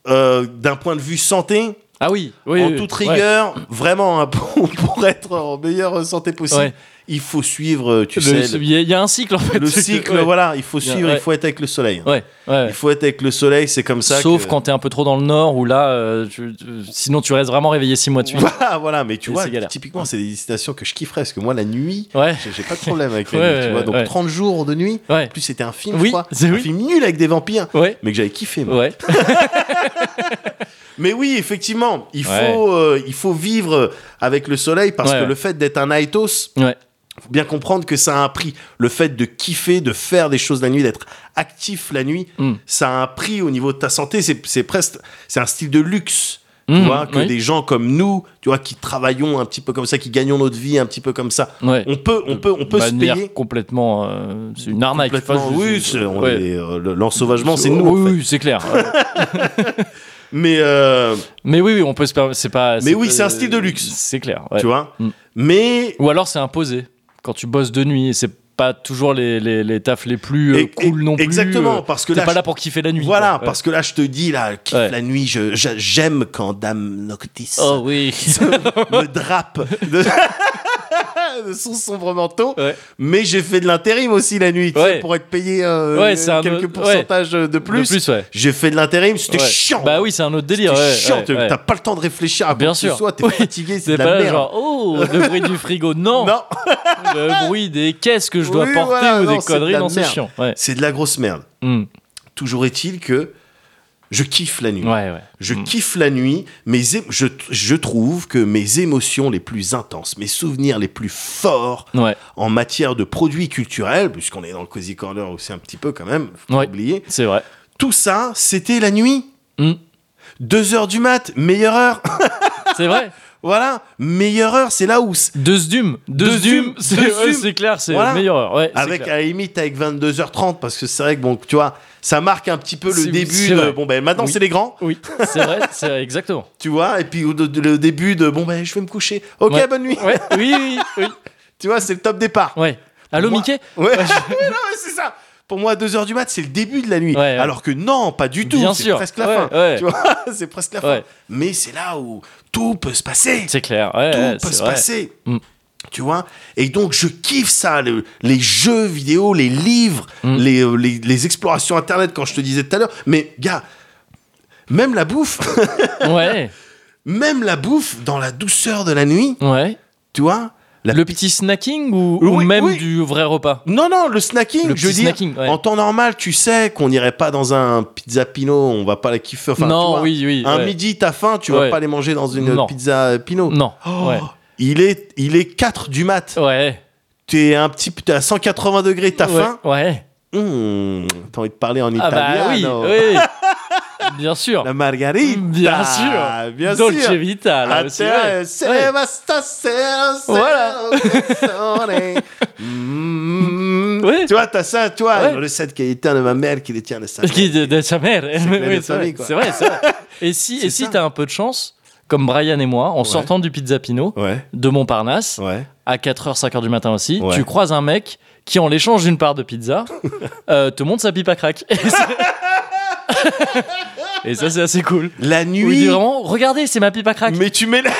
euh, d'un point de vue santé, Ah oui. oui en oui, toute ouais. rigueur, vraiment, hein, pour, pour être en meilleure santé possible, Ouais. il faut suivre, euh, tu Le- sais, Il y, a- il y a un cycle en fait. le, cycle, ouais. voilà, il faut suivre, il faut être avec le soleil. Il faut être avec le soleil, c'est comme ça. Sauf que- quand t'es un peu trop dans le nord où là, euh, tu- sinon tu restes vraiment réveillé six mois de suite. Voilà, voilà, mais tu Et vois, typiquement, c'est des citations que je kifferais, parce que moi, la nuit, j'ai pas de problème avec la nuit, tu vois. Donc, ouais. 30 jours de nuit, en plus, c'était un film, Oui, je crois. Un oui. film nul avec des vampires, ouais, mais que j'avais kiffé, moi. Mais oui, effectivement, il faut, euh, il faut vivre avec le soleil parce Ouais, que le fait d'être un Aethos, ouais. faut bien comprendre que ça a un prix. Le fait de kiffer, de faire des choses la nuit, d'être actif la nuit, Mm. ça a un prix au niveau de ta santé. C'est c'est presque, c'est un style de luxe. Tu Mm, vois, que oui. des gens comme nous, tu vois, qui travaillons un petit peu comme ça, qui gagnons notre vie un petit peu comme ça, ouais. on peut, on peut, on peut se payer. complètement. euh, c'est une arnaque. Complètement, Enfin, oui, ouais. euh, le- l'ensauvagement, c'est nous. Oui, en fait. oui, c'est clair. Mais, euh, mais oui, oui, on peut se permettre. C'est pas. Mais oui, c'est un style de luxe. C'est clair. ouais. tu vois. Mm. Mais Ou alors c'est imposé. Quand tu bosses de nuit, c'est pas toujours les, les, les tafs les plus euh, Et- cool non plus. exactement, euh, parce que t'es pas je- là pour kiffer la nuit. Voilà, quoi. parce que là, je te dis, là, kiffe Ouais. la nuit, je- j'aime quand Dame Noctis Oh oui. me drape de, de son sombre manteau. Ouais. Mais j'ai fait de l'intérim aussi la nuit, tu sais, Ouais. pour être payé euh, Ouais, quelques autre- pourcentages de plus. De plus. J'ai fait de l'intérim, c'était chiant. Bah oui, c'est un autre délire. Chiant, t'as pas le temps de réfléchir à Bien quoi que ce sûr. soit, t'es Oui. fatigué, c'est de la pas merde. genre, oh, le bruit du frigo. Non, Non, le bruit des caisses que je dois Oui, porter voilà, ou non, des de conneries, non, c'est chiant. C'est de la grosse merde. Mm. Toujours est-il que je kiffe la nuit. Ouais, ouais. Je Mm. kiffe la nuit, é- je, je trouve que mes émotions les plus intenses, mes souvenirs les plus forts Ouais, en matière de produits culturels, puisqu'on est dans le Cozy Corner aussi un petit peu quand même, faut pas oublier, c'est vrai. tout ça, c'était la nuit. Mm. Deux heures du mat, meilleure heure. C'est vrai. voilà, meilleure heure, c'est là où... Deux Zdum. Deux. Zdum, C'est clair, c'est Voilà. la meilleure heure. Ouais, Avec clair. à la limite avec 22h30 parce que c'est vrai que bon tu vois ça marque un petit peu le début de bon ben maintenant Oui. c'est les grands Oui, c'est vrai, c'est vrai, exactement. tu vois et puis de- le début de bon ben je vais me coucher ok Ouais. bonne nuit Ouais, oui, oui, oui. tu vois c'est le top départ Ouais. Allô, Mickey Ouais, non, mais c'est ça. Pour moi, 2h du mat, c'est le début de la nuit. Ouais, ouais. Alors que non, pas du tout. Bien c'est presque la Ouais, fin. Tu vois, c'est presque la fin. Mais c'est là où tout peut se passer. C'est clair. Tout peut se vrai. passer. Mm. Tu vois Et donc, je kiffe ça. le- les jeux vidéo, les livres, Mm. les, euh, les, les explorations Internet, quand je te disais tout à l'heure. Mais, gars, Même la bouffe, Ouais, même la bouffe dans la douceur de la nuit, ouais. tu vois. La Le petit snacking ou, Oui, ou même oui. du vrai repas? Non, non, le snacking, Le je veux petit dire, snacking, ouais. en temps normal, tu sais qu'on n'irait pas dans un pizza Pino, on va pas la kiffer. Enfin, tu Non, vois, oui, oui. Un ouais. midi, t'as faim, tu vas Ouais. pas aller manger dans une Non. pizza Pino. Non, Oh. Il est, il est 4 du mat. Ouais. T'es un petit, t'es à 180 degrés, t'as ouais. faim? Ouais. Mmh, t'as envie de parler en Ah bah oui, italien. oui. Bien sûr. La margarita. Bien sûr. Bien Dolce sûr. Vita, là aussi. ouais. c'est Ouais. Voilà. c'est- Mm. Ouais. Tu vois, t'as ça, tu vois, Ouais. une recette qui était de ma mère qui détient de ça. Qui de, de sa mère. Oui, c'est famille, vrai, c'est vrai. Et si, et si t'as un peu de chance, comme Brian et moi, en sortant du Pizza Pino Ouais, de Montparnasse, ouais. à 4h, 5h du matin aussi, Ouais. tu croises un mec qui, en l'échange d'une part de pizza, euh, te montre sa pipe à crack. Et, ça, c'est assez cool. La Où il dit nuit. vraiment, regardez, c'est ma pipe à crack. Mais tu mets, le...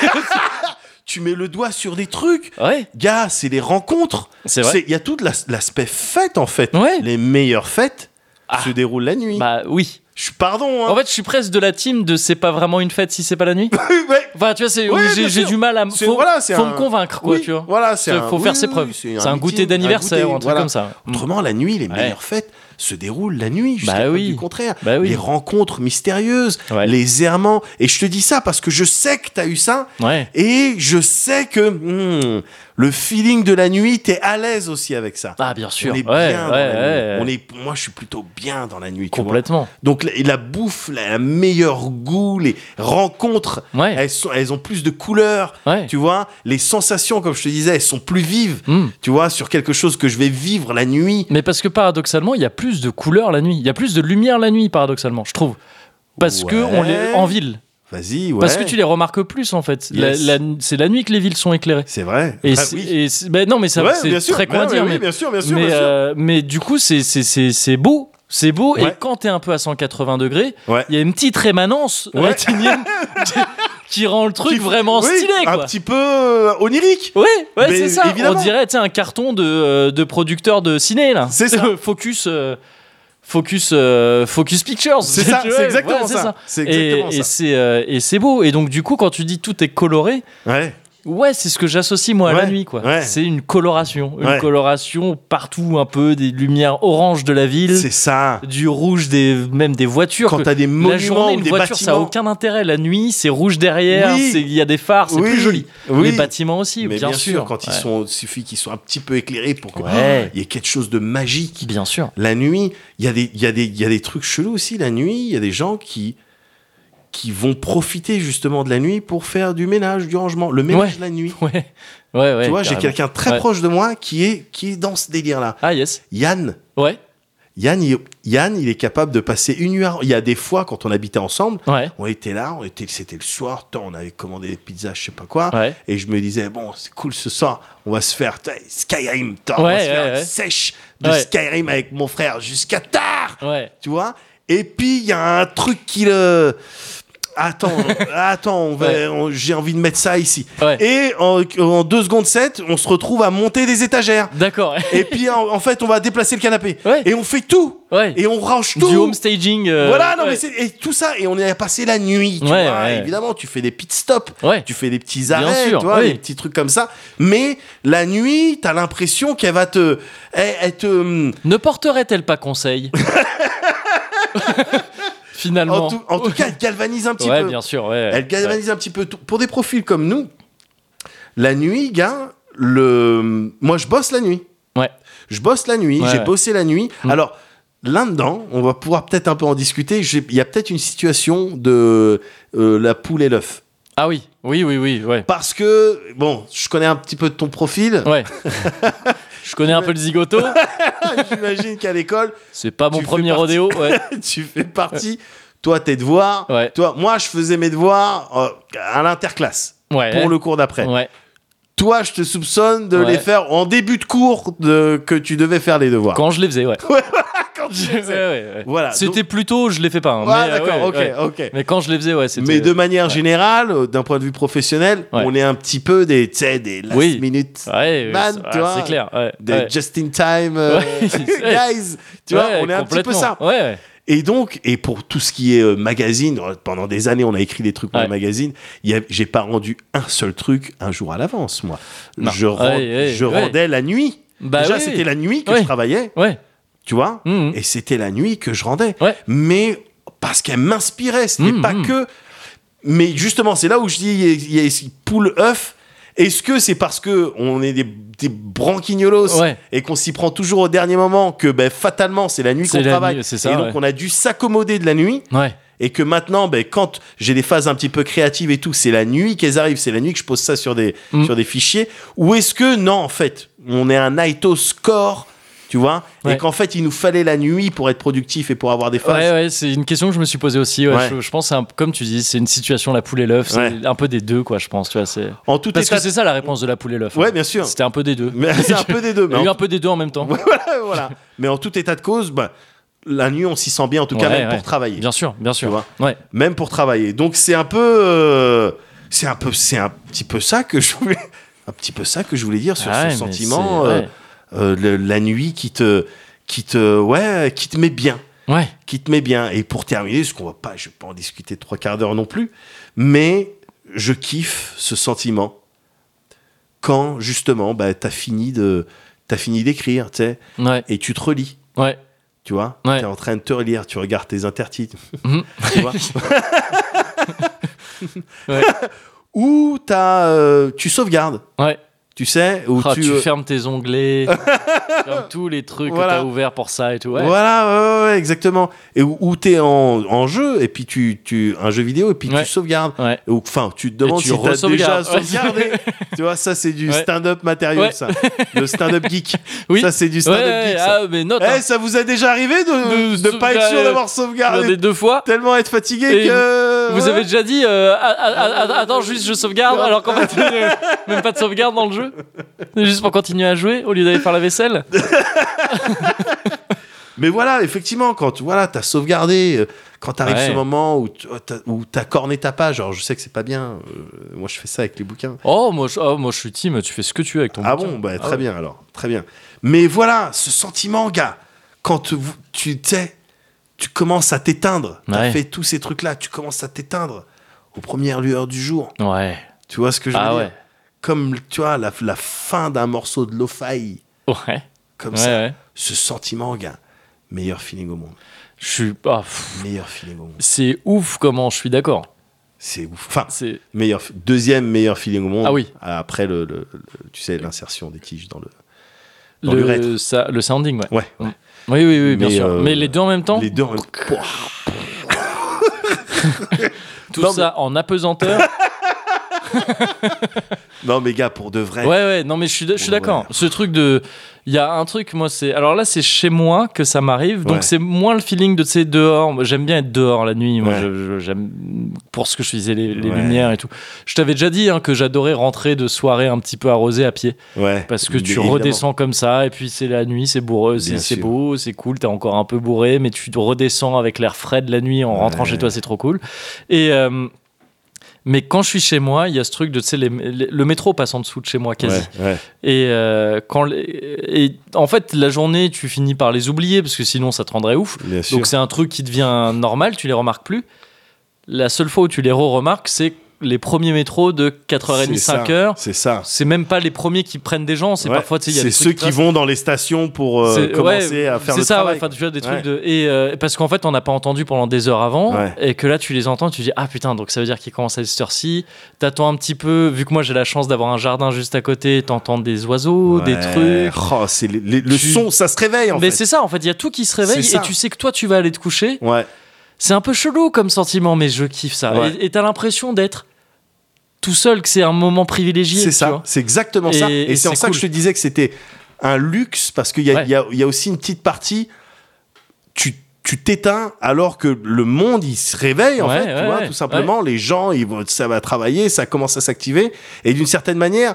tu mets le doigt sur des trucs. Ouais, Gars, c'est des rencontres. c'est vrai. Il y a tout l'as- l'aspect fête en fait. Ouais. Les meilleures fêtes Ah. se déroulent la nuit. Bah oui. Je pardon. Hein. En fait, je suis presque de la team de c'est pas vraiment une fête si c'est pas la nuit. Ouais. Enfin, tu vois, c'est Ouais, où j'ai bien j'ai sûr. du mal à. m- C'est- Faut, voilà, c'est faut un- me convaincre, quoi, Oui, tu vois. Voilà, c'est un- faut faire ses oui, preuves. oui, C'est un goûter d'anniversaire, goûter, un truc voilà. comme ça. Autrement, la nuit, les meilleures fêtes se déroulent la nuit, jusqu'à Bah oui. du contraire. Bah oui. Les rencontres mystérieuses, Ouais. les errements. Et je te dis ça parce que je sais que tu as eu ça. Ouais. Et je sais que hmm, le feeling de la nuit, t'es à l'aise aussi avec ça. Ah, bien sûr. On est ouais, bien dans ouais, la nuit. ouais. On est, moi, je suis plutôt bien dans la nuit. tu vois. Complètement. Donc la, la bouffe, la, la meilleure goût, les rencontres, elles, sont, elles ont plus de couleurs. Ouais. Tu vois, les sensations, comme je te disais, elles sont plus vives. Hmm. Tu vois, sur quelque chose que je vais vivre la nuit. Mais parce que paradoxalement, il y a plus de couleurs la nuit. Il y a plus de lumière la nuit, paradoxalement, je trouve. Parce que Ouais. on les en ville. Vas-y, ouais. Parce que tu les remarques plus en fait. Yes. c'est la nuit que les villes sont éclairées. C'est vrai. Et, Ah, oui. c'est- ben non, mais ça Ouais, c'est très con à Ouais, dire. ouais, mais, oui, bien sûr, bien sûr, mais, bien sûr. euh, mais du coup, c'est c'est- c'est c'est beau. C'est beau. Ouais. Et quand t'es un peu à 180 degrés, il Ouais. y a une petite rémanence Ouais. rétinienne qui, rend le truc Qui- vraiment oui, stylé. Un petit peu euh, onirique. Ouais, ouais, c'est ça. évidemment. On dirait un carton de, euh, de producteur de ciné là. C'est ça. Focus. euh, Focus, euh, Focus Pictures. C'est ça, c'est exactement ouais, ça. Exactement et c'est beau. Et donc du coup, quand tu dis tout est coloré, Ouais. Ouais, c'est ce que j'associe moi à la nuit, quoi. ouais. C'est une coloration, une Ouais. coloration partout, un peu des lumières oranges de la ville, C'est ça. du rouge des même des voitures. Quand t'as des la monuments journée, ou une des voiture, ça a bâtiments. aucun intérêt. La nuit, c'est rouge derrière, Oui. il y a des phares, c'est Oui, plus joli. oui. Les bâtiments aussi, Mais bien, bien, sûr, quand ils sont, il suffit qu'ils soient un petit peu éclairés pour qu'il y ait quelque chose de magique. Bien sûr. La nuit, il y, a des- il y, a des- il y a des trucs chelous aussi. La nuit, il y a des gens qui, qui vont profiter justement de la nuit pour faire du ménage, du rangement. Le ménage Ouais. la nuit. Ouais, ouais, ouais. tu vois, j'ai quelqu'un très Ouais. proche de moi qui est, qui est dans ce délire-là. Ah yes. Yann. Ouais, Yann il, Yann, il est capable de passer une nuit. à- Il y a des fois, quand on habitait ensemble, ouais, on était là, on était, c'était le soir, tant, on avait commandé des pizzas, je sais pas quoi. ouais. Et je me disais, bon, c'est cool ce soir, on va se faire Skyrim, tant, on va Ouais, se faire ouais, une ouais. sèche de Ouais. Skyrim avec mon frère jusqu'à tard, Ouais. tu vois? Et puis, il y a un truc qui le. Attends, attends, on va- Ouais. on- j'ai envie de mettre ça ici. Ouais. Et en, en 2 secondes 7, on se retrouve à monter des étagères. D'accord. Et puis, en, en fait, on va déplacer le canapé. Ouais. Et on fait tout. Ouais. Et on range tout. Du home staging. euh, Voilà, non, ouais. mais c'est et tout ça, et on est passé la nuit, tu Ouais, vois. ouais. Évidemment, tu fais des pit stops, Ouais. tu fais des petits arrêts, sûr, tu vois, oui. des petits trucs comme ça. Mais la nuit, t'as l'impression qu'elle va te, elle, elle te, hum, Ne porterait-elle pas conseil? Finalement. en tout, en tout cas, elle galvanise un petit ouais, peu. bien sûr. Ouais. Elle galvanise un petit peu tout. Pour des profils comme nous, la nuit, gars, le, moi, je bosse la nuit. Ouais. Je bosse la nuit, j'ai bossé la nuit. Mm. Alors, là-dedans, on va pouvoir peut-être un peu en discuter. Il y a peut-être une situation de euh, la poule et l'œuf. Ah oui, oui, oui, oui, ouais. Parce que, bon, je connais un petit peu de ton profil. Ouais. Je connais un peu le zigoto. J'imagine qu'à l'école, C'est pas mon premier partie. rodéo. Ouais. tu fais partie. Toi, tes devoirs. Ouais. Toi, moi, je faisais mes devoirs euh, à l'interclasse Ouais. pour le cours d'après. Toi, je te soupçonne de Ouais. les faire en début de cours de, que tu devais faire les devoirs. Quand je les faisais, ouais. Quand tu Ouais, faisais. ouais, ouais. Voilà, C'était plutôt, je les fais pas. hein, Ah, euh, d'accord, ok, ok. Mais quand je les faisais, ouais, c'était. Mais de manière générale, euh, d'un point de vue professionnel, on est un petit peu des, tu sais, des last Oui. minute, Man, tu vois, c'est clair. Ouais. des just in time euh, guys. Tu vois, on est un petit peu ça. Ouais, ouais. Et donc, et pour tout ce qui est euh, magazine, euh, pendant des années, on a écrit des trucs pour Ouais. les magazines. J'ai pas rendu un seul truc un jour à l'avance, moi. Non. Je, rend- Ouais, ouais, je ouais. rendais la nuit. Bah Déjà, c'était la nuit que je travaillais, tu vois. Mhm. Et c'était la nuit que je rendais. Mais parce qu'elle m'inspirait, c'était Mhm, pas mhm. que. Mais justement, c'est là où je dis, il y a, il y a ici poule œuf. Est-ce que c'est parce que on est des, des branquignolos Ouais. et qu'on s'y prend toujours au dernier moment que ben, fatalement c'est la nuit qu'on travaille nuit, c'est ça, et donc ouais. on a dû s'accommoder de la nuit Ouais. et que maintenant ben, quand j'ai des phases un petit peu créatives et tout c'est la nuit qu'elles arrivent c'est la nuit que je pose ça sur des Mm. sur des fichiers ou est-ce que non en fait on est un Naito score tu vois et Ouais. qu'en fait il nous fallait la nuit pour être productif et pour avoir des phases Ouais, ouais, c'est une question que je me suis posée aussi. ouais. Ouais. Je, je pense, un- comme tu dis, c'est une situation la poule et l'œuf. C'est Ouais. un peu des deux, quoi, je pense. Tu vois, c'est... en tout Parce état que c'est ça la réponse de la poule et l'œuf. ouais hein. bien sûr C'était un peu des deux. mais c'est un peu des deux Il y a eu en un peu des deux en même temps. voilà, voilà. Mais en tout état de cause, bah, la nuit, on s'y sent bien, en tout cas, Ouais, même ouais. pour travailler. Bien sûr, bien sûr. vois. Ouais. Même pour travailler. Donc, c'est un peu. euh, c'est un peu. C'est un petit peu ça que je voulais. Un petit peu ça que je voulais dire sur Ah ouais, ce sentiment. ouais. euh, le- la nuit qui te. Qui te. Ouais, qui te met bien. Ouais. Qui te met bien. Et pour terminer, parce qu'on va pas. Je vais pas en discuter trois quarts d'heure non plus. Mais je kiffe ce sentiment quand, justement, bah, t'as fini de. T'as fini d'écrire, tu sais, Ouais. et tu te relis. Ouais. Tu vois, Ouais. tu es en train de te relire, tu regardes tes intertitres. Mhm. tu vois Ouais. Ou t'as, euh, tu sauvegardes, Ouais. Tu sais, ou Ah, tu, tu, euh, fermes tes onglets, fermes tous les trucs Voilà. que t'as ouverts pour ça et tout. Ouais. Voilà, ouais, ouais, ouais, exactement. Et où, où t'es en, en jeu, et puis tu, tu, un jeu vidéo, et puis tu sauvegardes. Enfin, tu te demandes tu si t'as déjà sauvegardé. tu vois, ça c'est du stand-up matériel, ça. Le stand-up geek. Oui. Ça c'est du stand-up geek. Ça. ah, mais note. Eh, hein. ça vous a déjà arrivé de ne pas être sûr d'avoir sauvegardé deux fois. Tellement être fatigué Et que. Vous ouais. avez déjà dit euh, attends juste je sauvegarde alors qu'en fait euh, même pas de sauvegarde dans le jeu juste pour continuer à jouer au lieu d'aller faire la vaisselle Mais voilà, effectivement, quand tu voilà, as sauvegardé, euh, quand t'arrives Ouais. ce moment où tu as, où t'as corné ta page, alors je sais que c'est pas bien, euh, moi je fais ça avec les bouquins. oh moi, je, oh, moi je suis team tu fais ce que tu veux avec ton Ah bouquin. bon, bah, Ah très ouais. bien alors, très bien. Mais voilà, ce sentiment, gars, quand vous- tu tu sais, tu commences à t'éteindre, t'as Ouais. fait tous ces trucs-là, tu commences à t'éteindre aux premières lueurs du jour. ouais Tu vois ce que je veux ah dire? ouais Comme, tu vois, la, la fin d'un morceau de lo-fi, ouais comme ouais, ça. Ce sentiment, gars, meilleur feeling au monde. je suis ah, pff, Meilleur feeling au monde. c'est ouf comment je suis d'accord C'est ouf. Enfin, c'est meilleur, deuxième meilleur feeling au monde. Ah oui. Après le, le- le- tu sais, l'insertion des tiges dans le. Dans le le rétro. ça, le sounding ouais Ouais. Oui oui oui bien Mais, sûr. euh, mais les deux en même temps Les deux. en même- tout Non, ça en apesanteur Non, mais gars, pour de vrai. Ouais, ouais, non, mais je suis, je suis Ouais. d'accord. Ce truc de. Il y a un truc, moi, c'est. Alors là, c'est chez moi que ça m'arrive. Donc Ouais. c'est moins le feeling de, tu sais, dehors. J'aime bien être dehors la nuit. Moi, Ouais. j'aime. Pour ce que je disais, les, les Ouais. lumières et tout. Je t'avais déjà dit hein, que j'adorais rentrer de soirée un petit peu arrosée à pied. Ouais. Parce que tu évidemment. redescends comme ça. Et puis c'est la nuit, c'est bourreux, c'est beau, c'est cool. T'es encore un peu bourré. Mais tu redescends avec l'air frais de la nuit en rentrant chez toi. C'est trop cool. Et. euh, mais quand je suis chez moi, il y a ce truc de, tu sais, le métro passe en dessous de chez moi quasi. Ouais, ouais. Et, euh, quand les- et en fait, la journée, tu finis par les oublier parce que sinon, ça te rendrait ouf. Bien. Donc, c'est un truc qui devient normal, tu les remarques plus. La seule fois où tu les re-remarques, c'est les premiers métros de 4h30, C'est ça, 5h. C'est ça. C'est même pas les premiers qui prennent des gens, c'est Ouais. parfois, tu sais, il y a C'est ceux qui vont dans les stations pour euh, C'est- commencer ouais, à faire c'est le ça, travail. enfin, tu vois, des trucs Ouais. de. Et euh, parce qu'en fait, on n'a pas entendu pendant des heures avant, et que là, tu les entends, tu dis, ah putain, donc ça veut dire qu'ils commencent à cette heure-ci. T'attends un petit peu, vu que moi j'ai la chance d'avoir un jardin juste à côté, t'entends des oiseaux, des trucs. Oh, c'est le Tu- son, ça se réveille en Mais c'est ça, en fait, il y a tout qui se réveille, C'est ça. et tu sais que toi, tu vas aller te coucher. Ouais. C'est un peu chelou comme sentiment, mais je kiffe ça. Ouais. Et- Et t'as l'impression d'être tout seul, que c'est un moment privilégié. C'est ça, c'est exactement ça. Et- c'est en ça que je te disais que c'était un luxe parce qu'il y, Ouais. y a- il y a aussi une petite partie. Tu tu t'éteins alors que le monde il se réveille en Ouais, fait, ouais, tu vois, tout simplement. Les gens ils vont, ça va travailler, ça commence à s'activer et d'une certaine manière,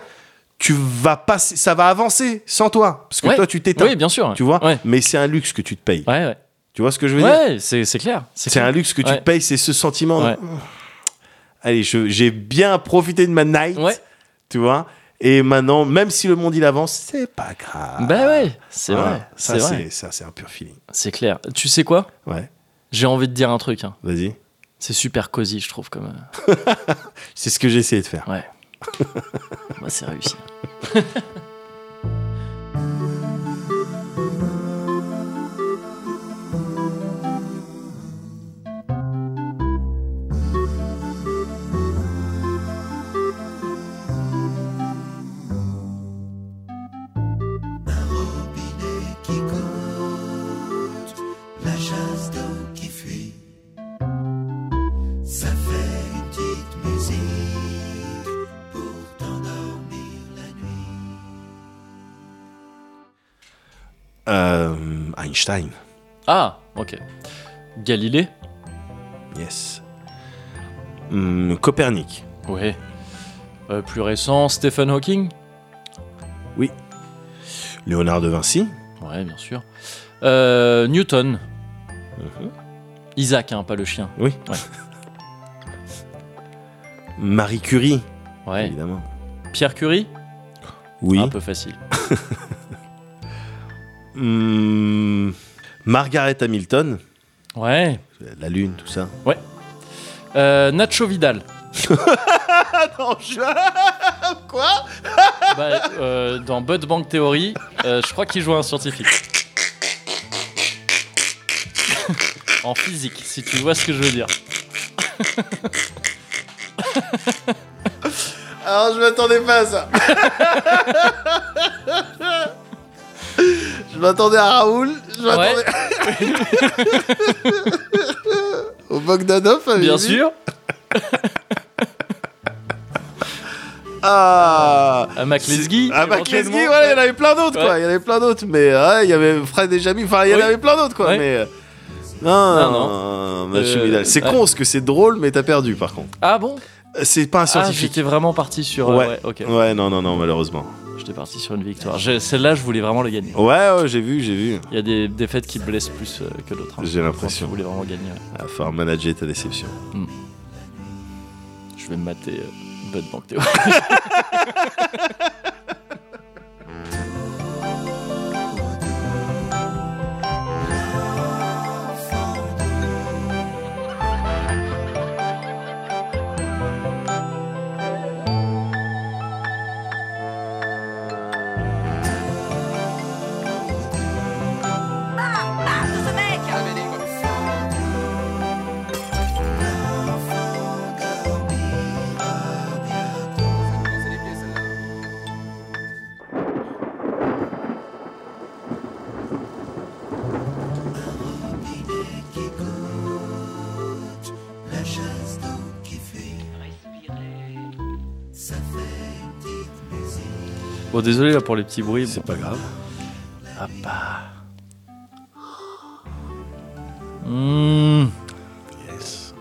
tu vas passer, ça va avancer sans toi parce que toi tu t'éteins, Oui, bien sûr. tu vois. Mais c'est un luxe que tu te payes. Tu vois ce que je veux dire? Ouais, c'est clair. C'est un luxe que tu te payes, c'est ce sentiment. de- Ouais. Allez, j'ai bien profité de ma night, Ouais. tu vois. Et maintenant, même si le monde il avance, c'est pas grave. Bah ouais, c'est vrai. Ça, c'est ça, c'est un pur feeling. C'est clair. Tu sais quoi? Ouais. J'ai envie de dire un truc. hein. Vas-y. C'est super cosy, je trouve. Comme, euh, C'est ce que j'ai essayé de faire. ouais. Moi, c'est réussi. Euh, Einstein. Ah, ok. Galilée? Yes. Hum, Copernic. Ouais. Euh, plus récent, Stephen Hawking? Léonard de Vinci. Ouais, bien sûr. Euh, Newton. Isaac, hein, pas le chien. Oui. Ouais. Marie Curie. Ouais. Évidemment. Pierre Curie? Oui. Un peu facile. Hum, Margaret Hamilton. Ouais. La Lune, tout ça. Euh, Nacho Vidal. Attends, je... Quoi Bah, euh, dans Bud Bank Theory, euh, je crois qu'il joue un scientifique. en physique, si tu vois ce que je veux dire. Alors, je m'attendais pas à ça. Je m'attendais à Raoul. Je m'attendais au Bogdanov. à Bien Vivi. sûr. Ah À McLesguy. Ah, McLesguy, éventuellement. voilà, il y en avait plein d'autres, quoi. Il y en avait plein d'autres, mais ouais, il y avait Fred et Jamie, enfin, il y en Oui. avait plein d'autres, quoi. Ouais. Mais. euh, Non, Non, non, non. Mathieu Euh, Vidal. C'est ouais. con, parce que c'est drôle, mais t'as perdu, par contre. Ah bon? Euh, C'est pas un Ah, scientifique. j'étais vraiment parti sur. euh, ouais, ok. ouais, non, non, non, malheureusement. J'étais parti sur une victoire. Celle-là, je voulais vraiment la gagner. Ouais, ouais, j'ai vu, j'ai vu. Il y a des défaites qui blessent plus euh, que d'autres. hein. J'ai l'impression. Je voulais vraiment gagner. Il va falloir manager ta déception. Je vais me mater euh, Bud Bank Theory. désolé là pour les petits bruits. C'est pas grave. Ah bah. Mmh. Yes.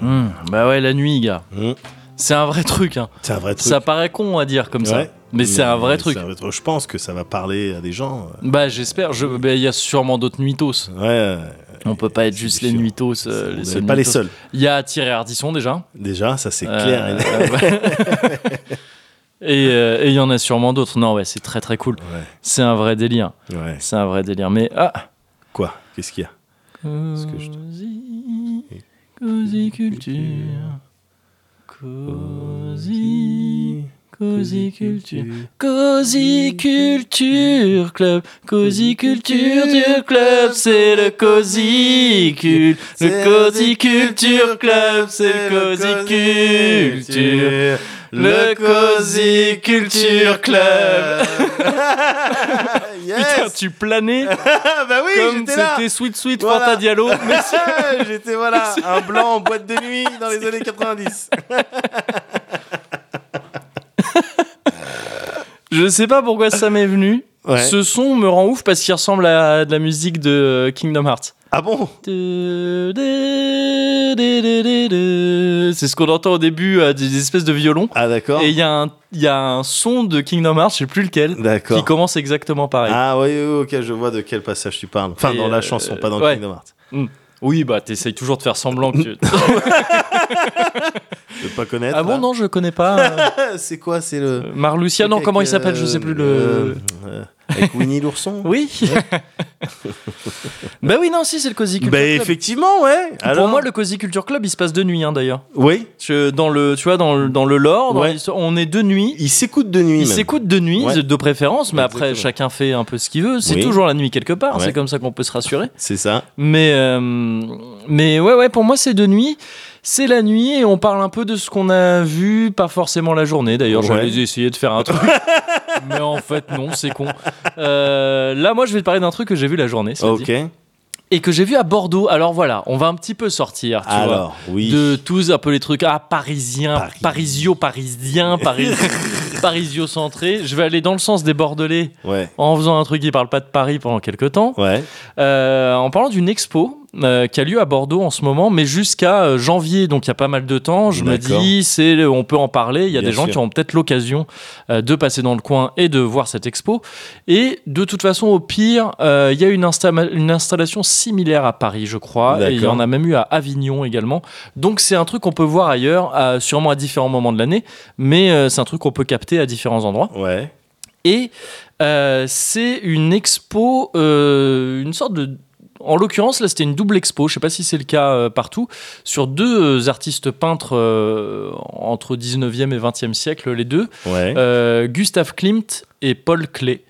Mmh. Bah ouais, la nuit, gars. Mmh. C'est un vrai truc. Hein. C'est un vrai truc. Ça paraît con à dire comme ça. Ouais. Mais c'est un vrai truc. c'est un vrai truc. Je pense que ça va parler à des gens. Bah j'espère. Je... bah, Il y a sûrement d'autres nuitos. euh, Ouais. On peut pas être c'est juste les nuitos. euh, n'est seuls pas les seuls. Il y a Thierry Ardisson déjà. Déjà, ça c'est Euh, clair. euh, ouais. Et euh, et il y en a sûrement d'autres. Non, ouais, c'est très très cool. C'est un vrai délire. Ouais. C'est un vrai délire. Mais ah. Quoi? Qu'est-ce qu'il y a? Cozy, Cozy Culture. Cozy, Cozy Culture. Cozy Culture Club. Cozy Culture Club, c'est le Cozy Cul. Le Cozy Culture Club, c'est le Cozy Culture. Le Cozy Culture Club. yes Putain, tu planais Bah oui, comme j'étais là c'était Sweet Sweet Voilà. Fanta Diallo. Mais J'étais voilà, un blanc en boîte de nuit dans les années 90. Je sais pas pourquoi ça m'est venu. Ouais. Ce son me rend ouf parce qu'il ressemble à de la musique de euh, Kingdom Hearts. Ah bon? C'est ce qu'on entend au début, euh, des espèces de violons. Ah d'accord. Et il y, a un- il y a un son de Kingdom Hearts, je sais plus lequel, qui D'accord. commence exactement pareil. Ah oui, oui, ok, je vois de quel passage tu parles. Enfin, Et, dans la euh, chanson, pas dans ouais. Kingdom Hearts. Oui, bah t'essayes toujours de faire semblant que tu... Veux pas connaître. ah bon, là. non, je connais pas. euh, C'est quoi C'est le. Marlucia, non, Avec, comment il s'appelle Je sais plus le... euh, euh, avec Winnie l'ourson Oui Bah oui, non, si, c'est le Cozy Culture Bah, Club. effectivement, ouais. Pour moi, le Cozy Culture Club, il se passe de nuit, hein, d'ailleurs. Oui, Je- Dans le, tu vois, dans le, dans le lore, Ouais. on est de nuit. il s'écoute de nuit. Il même. s'écoute de nuit, Ouais. de préférence, mais après, chacun fait un peu ce qu'il veut. C'est Oui. toujours la nuit quelque part, Ouais. c'est comme ça qu'on peut se rassurer. C'est ça. Mais, euh, mais ouais, ouais, pour moi, c'est de nuit. C'est la nuit et on parle un peu de ce qu'on a vu, pas forcément la journée. D'ailleurs, Ouais. j'allais essayer de faire un truc. mais en fait, non, c'est con. Euh, là, moi, je vais te parler d'un truc que j'ai vu la journée, dit. Ok. et que j'ai vu à Bordeaux. Alors voilà, on va un petit peu sortir, tu vois oui. de tous un peu les trucs ah parisiens, Paris. parisio parisien, paris, parisio centré. Je vais aller dans le sens des Bordelais Ouais. en faisant un truc qui parle pas de Paris pendant quelques temps. Ouais. Euh, en parlant d'une expo euh, qui a lieu à Bordeaux en ce moment, mais jusqu'à euh, janvier, donc il y a pas mal de temps. Je me dis, c'est, on peut en parler. Il y a Bien des gens sûr. qui ont peut-être l'occasion euh, de passer dans le coin et de voir cette expo. Et de toute façon, au pire, euh, il y a une, insta- une installation similaire à Paris, je crois, et il y en a même eu à Avignon également. Donc c'est un truc qu'on peut voir ailleurs, à- sûrement à différents moments de l'année, mais c'est un truc qu'on peut capter à différents endroits. Ouais. Et euh, c'est une expo, euh, une sorte de. En l'occurrence, là, c'était une double expo. Je sais pas si c'est le cas euh, partout. Sur deux euh, artistes peintres euh, entre 19e et 20e siècle, les deux. Ouais. Gustave Klimt et Paul Klee.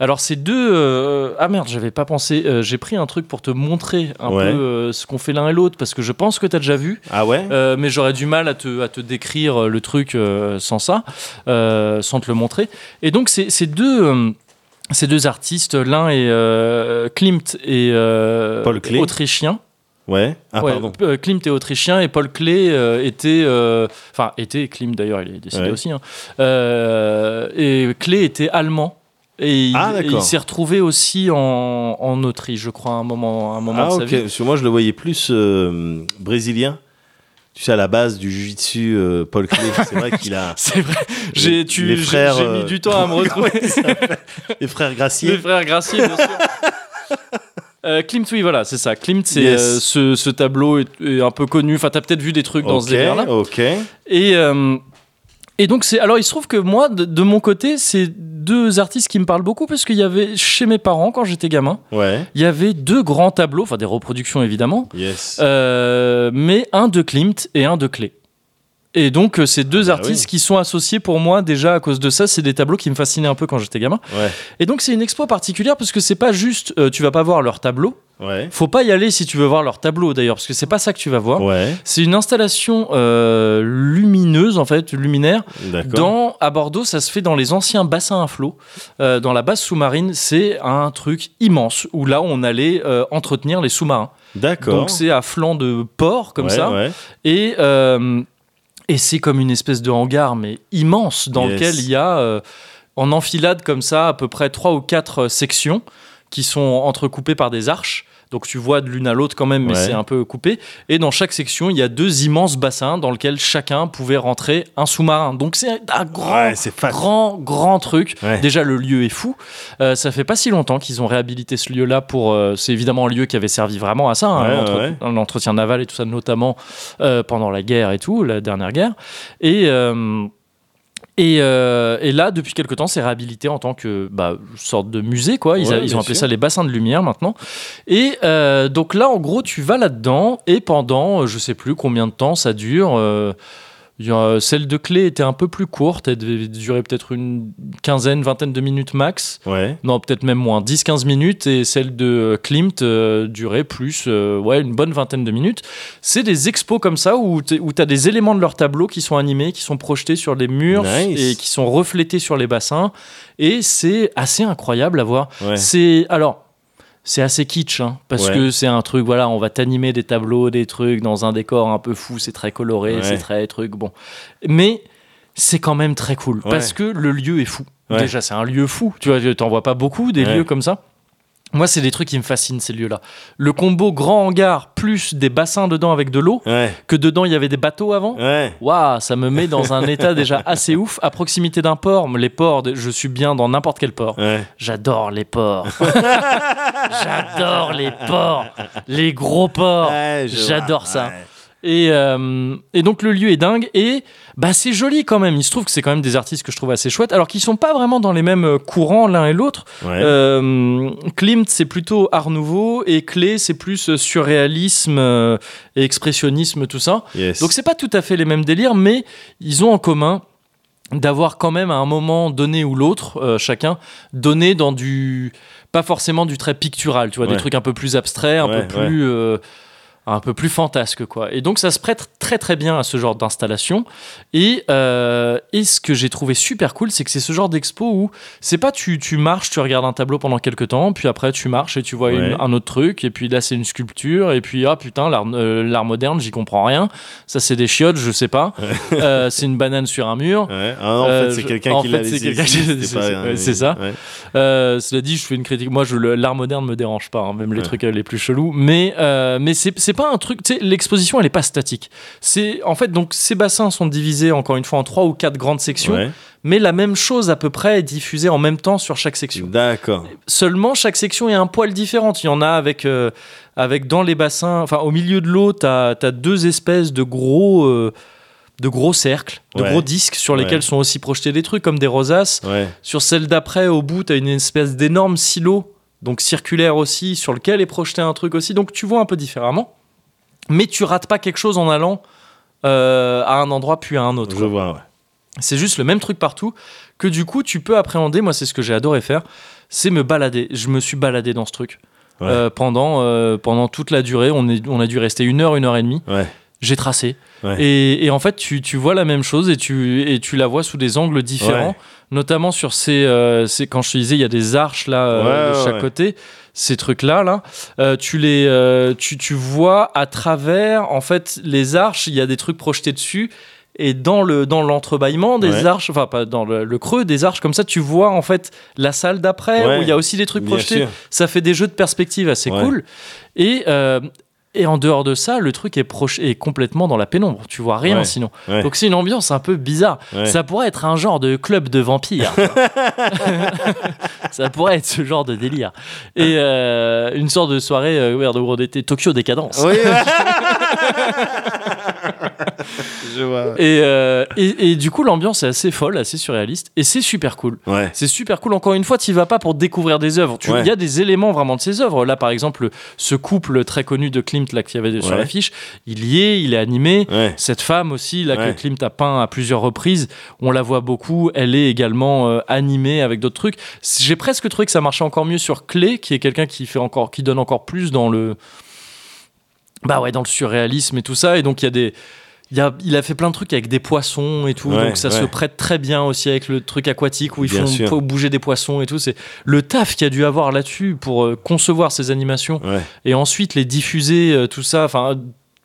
Alors ces deux... euh, ah merde, j'avais pas pensé. Euh, J'ai pris un truc pour te montrer un Ouais. peu euh, ce qu'on fait l'un et l'autre, parce que je pense que tu as déjà vu. Ah ouais? Mais j'aurais du mal à te, à te décrire le truc sans ça, sans te le montrer. Et donc, ces ces deux, ces deux artistes, l'un est euh, Klimt et euh, Paul Klee. autrichien. Ouais. Ah Ouais, pardon. euh, Klimt est autrichien et Paul Klee euh, était. Enfin, était, Klimt d'ailleurs, il est décédé Ouais. aussi. hein. Et Klee était allemand. Et il, Ah, il s'est retrouvé aussi en, en Autriche, je crois, à un moment, à un moment Ah de sa ok. vie. Parce que moi je le voyais plus brésilien. Tu sais à la base du jiu-jitsu euh, Paul Klee. C'est vrai qu'il a C'est vrai. J'ai tu- les j'ai- frères, j'ai euh, mis du temps à me retrouver. les frères Les Gracier. frères Gracier, bien sûr. Euh, Klimt, oui, voilà, c'est ça. Klimt, c'est Yes. euh, ce, ce tableau est, est un peu connu. Enfin, t'as peut-être vu des trucs dans ce délire-là. Ok. Et, euh, et donc, c'est. Alors, il se trouve que moi, de, de mon côté, c'est deux artistes qui me parlent beaucoup parce qu'il y avait chez mes parents, quand j'étais gamin, Ouais. il y avait deux grands tableaux, enfin des reproductions évidemment, Yes. euh, mais un de Klimt et un de Klee. Et donc, euh, ces deux bah artistes oui. qui sont associés pour moi déjà à cause de ça, c'est des tableaux qui me fascinaient un peu quand j'étais gamin. Ouais. Et donc, c'est une expo particulière parce que c'est pas juste, euh, tu vas pas voir leur tableau. Ouais. Faut pas y aller si tu veux voir leur tableau d'ailleurs, parce que c'est pas ça que tu vas voir. Ouais. C'est une installation euh, lumineuse, en fait, luminaire. Dans, à Bordeaux, ça se fait dans les anciens bassins à flot. Euh, dans la base sous-marine, c'est un truc immense où là, on allait entretenir les sous-marins. D'accord. Donc, c'est à flanc de port, comme ça. Et, et c'est comme une espèce de hangar, mais immense, dans Yes. lequel il y a, euh, en enfilade comme ça, à peu près trois ou quatre euh, sections qui sont entrecoupées par des arches. Donc tu vois de l'une à l'autre quand même, mais Ouais. c'est un peu coupé. Et dans chaque section, il y a deux immenses bassins dans lesquels chacun pouvait rentrer un sous-marin. Donc c'est un grand, Ouais, grand, grand truc. Ouais. Déjà, le lieu est fou. Euh, ça fait pas si longtemps qu'ils ont réhabilité ce lieu-là pour. euh, c'est évidemment un lieu qui avait servi vraiment à ça, hein, l'entretien naval et tout ça, notamment euh, pendant la guerre et tout, la dernière guerre. Et. Euh, et, euh, et là, depuis quelque temps, c'est réhabilité en tant que bah, sorte de musée, quoi. Ils, a- ont appelé sûr. ça les bassins de lumière maintenant. Et euh, donc là, en gros, tu vas là-dedans et pendant, euh, je sais plus combien de temps ça dure. euh, celle de clé était un peu plus courte, elle devait durer peut-être une quinzaine, vingtaine de minutes max. Ouais. Non, peut-être même moins, 10-15 minutes. Et celle de euh, Klimt euh, durait plus, euh, ouais, une bonne vingtaine de minutes. C'est des expos comme ça où tu as des éléments de leur tableau qui sont animés, qui sont projetés sur les murs Nice. et qui sont reflétés sur les bassins. Et c'est assez incroyable à voir. Ouais. C'est alors. C'est assez kitsch, hein, parce Ouais. que c'est un truc, voilà, on va t'animer des tableaux, des trucs dans un décor un peu fou, c'est très coloré, Ouais. c'est très truc, bon. Mais c'est quand même très cool, Ouais. parce que le lieu est fou. Déjà, c'est un lieu fou, tu vois, t'en vois pas beaucoup des lieux comme ça. Moi, c'est des trucs qui me fascinent, ces lieux-là. Le combo grand hangar plus des bassins dedans avec de l'eau, Ouais. que dedans il y avait des bateaux avant. Ouais. Waouh, ça me met dans un état déjà assez ouf. À proximité d'un port, les ports, je suis bien dans n'importe quel port. Ouais. J'adore les ports. J'adore les ports. Les gros ports. Ouais, J'adore ça. Et, euh, et donc le lieu est dingue et bah c'est joli quand même. Il se trouve que c'est quand même des artistes que je trouve assez chouettes, alors qu'ils sont pas vraiment dans les mêmes euh, courants l'un et l'autre. Ouais. Euh, Klimt c'est plutôt art nouveau et Clé c'est plus surréalisme euh, et expressionnisme tout ça. Yes. Donc c'est pas tout à fait les mêmes délires, mais ils ont en commun d'avoir quand même à un moment donné ou l'autre, chacun, donné dans du... pas forcément du très pictural, tu vois, des trucs un peu plus abstraits, un Ouais, peu plus... un peu plus fantasque quoi. Et donc ça se prête très très bien à ce genre d'installation. Et, euh, et ce que j'ai trouvé super cool c'est que c'est ce genre d'expo où c'est pas tu, tu marches tu regardes un tableau pendant quelques temps puis après tu marches et tu vois une- un autre truc et puis là c'est une sculpture et puis ah putain l'art euh, moderne j'y comprends rien. Ça c'est des chiottes je sais pas. Euh, c'est une banane sur un mur. Ouais. Ah, en fait, c'est quelqu'un qui l'a c'est ça. Cela dit, je fais une critique. Moi, l'art moderne me dérange pas, hein, même les trucs les plus chelous. Mais, mais c'est, c'est pas un truc. Tu sais, l'exposition, elle est pas statique. C'est en fait donc ces bassins sont divisés encore une fois en trois ou quatre grandes sections, Ouais. mais la même chose à peu près est diffusée en même temps sur chaque section. D'accord. Seulement, chaque section est un poil différente. Il y en a avec, euh, avec dans les bassins, enfin au milieu de l'eau, tu as, deux espèces de gros, euh, de gros cercles, de Ouais. gros disques sur lesquels Ouais. sont aussi projetés des trucs comme des rosaces. Sur celle d'après, au bout, tu as une espèce d'énorme silo, donc circulaire aussi, sur lequel est projeté un truc aussi. Donc tu vois un peu différemment. Mais tu rates pas quelque chose en allant euh, à un endroit puis à un autre. Je vois, ouais. C'est juste le même truc partout que du coup tu peux appréhender. Moi, c'est ce que j'ai adoré faire, c'est me balader. Je me suis baladé dans ce truc Ouais. Euh, pendant euh, pendant toute la durée. On est on a dû rester une heure, une heure et demie. Ouais. J'ai tracé Ouais. et, et en fait tu, tu vois la même chose et tu et tu la vois sous des angles différents, notamment sur ces, ces quand je te disais il y a des arches là de chaque côté. Ces trucs là là, euh, tu les euh, tu, tu vois à travers en fait les arches. Il y a des trucs projetés dessus et dans le dans l'entrebâillement des Ouais. arches, enfin pas dans le, le creux des arches comme ça, tu vois en fait la salle d'après Ouais. où il y a aussi des trucs projetés. sûr. Ça fait des jeux de perspective assez Ouais. cool. Et euh, et en dehors de ça, le truc est, proche, est complètement dans la pénombre. Tu vois rien Ouais. sinon. Ouais. Donc c'est une ambiance un peu bizarre. Ouais. Ça pourrait être un genre de club de vampires. ça pourrait être ce genre de délire. Et euh, une sorte de soirée euh, de gros d'été, Tokyo Décadence. Oui. Je vois. Et, euh, et, et du coup, l'ambiance est assez folle, assez surréaliste. Et c'est super cool. Ouais. C'est super cool. Encore une fois, tu vas pas pour découvrir des œuvres. Il Ouais. y a des éléments vraiment de ces œuvres. Là, par exemple, ce couple très connu de Klimt là qu'il y avait sur l'affiche, il y est, il est animé. Ouais. Cette femme aussi, là, Ouais. que Klimt a peint à plusieurs reprises, on la voit beaucoup. Elle est également euh, animée avec d'autres trucs. J'ai presque trouvé que ça marchait encore mieux sur Clé, qui est quelqu'un qui fait encore, qui donne encore plus dans le, bah ouais, dans le surréalisme et tout ça. Et donc il y a des, il, a, il a fait plein de trucs avec des poissons et tout, Ouais, donc ça ouais. se prête très bien aussi avec le truc aquatique où ils Bien font sûr. bouger des poissons et tout. C'est le taf qu'il y a dû avoir là-dessus pour euh, concevoir ces animations Ouais. et ensuite les diffuser, euh, tout ça. Enfin,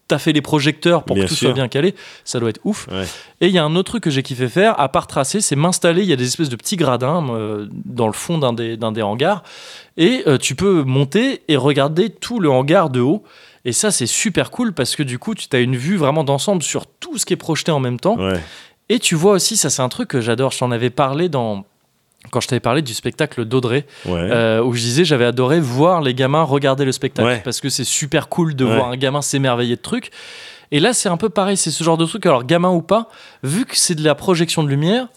t'as fait les projecteurs pour Bien que tout sûr. soit bien calé. Ça doit être ouf. Et il y a un autre truc que j'ai kiffé faire, à part tracer, c'est m'installer. Il y a des espèces de petits gradins euh, dans le fond d'un des, hangars. Et tu peux monter et regarder tout le hangar de haut. Et ça, c'est super cool parce que du coup, tu as une vue vraiment d'ensemble sur tout ce qui est projeté en même temps. Ouais. Et tu vois aussi, ça c'est un truc que j'adore, je t'en avais parlé dans... Quand je t'avais parlé du spectacle d'Audrey, Ouais. euh, où je disais j'avais adoré voir les gamins regarder le spectacle Ouais. parce que c'est super cool de Ouais. voir un gamin s'émerveiller de trucs. Et là, c'est un peu pareil, c'est ce genre de truc. Alors, gamin ou pas, vu que c'est de la projection de lumière,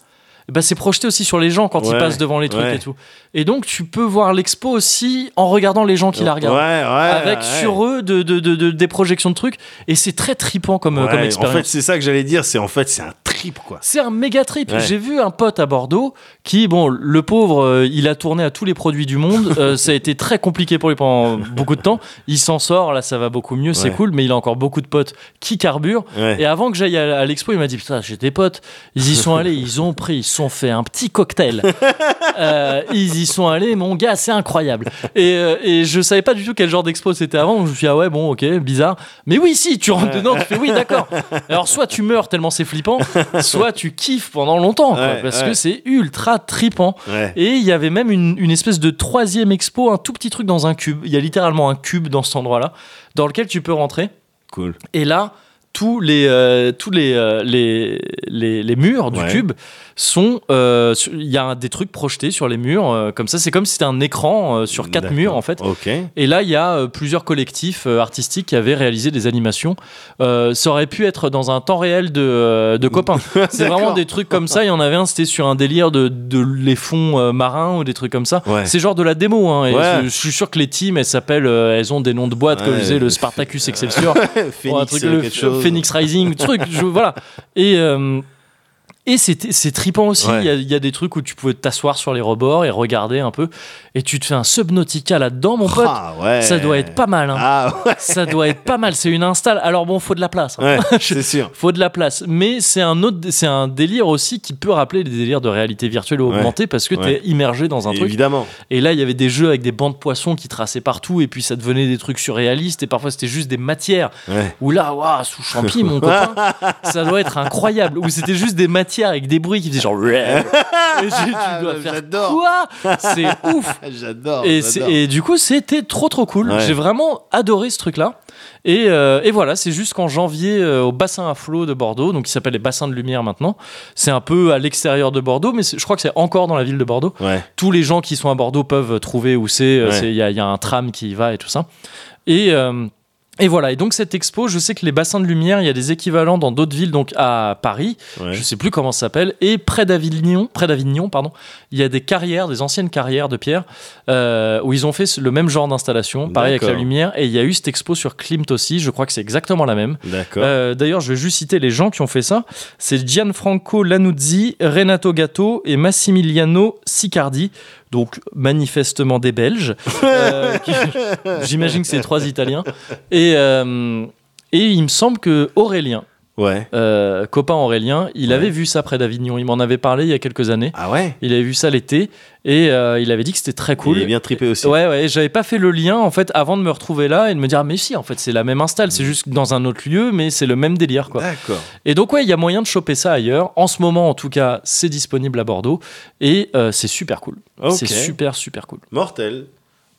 bah, c'est projeté aussi sur les gens quand ils passent devant les trucs Ouais. et tout. Et donc, tu peux voir l'expo aussi en regardant les gens qui la regardent. Ouais, ouais. avec sur eux de, de- de- de- des projections de trucs. Et c'est très tripant comme, comme en expérience. fait, c'est ça que j'allais dire. C'est en fait, c'est un trip, quoi. C'est un méga trip. Ouais. J'ai vu un pote à Bordeaux qui, bon, le pauvre, euh, il a tourné à tous les produits du monde. Euh, ça a été très compliqué pour lui pendant beaucoup de temps. Il s'en sort, là, ça va beaucoup mieux, c'est cool, mais il a encore beaucoup de potes qui carburent. Ouais. Et avant que j'aille à, à l'expo, il m'a dit Putain, j'ai des potes. Ils y sont allés, ils ont pris, ils se sont fait un petit cocktail. Euh, ils y sont allés, mon gars, c'est incroyable. Et, et je savais pas du tout quel genre d'expo c'était avant. Je me suis dit, ah ouais, bon, ok, bizarre. Mais oui, si, tu rentres dedans, tu fais oui, d'accord. Alors, soit tu meurs tellement c'est flippant, soit tu kiffes pendant longtemps, quoi, Ouais, parce ouais. que c'est ultra tripant. Ouais. Et il y avait même une, une espèce de troisième expo, un tout petit truc dans un cube. Il y a littéralement un cube dans cet endroit-là, dans lequel tu peux rentrer. Cool. Et là, tous les, euh, tous les, euh, les, les, les murs du Ouais. cube sont. euh, Il y a des trucs projetés sur les murs, comme ça. C'est comme si c'était un écran sur quatre murs, en fait. Et là, il y a plusieurs collectifs artistiques qui avaient réalisé des animations. Ça aurait pu être dans un temps réel de, de copains. C'est vraiment des trucs comme ça. Il y en avait un, c'était sur un délire de, de les fonds marins ou des trucs comme ça. Ouais. C'est genre de la démo. Hein, et Ouais. je, je suis sûr que les teams, elles s'appellent, elles ont des noms de boîtes comme je disais, le Spartacus Excelsior. Phoenix, Ou un truc, le quelque chose. Phoenix Rising, truc, je- voilà. Et, euh, et c'est trippant aussi. Il Ouais. y, a, il y a des trucs où tu pouvais t'asseoir sur les rebords et regarder un peu. Et tu te fais un Subnautica là-dedans, mon pote. Ah, ouais. Ça doit être pas mal. hein. Ah ouais, Ça doit être pas mal. C'est une install. Alors bon, faut de la place. hein. c'est sûr. Faut de la place, mais c'est un autre, c'est un délire aussi qui peut rappeler les délires de réalité virtuelle ou augmentée parce que Ouais. t'es immergé dans un truc. Évidemment. Et là, il y avait des jeux avec des bancs de poissons qui traçaient partout, et puis ça devenait des trucs surréalistes, et parfois c'était juste des matières. Où là, waouh, sous champi, mon copain, ça doit être incroyable. Où c'était juste des matières avec des bruits qui faisaient genre. Faire J'adore. quoi? C'est ouf. J'adore. Et, du coup, c'était trop trop cool. Ouais. J'ai vraiment adoré ce truc-là. Et, euh, et voilà, c'est jusqu'en janvier euh, au bassin à flot de Bordeaux, donc qui s'appelle les bassins de lumière maintenant. C'est un peu à l'extérieur de Bordeaux, mais je crois que c'est encore dans la ville de Bordeaux. Ouais. Tous les gens qui sont à Bordeaux peuvent trouver où c'est. euh, Ouais. Il y, a- il y a un tram qui y va et tout ça. Et. euh, et voilà, et donc cette expo, je sais que les bassins de lumière, il y a des équivalents dans d'autres villes, donc à Paris, Ouais. je sais plus comment ça s'appelle, et près d'Avignon, près d'Avignon, pardon, il y a des carrières, des anciennes carrières de pierre, euh, où ils ont fait le même genre d'installation, pareil avec la lumière, et il y a eu cette expo sur Klimt aussi, je crois que c'est exactement la même. D'accord. Euh, D'ailleurs, je vais juste citer les gens qui ont fait ça. C'est Gianfranco Lanuzzi, Renato Gatto et Massimiliano Sicardi. Donc, manifestement des Belges. Euh, J'imagine que c'est trois Italiens. Et, euh, et il me semble que Aurélien, Ouais. euh, copain Aurélien, il Ouais. avait vu ça près d'Avignon. Il m'en avait parlé il y a quelques années. Ah ouais. Il avait vu ça l'été et euh, il avait dit que c'était très cool. Il est bien trippé aussi. Ouais, ouais, j'avais pas fait le lien en fait avant de me retrouver là et de me dire, ah, mais si, en fait, c'est la même install, c'est juste dans un autre lieu, mais c'est le même délire quoi. D'accord. Et donc, ouais, il y a moyen de choper ça ailleurs. En ce moment, en tout cas, c'est disponible à Bordeaux et euh, c'est super cool. Ok. C'est super, super cool. Mortel.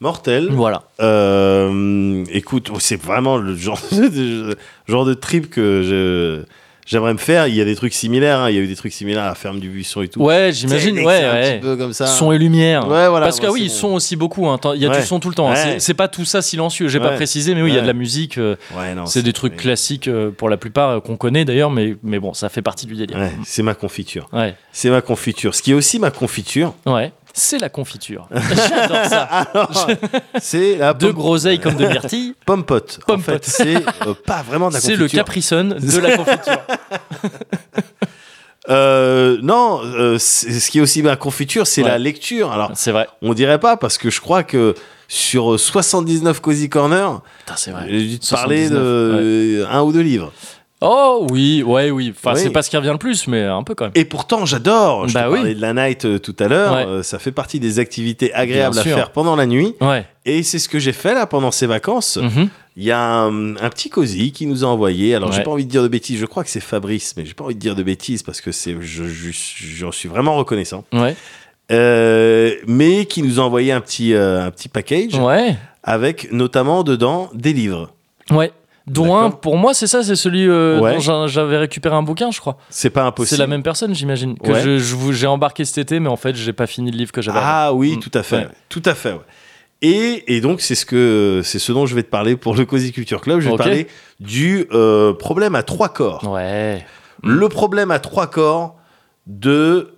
Mortel. Voilà. Euh, écoute, c'est vraiment le genre de, genre de trip que je j'aimerais me faire. Il y a des trucs similaires. hein. Il y a eu des trucs similaires à Ferme du Buisson et tout. Ouais, j'imagine, ouais, un petit peu comme ça. Son et lumière. Ouais, voilà, Parce que oui, c'est ils bon. sont aussi beaucoup. hein. Il y a Ouais. du son tout le temps. hein. Ouais. C'est- C'est pas tout ça silencieux. J'ai pas précisé, mais oui, il y a de la musique. euh, Ouais, non, c'est des trucs classiques euh, pour la plupart euh, qu'on connaît d'ailleurs, mais, mais bon, ça fait partie du délire. Ouais, c'est ma confiture. Ouais, C'est ma confiture. Ce qui est aussi ma confiture, ouais. C'est la confiture. J'adore ça. c'est la Deux pomme, groseilles comme de myrtilles. pomme pote. En fait, c'est euh, pas vraiment de la C'est confiture. le Capri-Sun de la confiture. Euh, non, euh, c'est- ce qui est aussi ma confiture, c'est Ouais. la lecture. Alors, C'est vrai. on dirait pas parce que je crois que sur 79 Cozy Corner, Putain, c'est vrai. j'ai dû te parler 79, de un ou deux livres. Oh oui, ouais, oui. Enfin, Oui. c'est pas ce qui revient le plus, mais un peu quand même. Et pourtant, j'adore. Je Bah te oui. parlais de la night euh, tout à l'heure. Ouais. Euh, ça fait partie des activités agréables à faire pendant la nuit. Ouais. Et c'est ce que j'ai fait là pendant ces vacances. Mhm. Il y a un, un petit cosy qui nous a envoyé. Alors, j'ai pas envie de dire de bêtises. Je crois que c'est Fabrice, mais j'ai pas envie de dire de bêtises parce que c'est, je, je- j'en suis vraiment reconnaissant. Ouais. Euh, mais qui nous a envoyé un petit, un petit package Ouais. avec notamment dedans des livres. Ouais. Dont un, pour moi, c'est ça, c'est celui euh, Ouais. dont j'a- j'avais récupéré un bouquin, je crois. C'est pas impossible. C'est la même personne, j'imagine. Que Ouais. je- j'ai embarqué cet été, mais en fait, j'ai pas fini le livre que j'avais. Ah oui, Mm. tout à fait. Ouais. Tout à fait. Et, et donc, c'est ce, que, c'est ce dont je vais te parler pour le Cozy Culture Club. Je vais te parler du euh, problème à trois corps. Ouais. Le problème à trois corps de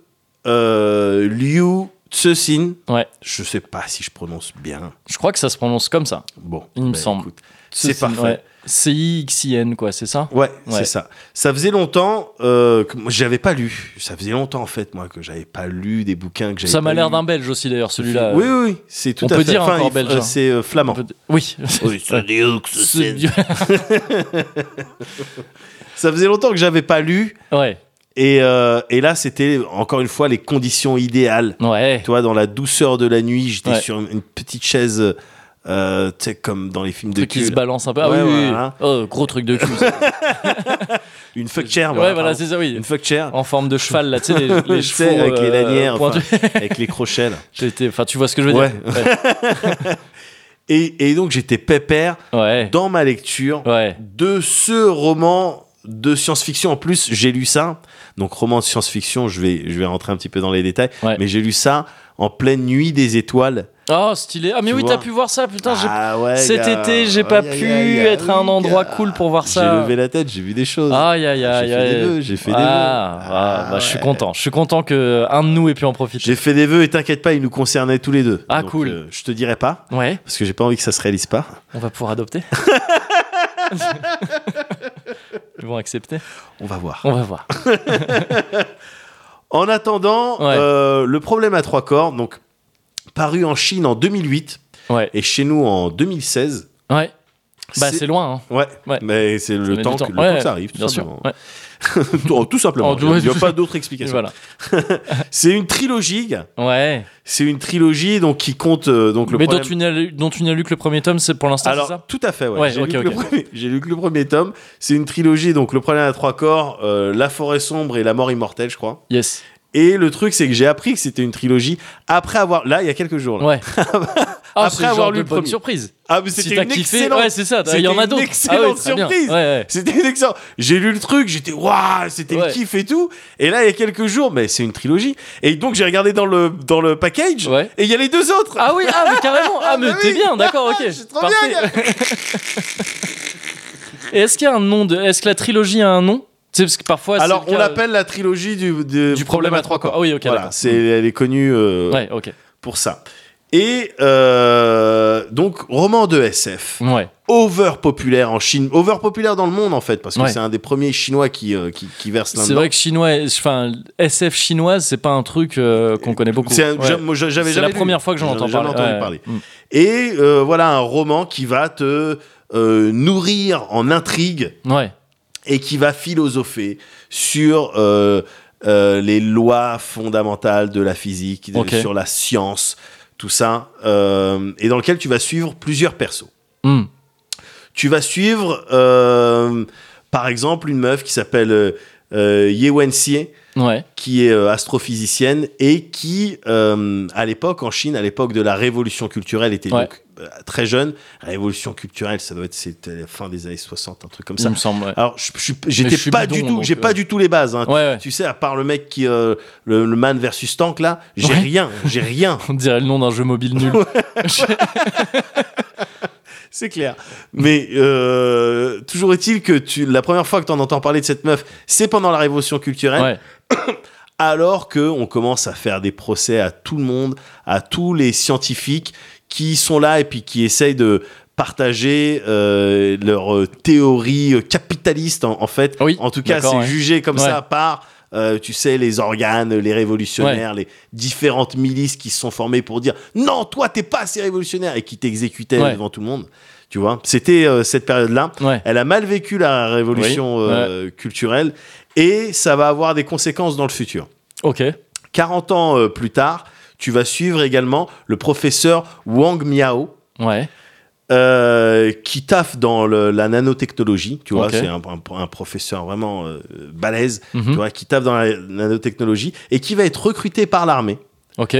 euh, Liu Cixin. Ouais. Je sais pas si je prononce bien. Je crois que ça se prononce comme ça. Bon, Il me bah, semble. c'est parfait. C-I-X-I-N, quoi, c'est ça? Ouais, Ouais. c'est ça. Ça faisait longtemps euh, que moi j'avais pas lu. Ça faisait longtemps en fait moi que j'avais pas lu des bouquins que j'avais. Ça m'a l'air d'un belge aussi, d'ailleurs, celui-là. Oui, oui, oui, c'est tout On à peut fait. dire Enfin, encore il- belge, euh, hein. C'est euh, flamand. Peut- Oui. Oui, ça faisait longtemps que j'avais pas lu. ouais. Et, euh, et là, c'était encore une fois les conditions idéales. Ouais. Tu vois, dans la douceur de la nuit, j'étais Ouais. sur une, une petite chaise, euh, tu sais, comme dans les films de truc qui cul. se balance un peu. Ah Ouais, oui, oui, voilà. Oh, gros truc de cul. ça. Une fuck chair. ouais, voilà, c'est ça, oui. Une fuck chair. En forme de cheval, là, tu sais, les, les sais, chevaux. avec les euh, lanières, enfin, avec les crochets. là. J'étais- Enfin, tu vois ce que je veux Ouais. dire Ouais. Et, et donc, j'étais pépère dans ma lecture de ce roman de science-fiction. En plus, j'ai lu ça. Donc, roman de science-fiction, je vais, je vais rentrer un petit peu dans les détails. Ouais. Mais j'ai lu ça en pleine nuit des étoiles. Oh, stylé. Ah, mais Tu oui, t'as pu voir ça, putain. j'ai- Ah ouais, Cet gars. été, j'ai pas Aïe, pu aïe, être à un endroit gars. cool pour voir J'ai ça. levé la tête, j'ai vu des choses. Aïe, aïe, aïe, J'ai fait des vœux, j'ai fait des ah, vœux. ah, bah, je suis content. Je suis content que un de nous ait pu en profiter. J'ai fait des vœux et t'inquiète pas, ils nous concernaient tous les deux. Ah, Donc, cool. euh, je te dirai pas Ouais, parce que j'ai pas envie que ça se réalise pas. on va pouvoir adopter. Ils vont accepter. On va voir. On va voir. En attendant, Ouais. euh, le problème à trois corps, donc paru en Chine en 2008 Ouais, et chez nous en 2016. ouais. Bah, c'est loin. Hein. Ouais, Ouais. mais c'est le, temps que, le Ouais, temps que ça arrive, tout bien sûr. simplement. Tout, tout simplement. Oh, Il n'y a, pas d'autre explication. voilà. C'est une trilogie. Ouais. C'est une trilogie donc qui compte euh, donc le Mais problème- dont, tu n'as lu, que le premier tome, c'est pour l'instant, c'est Alors, ça? tout à fait, ouais. Ouais, j'ai, ok, lu que ok. le premier- j'ai lu que le premier tome. C'est une trilogie, donc Le problème à trois corps, euh, La forêt sombre et La mort immortelle, je crois. Yes. Et le truc, c'est que j'ai appris que c'était une trilogie après avoir. Là, il y a quelques jours. là. Ouais. Ah, Après le avoir genre lu de le bonne premier. surprise. Ah, mais Si c'était t'as une kiffé, excellente. ouais, c'est ça. Il y en C'était a une d'autres. excellente ah, ouais, surprise. Ouais, ouais. C'était une excellente. J'ai lu le truc, j'étais waouh, c'était le kiff et tout. Et là, il y a quelques jours, mais c'est une trilogie. Et donc, j'ai regardé dans le, dans le package, Ouais. et il y a les deux autres. Ah oui, ah mais carrément. Ah mais bah t'es oui. bien, d'accord, ok. Je suis trop bien, Et est-ce qu'il y a un nom de Est-ce que la trilogie a un nom? Tu sais parce que parfois. c'est Alors, on l'appelle la trilogie du, du problème à trois corps. Ah oui, ok. Voilà, c'est, elle est connue euh, Ouais, pour ça. Et euh, donc, roman de SF, Ouais. over populaire en Chine, over populaire dans le monde en fait, parce que Ouais. c'est un des premiers chinois qui, euh, qui, qui verse C'est là-dedans. vrai que chinois, enfin SF chinoise, c'est pas un truc euh, qu'on connaît beaucoup. C'est Ouais. j'avais C'est la lu. première fois que j'en entends parler. entendu Ouais. parler. Mm. Et voilà un roman qui va te nourrir en intrigue Ouais. Et qui va philosopher sur euh, euh, les lois fondamentales de la physique, sur la science, tout ça, euh, et dans lequel tu vas suivre plusieurs persos. Hmm. Tu vas suivre, par exemple, une meuf qui s'appelle euh, euh, Ye Wenxie, Ouais. qui est euh, astrophysicienne et qui, euh, à l'époque, en Chine, à l'époque de la révolution culturelle, était Ouais. donc euh, très jeune. La révolution culturelle, ça doit être c'était la fin des années 60, un truc comme Il ça. me semble. Ouais. Alors, j'étais pas bidon, du tout, j'ai pas du tout les bases. hein. Tu sais, à part le mec qui, euh, le, le man versus tank là, j'ai rien, j'ai rien. On dirait le nom d'un jeu mobile nul. C'est clair. Mais euh, toujours est-il que tu, la première fois que tu en entends parler de cette meuf, c'est pendant la révolution culturelle. ouais. alors que on commence à faire des procès à tout le monde, à tous les scientifiques qui sont là et puis qui essayent de partager euh, leurs euh, théories euh, capitalistes en, en fait. Oui, en tout cas, c'est jugé comme Ouais. ça par euh, tu sais, les organes, les révolutionnaires, les différentes milices qui se sont formées pour dire non, toi, t'es pas assez révolutionnaire et qui t'exécutaient Ouais. devant tout le monde. Tu vois, c'était euh, cette période-là. Ouais. Elle a mal vécu la révolution Oui, euh, culturelle et ça va avoir des conséquences dans le futur. Ok. 40 ans plus tard, tu vas suivre également le professeur Wang Miao. Ouais. Euh, qui taffe dans le- la nanotechnologie, tu vois, c'est un, un- un professeur vraiment euh, balèze, Mhm. tu vois, qui taffe dans la nanotechnologie et qui va être recruté par l'armée Ok.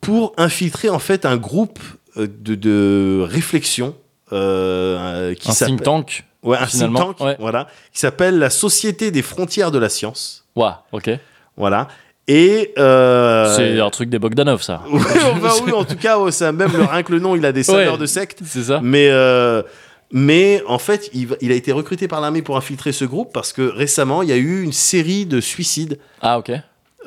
pour infiltrer en fait un groupe euh, de, de réflexion euh, qui Un s'appelle think tank. ouais, un think tank, ouais. voilà, qui s'appelle la Société des frontières de la science, Ouah, ok. voilà. Et euh, C'est un truc des Bogdanov, ça. Enfin, oui, en tout cas, ça, même le, rien que le nom, il a des saveurs Ouais. de secte. C'est ça Mais, euh, mais en fait, il, a été recruté par l'armée pour infiltrer ce groupe parce que récemment, il y a eu une série de suicides Ah, ok.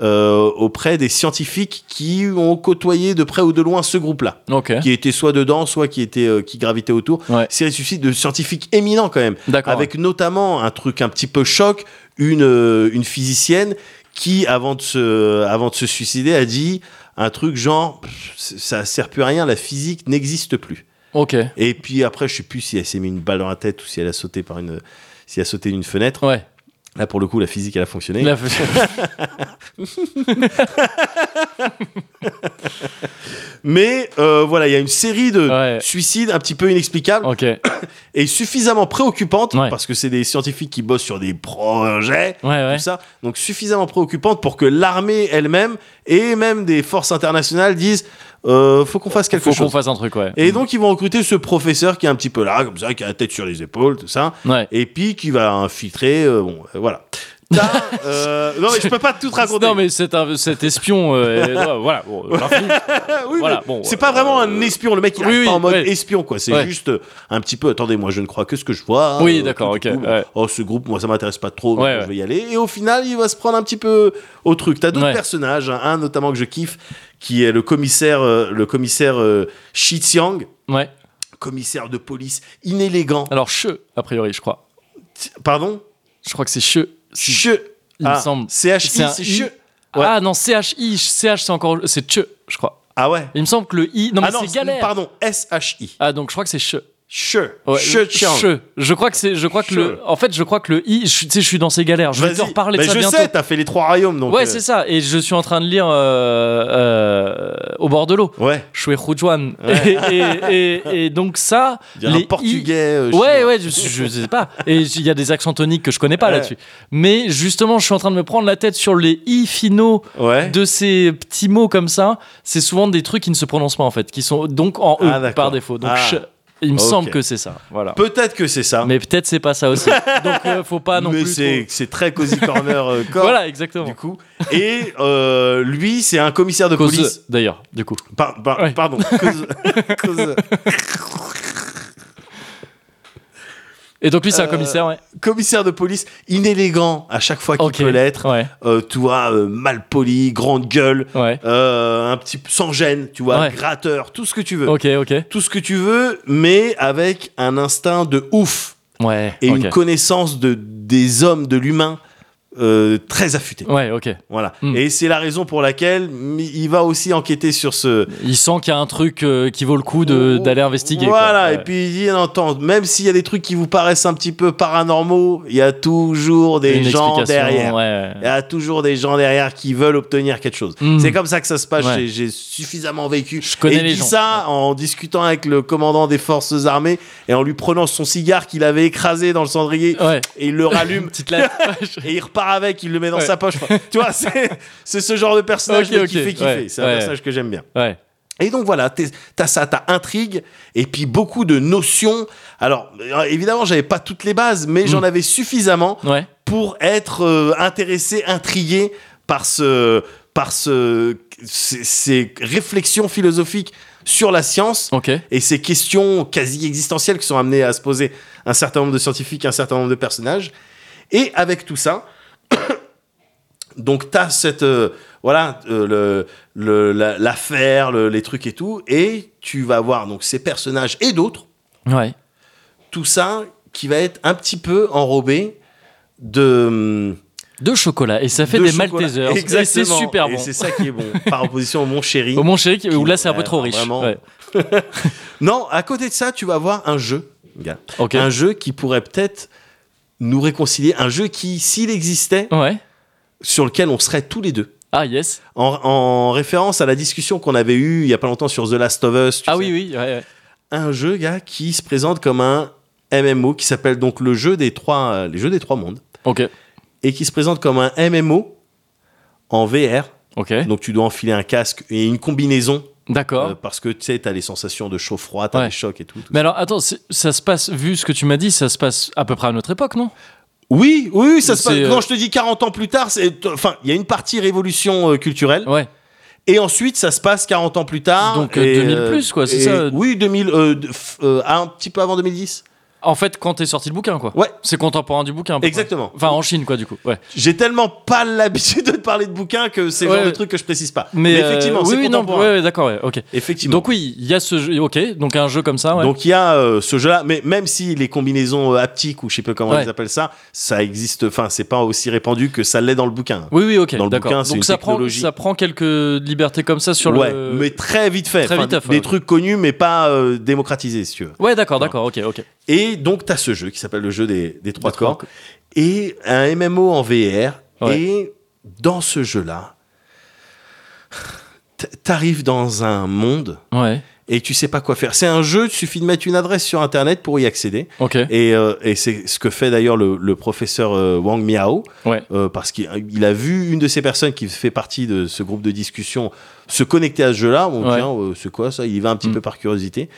euh, auprès des scientifiques qui ont côtoyé de près ou de loin ce groupe-là, Ok. qui étaient soit dedans, soit qui étaient euh, qui gravitaient autour. Ouais. Série de suicides de scientifiques éminents quand même, D'accord. avec notamment un truc un petit peu choc, une euh, une physicienne qui avant de se avant de se suicider a dit un truc genre ça sert plus à rien, la physique n'existe plus. Ok. Et puis après, je sais plus si elle s'est mis une balle dans la tête ou si elle a sauté par une, si elle a sauté d'une fenêtre. Ouais. Là, pour le coup, la physique, elle a fonctionné. La- Mais euh, voilà, il y a une série de Ouais. suicides un petit peu inexplicables et suffisamment préoccupantes Ouais. parce que c'est des scientifiques qui bossent sur des projets, Ouais, tout ça. Donc suffisamment préoccupantes pour que l'armée elle-même et même des forces internationales disent euh, faut qu'on fasse quelque Faut qu'on chose. fasse un truc, ouais. Et donc ils vont recruter ce professeur qui est un petit peu là, comme ça, qui a la tête sur les épaules, tout ça, et puis qui va infiltrer. euh, bon, euh, voilà. Euh, non mais je peux pas tout te raconter. Non, mais cet, un- cet espion, euh, voilà. Bon, l'infini. Oui, Voilà, mais bon, c'est pas vraiment un espion. Le mec, il oui, pas en mode ouais. espion, quoi. C'est Ouais. juste euh, un petit peu. Attendez, moi, je ne crois que ce que je vois. Oui, Euh, d'accord, ok, ouais. Oh, ce groupe, moi, ça m'intéresse pas trop. donc je vais y aller. Et au final, il va se prendre un petit peu au truc. T'as d'autres personnages, hein. un notamment que je kiffe, qui est le commissaire, euh, le commissaire euh, Shi Xiang, Ouais. commissaire de police inélégant. Alors, che, a priori, je crois. Pardon? Je crois que c'est che. Si- Che. il me Ah, semble. CHI, C'est I. che. Ouais. Ah non, CHI. CH, c'est encore. C'est che, je crois. Ah ouais. Il me semble que le I. Non, mais ah non, c'est galère. pardon, SHI. Ah, donc je crois que c'est che. Che. Ouais, Che che. Je crois que c'est. Je crois que Che. le. En fait, je crois que le I. Je, tu sais, je suis dans ces galères. Je vais te reparler de ça je bientôt. sais, t'as fait les trois royaumes, donc. ouais, euh, c'est ça. Et je suis en train de lire euh, euh, au bord de l'eau. Ouais. Shui Hujuan. Et, et, et, et donc ça, Il y a les un portugais. euh, Ouais, ouais, je, je sais pas. Et il y a des accents toniques que je connais pas Ouais. là-dessus. Mais justement, je suis en train de me prendre la tête sur les i finaux Ouais. de ces petits mots comme ça. C'est souvent des trucs qui ne se prononcent pas en fait, qui sont donc en e Ah, par défaut. Donc Ah. Il me semble que c'est ça. Voilà. Peut-être que c'est ça. Mais peut-être c'est pas ça aussi. donc euh, faut pas non mais plus. c'est trop- c'est très cozy corner euh, corps, Voilà, exactement. du coup. Et euh, lui, c'est un commissaire de Cause police. d'ailleurs, du coup. Par- par- Ouais. Pardon. Cause- cause- Et donc lui, c'est un Euh, commissaire, ouais. commissaire de police inélégant à chaque fois qu'il Ok. peut l'être. Ouais, Euh, tu vois, euh, mal poli, grande gueule, ouais. euh, un petit peu sans gêne, tu vois, Ouais. gratteur, tout ce que tu veux. Ok, ok. Tout ce que tu veux, mais avec un instinct de ouf Ouais. et ok. une connaissance de, des hommes, de l'humain euh, très affûtée. Ouais, ok. Voilà. Mm. Et c'est la raison pour laquelle il va aussi enquêter sur ce. Il sent qu'il y a un truc euh, qui vaut le coup de- d'aller investiguer. quoi. Voilà. Ouais. Et puis il dit non, attends, même s'il y a des trucs qui vous paraissent un petit peu paranormaux, il y a toujours des Une gens derrière. ouais. Il y a toujours des gens derrière qui veulent obtenir quelque chose. Mm. C'est comme ça que ça se passe. J'ai- suffisamment vécu. Je connais et les dit gens. ça en discutant avec le commandant des forces armées et en lui prenant son cigare qu'il avait écrasé dans le cendrier et il le rallume. Et il repart avec, il le met dans Ouais. sa poche. tu vois, c'est ce genre de personnage Ok, mais ok. qui fait kiffer. Ouais, C'est un ouais. personnage que j'aime bien. Et donc voilà, t'as ça, t'as intrigue, et puis beaucoup de notions. Alors, euh, évidemment, j'avais pas toutes les bases, mais j'en avais suffisamment pour être euh, intéressé, intrigué par ce, par ce, ces, ces réflexions philosophiques sur la science et ces questions quasi existentielles qui sont amenées à se poser un certain nombre de scientifiques, un certain nombre de personnages. Et avec tout ça, donc t'as cette euh, voilà euh, le l'affaire, le- les trucs et tout, et tu vas voir donc ces personnages et d'autres, Ouais. tout ça qui va être un petit peu enrobé de De chocolat. Et ça fait de des chocolat. Maltesers. Et c'est Exactement. super Et bon. c'est ça qui est bon. Par opposition au mon chéri. Au mon chéri, où là c'est un peu trop riche. vraiment. Ouais. Non, à côté de ça, tu vas avoir un jeu, gars. Un jeu qui pourrait peut-être nous réconcilier, un jeu qui, s'il existait, Ouais. sur lequel on serait tous les deux. Ah yes. En, en référence à la discussion qu'on avait eue il y a pas longtemps sur The Last of Us. tu Ah sais. oui, oui. Ouais, ouais. Un jeu, gars, qui se présente comme un MMO qui s'appelle donc le jeu des trois, euh, les jeux des trois mondes Ok. et qui se présente comme un MMO en VR. Ok. Donc tu dois enfiler un casque et une combinaison D'accord. euh, parce que tu sais, t'as les sensations de chaud-froid, t'as Ouais. des chocs et tout. tout Mais alors, attends, ça se passe, vu ce que tu m'as dit, ça se passe à peu près à notre époque, non? Oui, oui, ça se passe. C'est, euh, Quand je te dis 40 ans plus tard, c'est enfin, il y a une partie révolution euh, culturelle Ouais. et ensuite ça se passe 40 ans plus tard. Donc, euh, et, 2000 plus, quoi, c'est ça? Oui, 2000 euh, de- f- euh, un petit peu avant 2010. En fait, quand est sorti le bouquin, quoi. Ouais. C'est contemporain du bouquin. Exactement. Enfin, en Chine, quoi, du coup. Ouais. J'ai tellement pas l'habitude de parler de bouquins que c'est le Ouais, genre de truc que je précise pas. Mais, Mais, euh, effectivement, oui, c'est oui, contemporain. ouais, d'accord, ouais, ok. Effectivement. Donc oui, il y a ce jeu, ok, donc un jeu comme ça, ouais. Donc il y a euh, ce jeu-là, mais même si les combinaisons euh, haptiques ou je sais pas comment ils appellent ça, ça existe. Enfin, c'est pas aussi répandu que ça l'est dans le bouquin. oui, oui, ok, dans le d'accord. bouquin, c'est Donc une ça prend, ça prend quelques libertés comme ça sur ouais, le. mais très vite fait. Très Enfin, vite à fait, des trucs connus, mais pas euh, démocratisés, si tu veux. Ouais, d'accord, d'accord, ok, ok. Et donc, tu as ce jeu qui s'appelle le jeu des, des trois Des corps. Et un MMO en VR. Ouais. Et dans ce jeu-là, t'arrives dans un monde Ouais. et tu sais pas quoi faire. C'est un jeu, il suffit de mettre une adresse sur internet pour y accéder. Et, euh, et c'est ce que fait d'ailleurs le, le professeur euh, Wang Miao, Ouais. euh, parce qu'il il a vu une de ces personnes qui fait partie de ce groupe de discussion se connecter à ce jeu-là. Bon, Ouais. euh, c'est quoi ça? Il y va un petit Mm. peu par curiosité.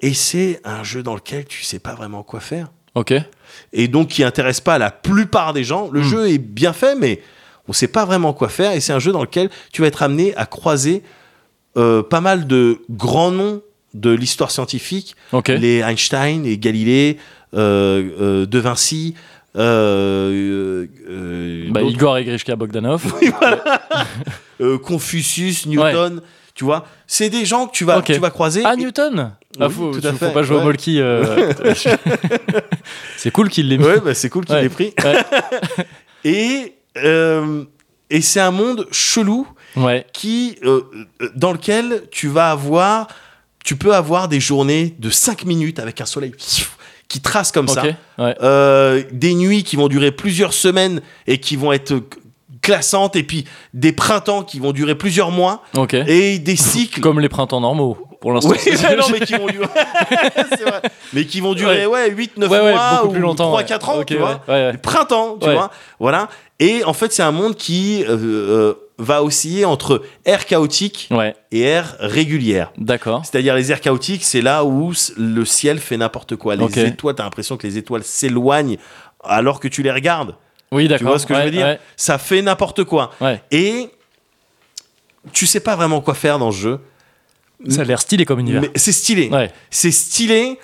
Et c'est un jeu dans lequel tu sais pas vraiment quoi faire. Ok. Et donc qui intéresse pas la plupart des gens. Le Mm. jeu est bien fait, mais on sait pas vraiment quoi faire. Et c'est un jeu dans lequel tu vas être amené à croiser euh, pas mal de grands noms de l'histoire scientifique Ok. les Einstein, les Galilée, euh, euh, De Vinci, euh, Bah, Igor et Grishka Bogdanov. Confucius, Newton. Tu vois, c'est des gens que tu vas, tu vas croiser. Ah, et- Newton ah, Oui, faut, tout à faut pas jouer ouais. au Molki. euh, C'est cool qu'il l'ait mis. Ouais, bah, c'est cool qu'il Ouais. l'ait pris. Et, euh, et c'est un monde chelou qui, euh, dans lequel tu vas avoir, tu peux avoir des journées de 5 minutes avec un soleil qui trace comme ça. Ouais. Euh, des nuits qui vont durer plusieurs semaines et qui vont être classantes, et puis des printemps qui vont durer plusieurs mois, et des cycles. Comme les printemps normaux, pour l'instant. Oui, mais non, mais qui vont durer. Vrai. Mais qui vont durer, ouais, 8, 9 Ouais, ouais, mois, ou plus longtemps. 3, ouais. 4 ans, Ok, tu vois. Le printemps, tu vois. Voilà. Et en fait, c'est un monde qui euh, euh, va osciller entre air chaotique Ouais, et air régulière. d'accord. C'est-à-dire les airs chaotiques, c'est là où le ciel fait n'importe quoi. Les Ok. étoiles, t'as l'impression que les étoiles s'éloignent alors que tu les regardes. Oui, d'accord. vois ce que je veux dire Ouais. Ça fait n'importe quoi. ouais. Et tu sais pas vraiment quoi faire dans ce jeu. Ça a l'air stylé comme univers. Mais c'est stylé. C'est stylé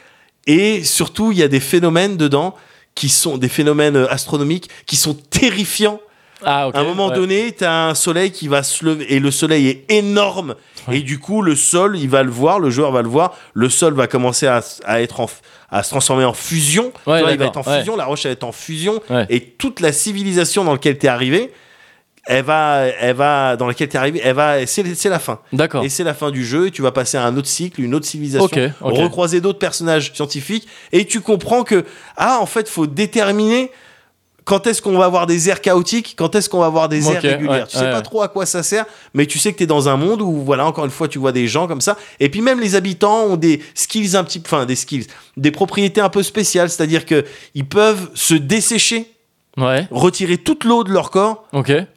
et surtout il y a des phénomènes dedans qui sont des phénomènes euh, astronomiques qui sont terrifiants. Ah, à un moment ouais. donné, tu as un soleil qui va se lever et le soleil est énorme Ouais. et du coup le sol, il va le voir, le joueur va le voir, le sol va commencer à, être en, à se transformer en fusion. Ouais, il va être en fusion, la roche va être en fusion et toute la civilisation dans laquelle tu es arrivé, elle va, elle va dans laquelle tu es arrivé, elle va c'est c'est la fin. D'accord. Et c'est la fin du jeu, et tu vas passer à un autre cycle, une autre civilisation, recroiser d'autres personnages scientifiques, et tu comprends que, ah, en fait, faut déterminer quand est-ce qu'on va avoir des airs chaotiques, quand est-ce qu'on va avoir des airs régulières. ouais, tu sais ouais, pas ouais. trop à quoi ça sert, mais tu sais que tu es dans un monde où, voilà, encore une fois, tu vois des gens comme ça, et puis même les habitants ont des skills un petit enfin, des skills, des propriétés un peu spéciales, c'est-à-dire que ils peuvent se dessécher, retirer toute l'eau de leur corps,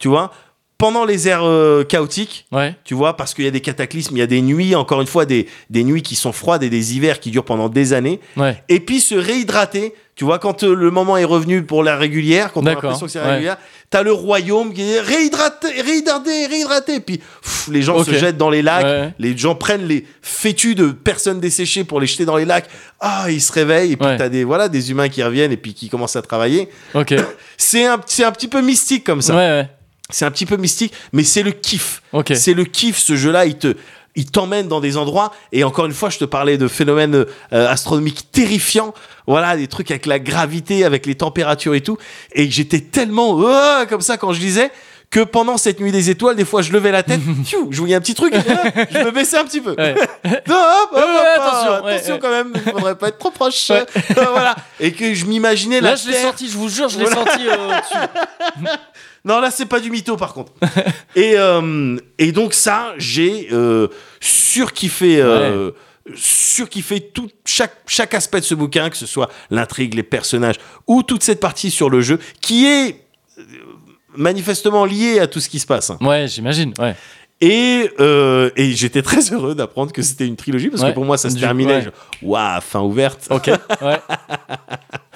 tu vois, pendant les airs euh, chaotiques, Ouais, tu vois, parce qu'il y a des cataclysmes, il y a des nuits, encore une fois, des, des nuits qui sont froides et des hivers qui durent pendant des années. ouais. Et puis se réhydrater, tu vois, quand euh, le moment est revenu pour la régulière, quand on a l'impression que c'est ouais. régulière, t'as le royaume qui est réhydraté, réhydraté, réhydraté. Puis pff, les gens se jettent dans les lacs, Ouais. les gens prennent les fétus de personnes desséchées pour les jeter dans les lacs. Ah, ils se réveillent, et puis Ouais. t'as des, voilà, des humains qui reviennent et puis qui commencent à travailler. Ok. Ouais, C'est un, un petit peu mystique comme ça. ouais. C'est un petit peu mystique, mais c'est le kiff. Ok. C'est le kiff, ce jeu-là, il te, il t'emmène dans des endroits. Et encore une fois, je te parlais de phénomènes euh, astronomiques terrifiants. Voilà, des trucs avec la gravité, avec les températures et tout. Et j'étais tellement euh, comme ça quand je lisais que pendant cette nuit des étoiles, des fois, je levais la tête, pfiou, je voyais un petit truc, et là, je me baissais un petit peu. Ouais. Non, hop, hop, Ouais, hop, ouais, hop, attention, attention quand même, il faudrait pas être trop proche. Ouais. voilà. Et que je m'imaginais Là, la je l'ai Terre- senti, je vous jure, je l'ai Voilà. senti euh, au-dessus. Non, là, c'est pas du mytho, par contre. et, euh, et donc, ça, j'ai euh, surkiffé. Euh, surkiffé tout chaque chaque aspect de ce bouquin que ce soit l'intrigue les personnages ou toute cette partie sur le jeu qui est manifestement liée à tout ce qui se passe Ouais, j'imagine. Ouais. et, euh, et j'étais très heureux d'apprendre que c'était une trilogie parce Ouais. que pour moi ça se Du- terminait ouais. waouh fin ouverte Ok. Ouais.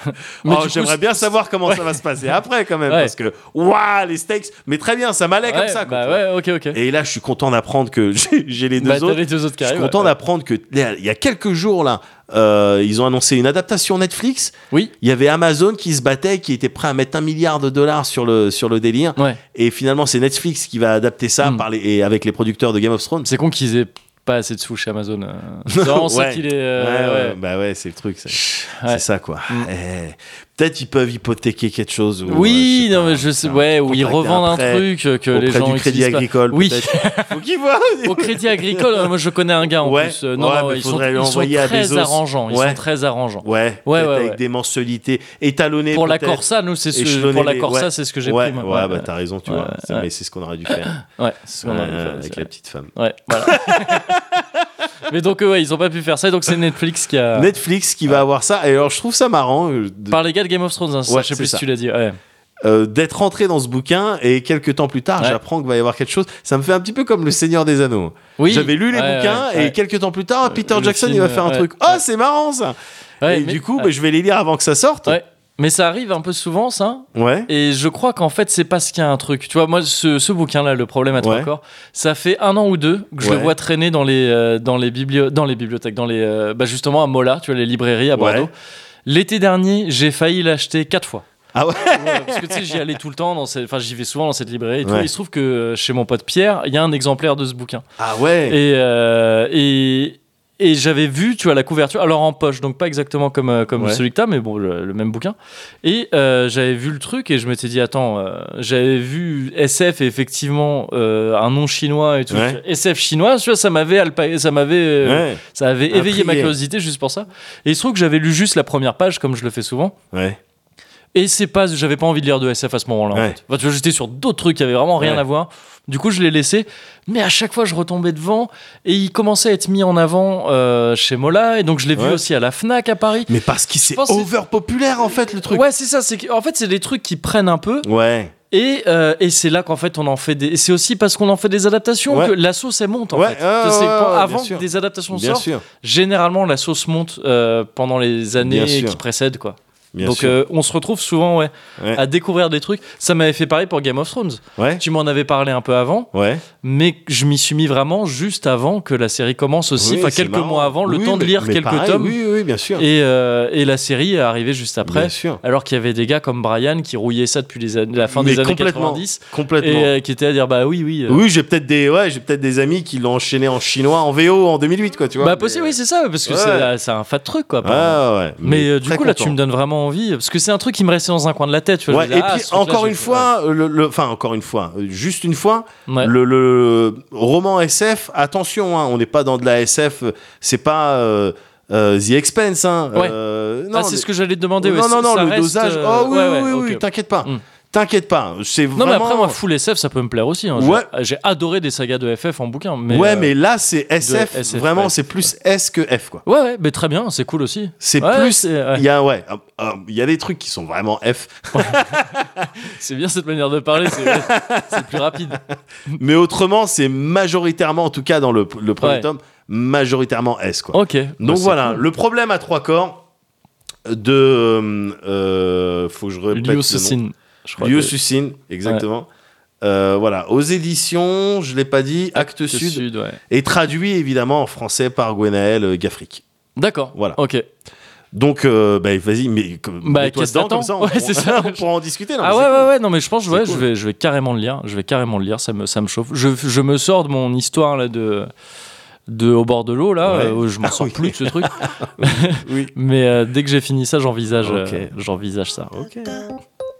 Oh, j'aimerais bien savoir comment ça va se passer après quand même Ouais. parce que waouh les stakes mais très bien ça m'allait comme ça quoi, bah. Et là, je suis content d'apprendre que j'ai les deux Bah, autres. les deux autres qui Je suis content d'apprendre que il y a quelques jours là, euh, ils ont annoncé une adaptation Netflix. Oui. Il y avait Amazon qui se battait, qui était prêt à mettre un milliard de dollars sur le sur le délire. Ouais. Et finalement, c'est Netflix qui va adapter ça Mm. par les, et avec les producteurs de Game of Thrones. C'est con qu'ils aient pas assez de sous chez Amazon. euh. Ça Ouais. qu'il est. Euh, ouais, ouais. bah ouais, c'est le truc. C'est ça quoi. Mm. Eh. Peut-être ils peuvent hypothéquer quelque chose. ou, Oui, euh, non, pas, mais je sais, ouais, où ils revendent un, truc euh, que les auprès gens du crédit utilisent pas. agricole. Oui. Faut qu'ils voient. Au crédit agricole, euh, moi je connais un gars en Ouais, plus. euh, non, ouais, non, ils sont, ils sont très arrangeants. Ils Ouais. sont très arrangeants. Ouais, Ouais, avec des mensualités étalonnées. Pour la. Corsa, nous, c'est ce, pour la Corsa, c'est ce que j'ai pris. Ouais, bah t'as raison, tu vois. Mais c'est ce qu'on aurait dû faire Ouais, c'est ce qu'on aurait dû euh, faire, avec c'est la petite femme. Ouais, voilà. Mais donc, euh, ouais, ils ont pas pu faire ça. et Donc, c'est Netflix qui a. Netflix qui va avoir ça. Et alors, je trouve ça marrant euh, de- Par les gars de Game of Thrones, hein, ça, Ouais, je sais c'est plus ça. si tu l'as dit. Ouais. euh, d'être rentré dans ce bouquin et quelques temps plus tard, Ouais. j'apprends qu'il va y avoir quelque chose. Ça me fait un petit peu comme Le Seigneur des Anneaux. Oui. J'avais lu les Ouais, bouquins ouais, ouais. et quelques temps plus tard, Peter le Jackson il film, va faire un ouais, truc. ouais. Oh, c'est marrant ça. Ouais, et mais- du coup, ouais. bah, je vais les lire avant que ça sorte. Ouais. Mais ça arrive un peu souvent, ça. Ouais. Et je crois qu'en fait, c'est parce qu'il y a un truc. Tu vois, moi, ce, ce bouquin-là, Le problème à trois corps, ça fait un an ou deux que je Ouais. le vois traîner dans les, euh, dans les, biblio- dans les bibliothèques, dans les, euh, bah, justement à Mola, tu vois, les librairies à Bordeaux. Ouais. L'été dernier, j'ai failli l'acheter quatre fois. Ah ouais? Ouais, parce que tu sais, j'y allais tout le temps, dans cette- enfin, j'y vais souvent dans cette librairie et tout. Ouais. Il se trouve que euh, chez mon pote Pierre, il y a un exemplaire de ce bouquin. Ah ouais. Et, euh, et, et j'avais vu, tu vois, la couverture, alors en poche, donc pas exactement comme, euh, comme Ouais. celui que t'as, mais bon, le, le même bouquin. Et euh, j'avais vu le truc et je m'étais dit, attends, euh, j'avais vu SF et effectivement euh, un nom chinois et tout. Ouais. SF chinois, tu vois, ça m'avait, alpa- ça m'avait, euh, Ouais. ça avait éveillé ma curiosité juste pour ça. Et il se trouve que j'avais lu juste la première page, comme je le fais souvent. Ouais. Et c'est pas, j'avais pas envie de lire de SF à ce moment-là. en Ouais. fait. Enfin, tu vois, j'étais sur d'autres trucs qui avaient vraiment rien Ouais. à voir. Du coup, je l'ai laissé. Mais à chaque fois, je retombais devant et il commençait à être mis en avant euh, chez Mola. Et donc, je l'ai vu aussi à la Fnac à Paris. Mais parce qu'il s'est pense que c'est- over populaire en fait le truc. Ouais, c'est ça. C'est en fait, c'est des trucs qui prennent un peu. Ouais. Et, euh, et c'est là qu'en fait, on en fait des. C'est aussi parce qu'on en fait des adaptations Ouais. que la sauce elle monte en Ouais, fait. quand- ouais, avant que des adaptations Bien sortent, sûr. généralement la sauce monte euh, pendant les années qui précèdent quoi. Bien donc euh, on se retrouve souvent ouais, Ouais. à découvrir des trucs. Ça m'avait fait pareil pour Game of Thrones. Ouais. Tu m'en avais parlé un peu avant, Ouais. mais je m'y suis mis vraiment juste avant que la série commence aussi, Oui, enfin quelques marrant. mois avant, le Oui, temps de lire quelques pareil, tomes. Oui, oui, bien sûr. Et, euh, et la série est arrivée juste après, Bien sûr. alors qu'il y avait des gars comme Brian qui rouillaient ça depuis les années- la fin Mais des années complètement. 90 Complètement. et euh, qui étaient à dire bah oui oui. Oui, j'ai peut-être des, ouais, j'ai peut-être des amis qui l'ont enchaîné en chinois en VO en 2008, quoi, tu vois. bah possible oui c'est ça parce que c'est un fat truc quoi. Ouais. Mais du coup là tu me donnes vraiment envie parce que c'est un truc qui me restait dans un coin de la tête. Tu vois, Ouais, je me disais, et ah, puis encore une fois, le, enfin encore une fois, euh, juste une fois, Ouais. le, le roman SF, attention, hein, on n'est pas dans de la SF, c'est pas euh, euh, The Expense, hein. Ouais. euh, Ah, c'est mais- ce que j'allais te demander. non, non, non, le reste, dosage. Oh oui, oui, oui, t'inquiète pas, Mm. T'inquiète pas. C'est Non, vraiment. mais après, moi, full SF, ça peut me plaire aussi. hein. Ouais. J'ai adoré des sagas de FF en bouquin. Mais, ouais, euh, mais là c'est SF, SF, vraiment, ouais. c'est plus S que F, quoi. Ouais, ouais, mais très bien, c'est cool aussi. C'est Ouais, plus. Il y a, ouais, il y a des trucs qui sont vraiment F, C'est bien cette manière de parler, c'est plus rapide. mais autrement, c'est majoritairement, en tout cas dans le, le premier tome, majoritairement S, quoi. Ok. Donc bah, voilà, cool. le problème à trois corps de. euh, euh, faut que je répète. Je crois. Que- Cixin, exactement. Euh, voilà, aux éditions, je l'ai pas dit, Acte, Actes Sud, ouais. et traduit évidemment en français par Gwenaël euh, Gaffric. D'accord. Voilà. Ok. Donc, euh, bah, vas-y, mais Bah, qu'est-ce dedans comme ça, on, Ouais, ça. on pourra en discuter. non, Ah ouais, ouais, ouais, non, mais je pense, ouais, cool. je, vais, je vais carrément le lire. Je vais carrément le lire, ça me, ça me chauffe. Je, je me sors de mon histoire là de. De au bord de l'eau là, Ouais. euh, je m'en Ah sors oui. plus de ce truc. Oui. Mais euh, dès que j'ai fini ça, j'envisage, euh, Ok. j'envisage ça.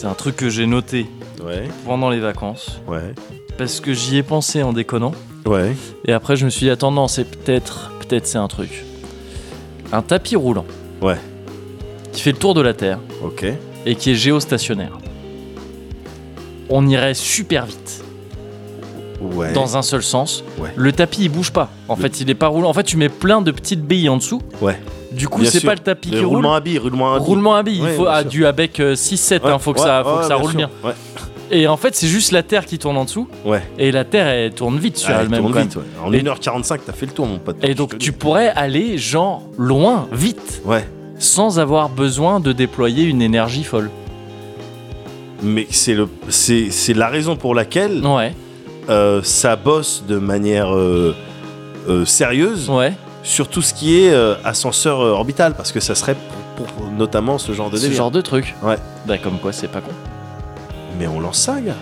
C'est un truc que j'ai noté Ouais, pendant les vacances ouais, parce que j'y ai pensé en déconnant. ouais. Et après, je me suis dit, attends, non, c'est peut-être, peut-être c'est un truc. Un tapis roulant. Ouais. Qui fait le tour de la Terre Ok. et qui est géostationnaire. On irait super vite Ouais. dans un seul sens. Ouais. Le tapis, il bouge pas. En Le- fait, il est pas roulant. En fait, tu mets plein de petites billes en dessous. Ouais. Du coup, c'est pas le tapis qui roule. roulement à billes, roulement à billes. Roulement à billes. il Ouais, faut ah, du avec 6-7. Ouais, faut que ça, faut ouais, que ça roule sûr. bien. Ouais. Et en fait, c'est juste la Terre qui tourne en dessous. Ouais. Et la Terre, elle tourne vite sur Ah, elle elle-même. même. vite, ouais. En Et- 1h45, t'as fait le tour, mon pote. Et donc tu pourrais aller genre loin, vite. Ouais. sans avoir besoin de déployer une énergie folle. Mais c'est le, c'est, c'est la raison pour laquelle Ouais, euh, ça bosse de manière euh, euh, sérieuse ouais. Sur tout ce qui est euh, ascenseur euh, orbital, parce que ça serait pour, pour notamment ce genre de Ce délire. genre de truc. Ouais. Bah, comme quoi, c'est pas con. Mais on lance ça, gars.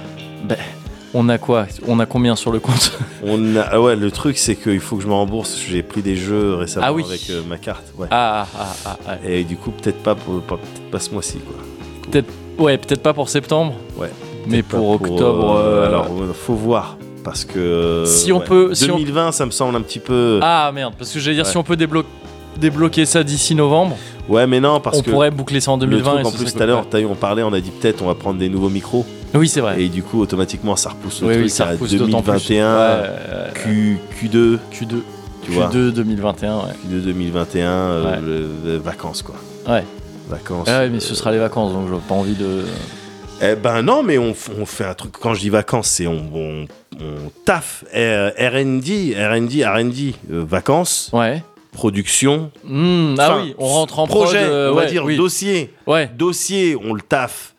On a quoi? On a combien sur le compte? On a, ah ouais, le truc, c'est qu'il faut que je me rembourse. J'ai pris des jeux récemment Ah oui. avec euh, ma carte. Ouais. Ah, ah, ah, ah, ouais. Et du coup, peut-être pas, pour, pas, peut-être pas ce mois-ci, quoi. Ouais, peut-être pas pour septembre. Ouais. Mais pour, octobre. euh, euh, alors, faut voir. Parce que. euh, Si on peut- si on- 2020, ça me semble un petit peu. Ah merde, parce que j'allais dire, Ouais. si on peut déblo- débloquer ça d'ici novembre, Ouais, mais non, parce on que. pourrait boucler ça en le 2020. truc, et en plus, tout à l'heure, on parlait, on a dit peut-être on va prendre des nouveaux micros. Oui, c'est vrai. Et du coup, automatiquement, ça repousse le oui, truc oui, ça à repousse d'autant plus. 2021, Ouais, ouais, Q, Q2, Q2. tu vois. Q2 2021, ouais. Q2 2021, euh, Ouais. le- le- vacances, quoi. Ouais. Vacances. Ah ouais, mais ce sera les vacances, donc j'ai pas envie de. Eh ben non, mais on, on fait un truc. Quand je dis vacances, c'est on, on, on taffe. Euh, R&D, R&D, R&D, euh, vacances, Ouais. production. Hmm, ah Enfin, oui, on rentre en projet, prod, euh, on va ouais, dire oui. dossier. Ouais. Dossier, on le taffe.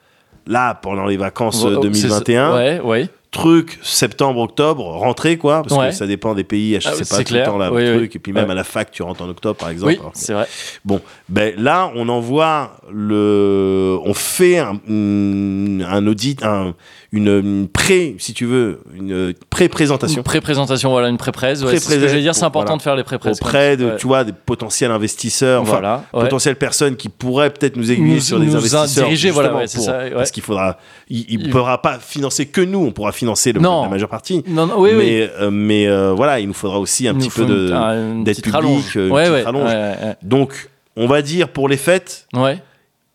Là, pendant les vacances euh, Oh, c'est- 2021. Ouais, ouais. Truc, septembre, octobre, rentrée, quoi. Parce Ouais. que ça dépend des pays. Ah oui, c'est c'est pas tout le temps là, Oui, truc. Et puis même à la fac, tu rentres en octobre, par exemple. Oui, c'est vrai. Bon, ben là, on envoie le, on fait un, un audit, un- une, pré, si tu veux, une pré-présentation Une pré-présentation, voilà, une pré-presse. Ouais, c'est ce que Pré-pré- j'allais dire, c'est important voilà. de faire les pré-presses. auprès de, Ouais. tu vois, des potentiels investisseurs, enfin, Voilà. ouais. potentielles personnes qui pourraient peut-être nous aiguiller Nous- sur des investisseurs. diriger, voilà, pour- ça, ouais. Parce qu'il faudra, il, il Il- pourra pas financer que nous, on pourra financer le- Non. la majeure partie. Non, non, oui, oui. mais euh, mais euh, voilà, il nous faudra aussi un petit peu de. d'être public, euh, une ouais, petite ouais, rallonge. Donc, on va dire pour les fêtes,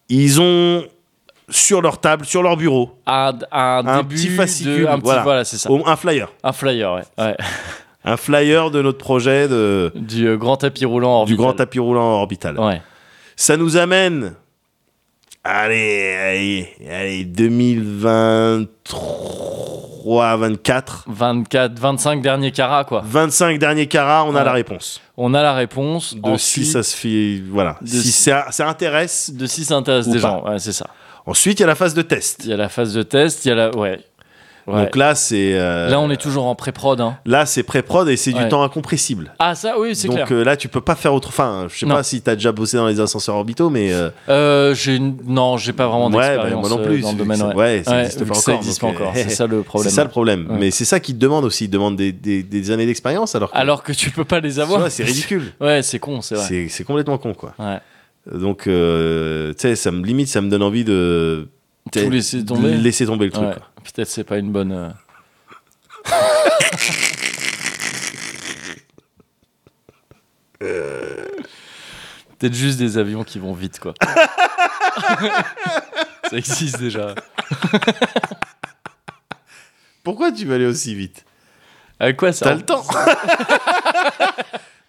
ils ont sur leur table, sur leur bureau, Un, un, Un début petit fascicule, de, un petit, voilà. voilà, c'est ça. au- un flyer. Un flyer, ouais. ouais. Un flyer de notre projet de, Du euh, grand tapis roulant du orbital. grand tapis roulant orbital. Ouais. Ça nous amène. Allez, allez, allez, 2023, 24. 24, 25 derniers carats, quoi. 25 derniers carats, on a la réponse. On a la réponse. De si ça se fait. Voilà. si si- ça, ça intéresse. de si ça intéresse des pas. gens. Ouais, c'est ça. Ensuite, il y a la phase de test. Il y a la phase de test, il y a la. Ouais. Ouais. Donc là, c'est. euh, Là, on est toujours en pré-prod. Hein. Là, c'est pré-prod et c'est du Ouais. temps incompressible. Ah, ça, oui, c'est Donc clair. euh, là, tu peux pas faire autre. Enfin, je sais Non. pas si t'as déjà bossé dans les ascenseurs orbitaux, mais. euh, Euh, j'ai Non, j'ai pas vraiment Ouais, bah, d'expérience moi non plus, dans le domaine. ça- ouais. ouais, ça existe pas Ça encore, existe donc, pas encore. C'est ça le problème. C'est ça le problème. Ouais. Mais c'est ça qu'ils te demandent aussi. Ils demandent des, des- des années d'expérience alors que. Alors que tu peux pas les avoir. Ouais, c'est ridicule. Ouais, c'est con, c'est vrai. C'est complètement con, quoi. Ouais. Donc, euh, tu sais, ça me limite, ça me donne envie de. Tout laisser de tomber. Laisser tomber le truc. Ouais. Peut-être c'est pas une bonne. euh, Peut-être juste des avions qui vont vite, quoi. ça existe déjà. Pourquoi tu veux aller aussi vite? Avec quoi ça T'as le temps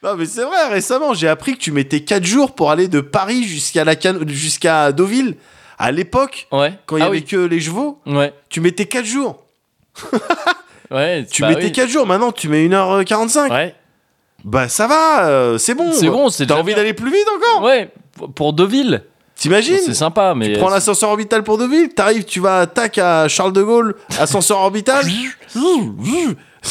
Non, mais c'est vrai, récemment, j'ai appris que tu mettais 4 jours pour aller de Paris jusqu'à la Can- jusqu'à Deauville. À l'époque, Ouais. quand il y ah avait oui. que les chevaux, Ouais. tu mettais 4 jours. Ouais. Tu bah mettais oui. 4 jours, maintenant tu mets 1h45. Ouais. Bah ça va, euh, c'est bon. C'est bon, c'est T'as envie d'aller plus vite encore Ouais. pour- Pour Deauville. T'imagines C'est sympa, mais. Tu prends l'ascenseur orbital pour Deauville, t'arrives, tu vas tac à Charles de Gaulle, ascenseur orbital.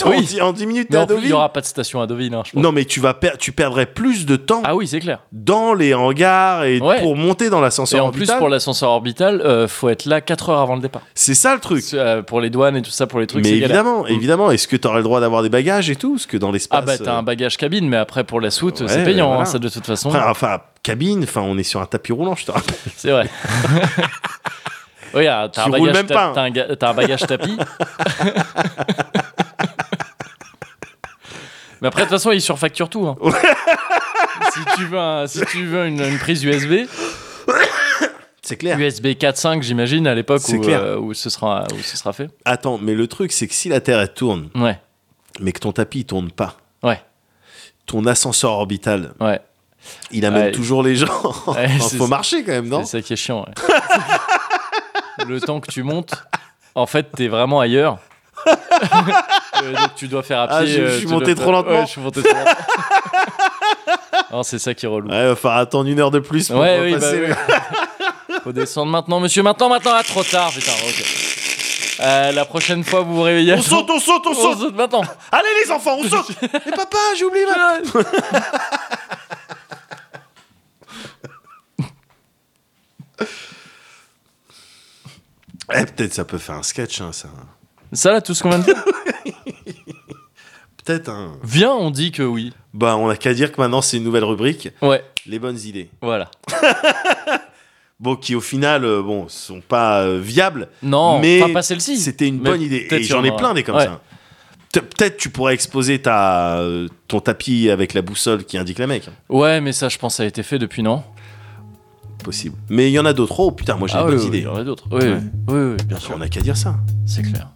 en, Oui. 10, en 10 minutes t'es Mais à en il n'y aura pas de station à Deauville, hein, je pense. Non mais tu vas per- tu perdrais plus de temps Ah oui, c'est clair. dans les hangars et Ouais. pour monter dans Et l'ascenseur en plus, orbital. pour l'ascenseur orbital, euh, faut être là 4 heures avant le départ. C'est ça le truc. Euh, pour les douanes et tout ça, pour les trucs, mais c'est galère. évidemment, évidemment, est-ce que t'aurais le droit d'avoir des bagages et tout? Parce que dans l'espace. Ah bah t'as euh, un bagage cabine, mais après pour la soute, Ouais, c'est payant, voilà. hein, ça de toute façon. après, enfin, cabine, enfin, on est sur un tapis roulant, je te rappelle. C'est vrai. oui, ah, Tu un, t'as un bagage tapis. mais après, de toute façon, ils surfacturent tout. hein. si tu veux, un- si tu veux une, une prise USB, C'est clair. USB 4.5, j'imagine, à l'époque C'est où, clair. euh, où, ce sera, où ce sera fait. Attends, mais le truc, c'est que si la Terre elle tourne, Ouais, mais que ton tapis il tourne pas, ouais, ton ascenseur orbital, ouais. il amène Ouais. toujours les gens. Ouais, c'est faut ça. marcher quand même, non C'est ça qui est chiant. ouais. le temps que tu montes, en fait, t'es vraiment ailleurs. Euh, donc tu dois faire à pied. Ah, je- je euh, suis tu monté trop lentement. Ouais, je suis monté trop lentement. C'est ça qui est relou. Ouais, va falloir attendre une heure de plus pour Ouais, oui, bah repasser. oui. Faut descendre maintenant, monsieur. Maintenant, maintenant, ah, trop tard, putain. Ok. Euh, la prochaine fois, vous vous réveillez. On saute, on saute, on On saute saute maintenant. Allez les enfants, on saute Mais papa, j'ai oublié ma... Eh, peut-être ça peut faire un sketch, hein, ça. Ça, là, tout ce qu'on vient de dire. Peut-être, hein. Viens, on dit que oui. Bah, on a qu'à dire que maintenant, c'est une nouvelle rubrique. Ouais, Les bonnes idées. voilà. Bon, qui au final, euh, bon, sont pas euh, viables. Non, mais enfin, pas celle-ci. C'était une Mais bonne idée. Et j'en en ai plein des comme Ouais. ça. Pe- Peut-être tu pourrais exposer ta, euh, ton tapis avec la boussole qui indique la mec. Ouais, mais ça, je pense, ça a été fait depuis, non? Possible. Mais il y en a d'autres. Oh putain, moi j'ai Ah une oui, bonne oui, idée. il y en a d'autres. Oui, oui, oui, oui, bien sûr. On a qu'à dire ça. C'est clair.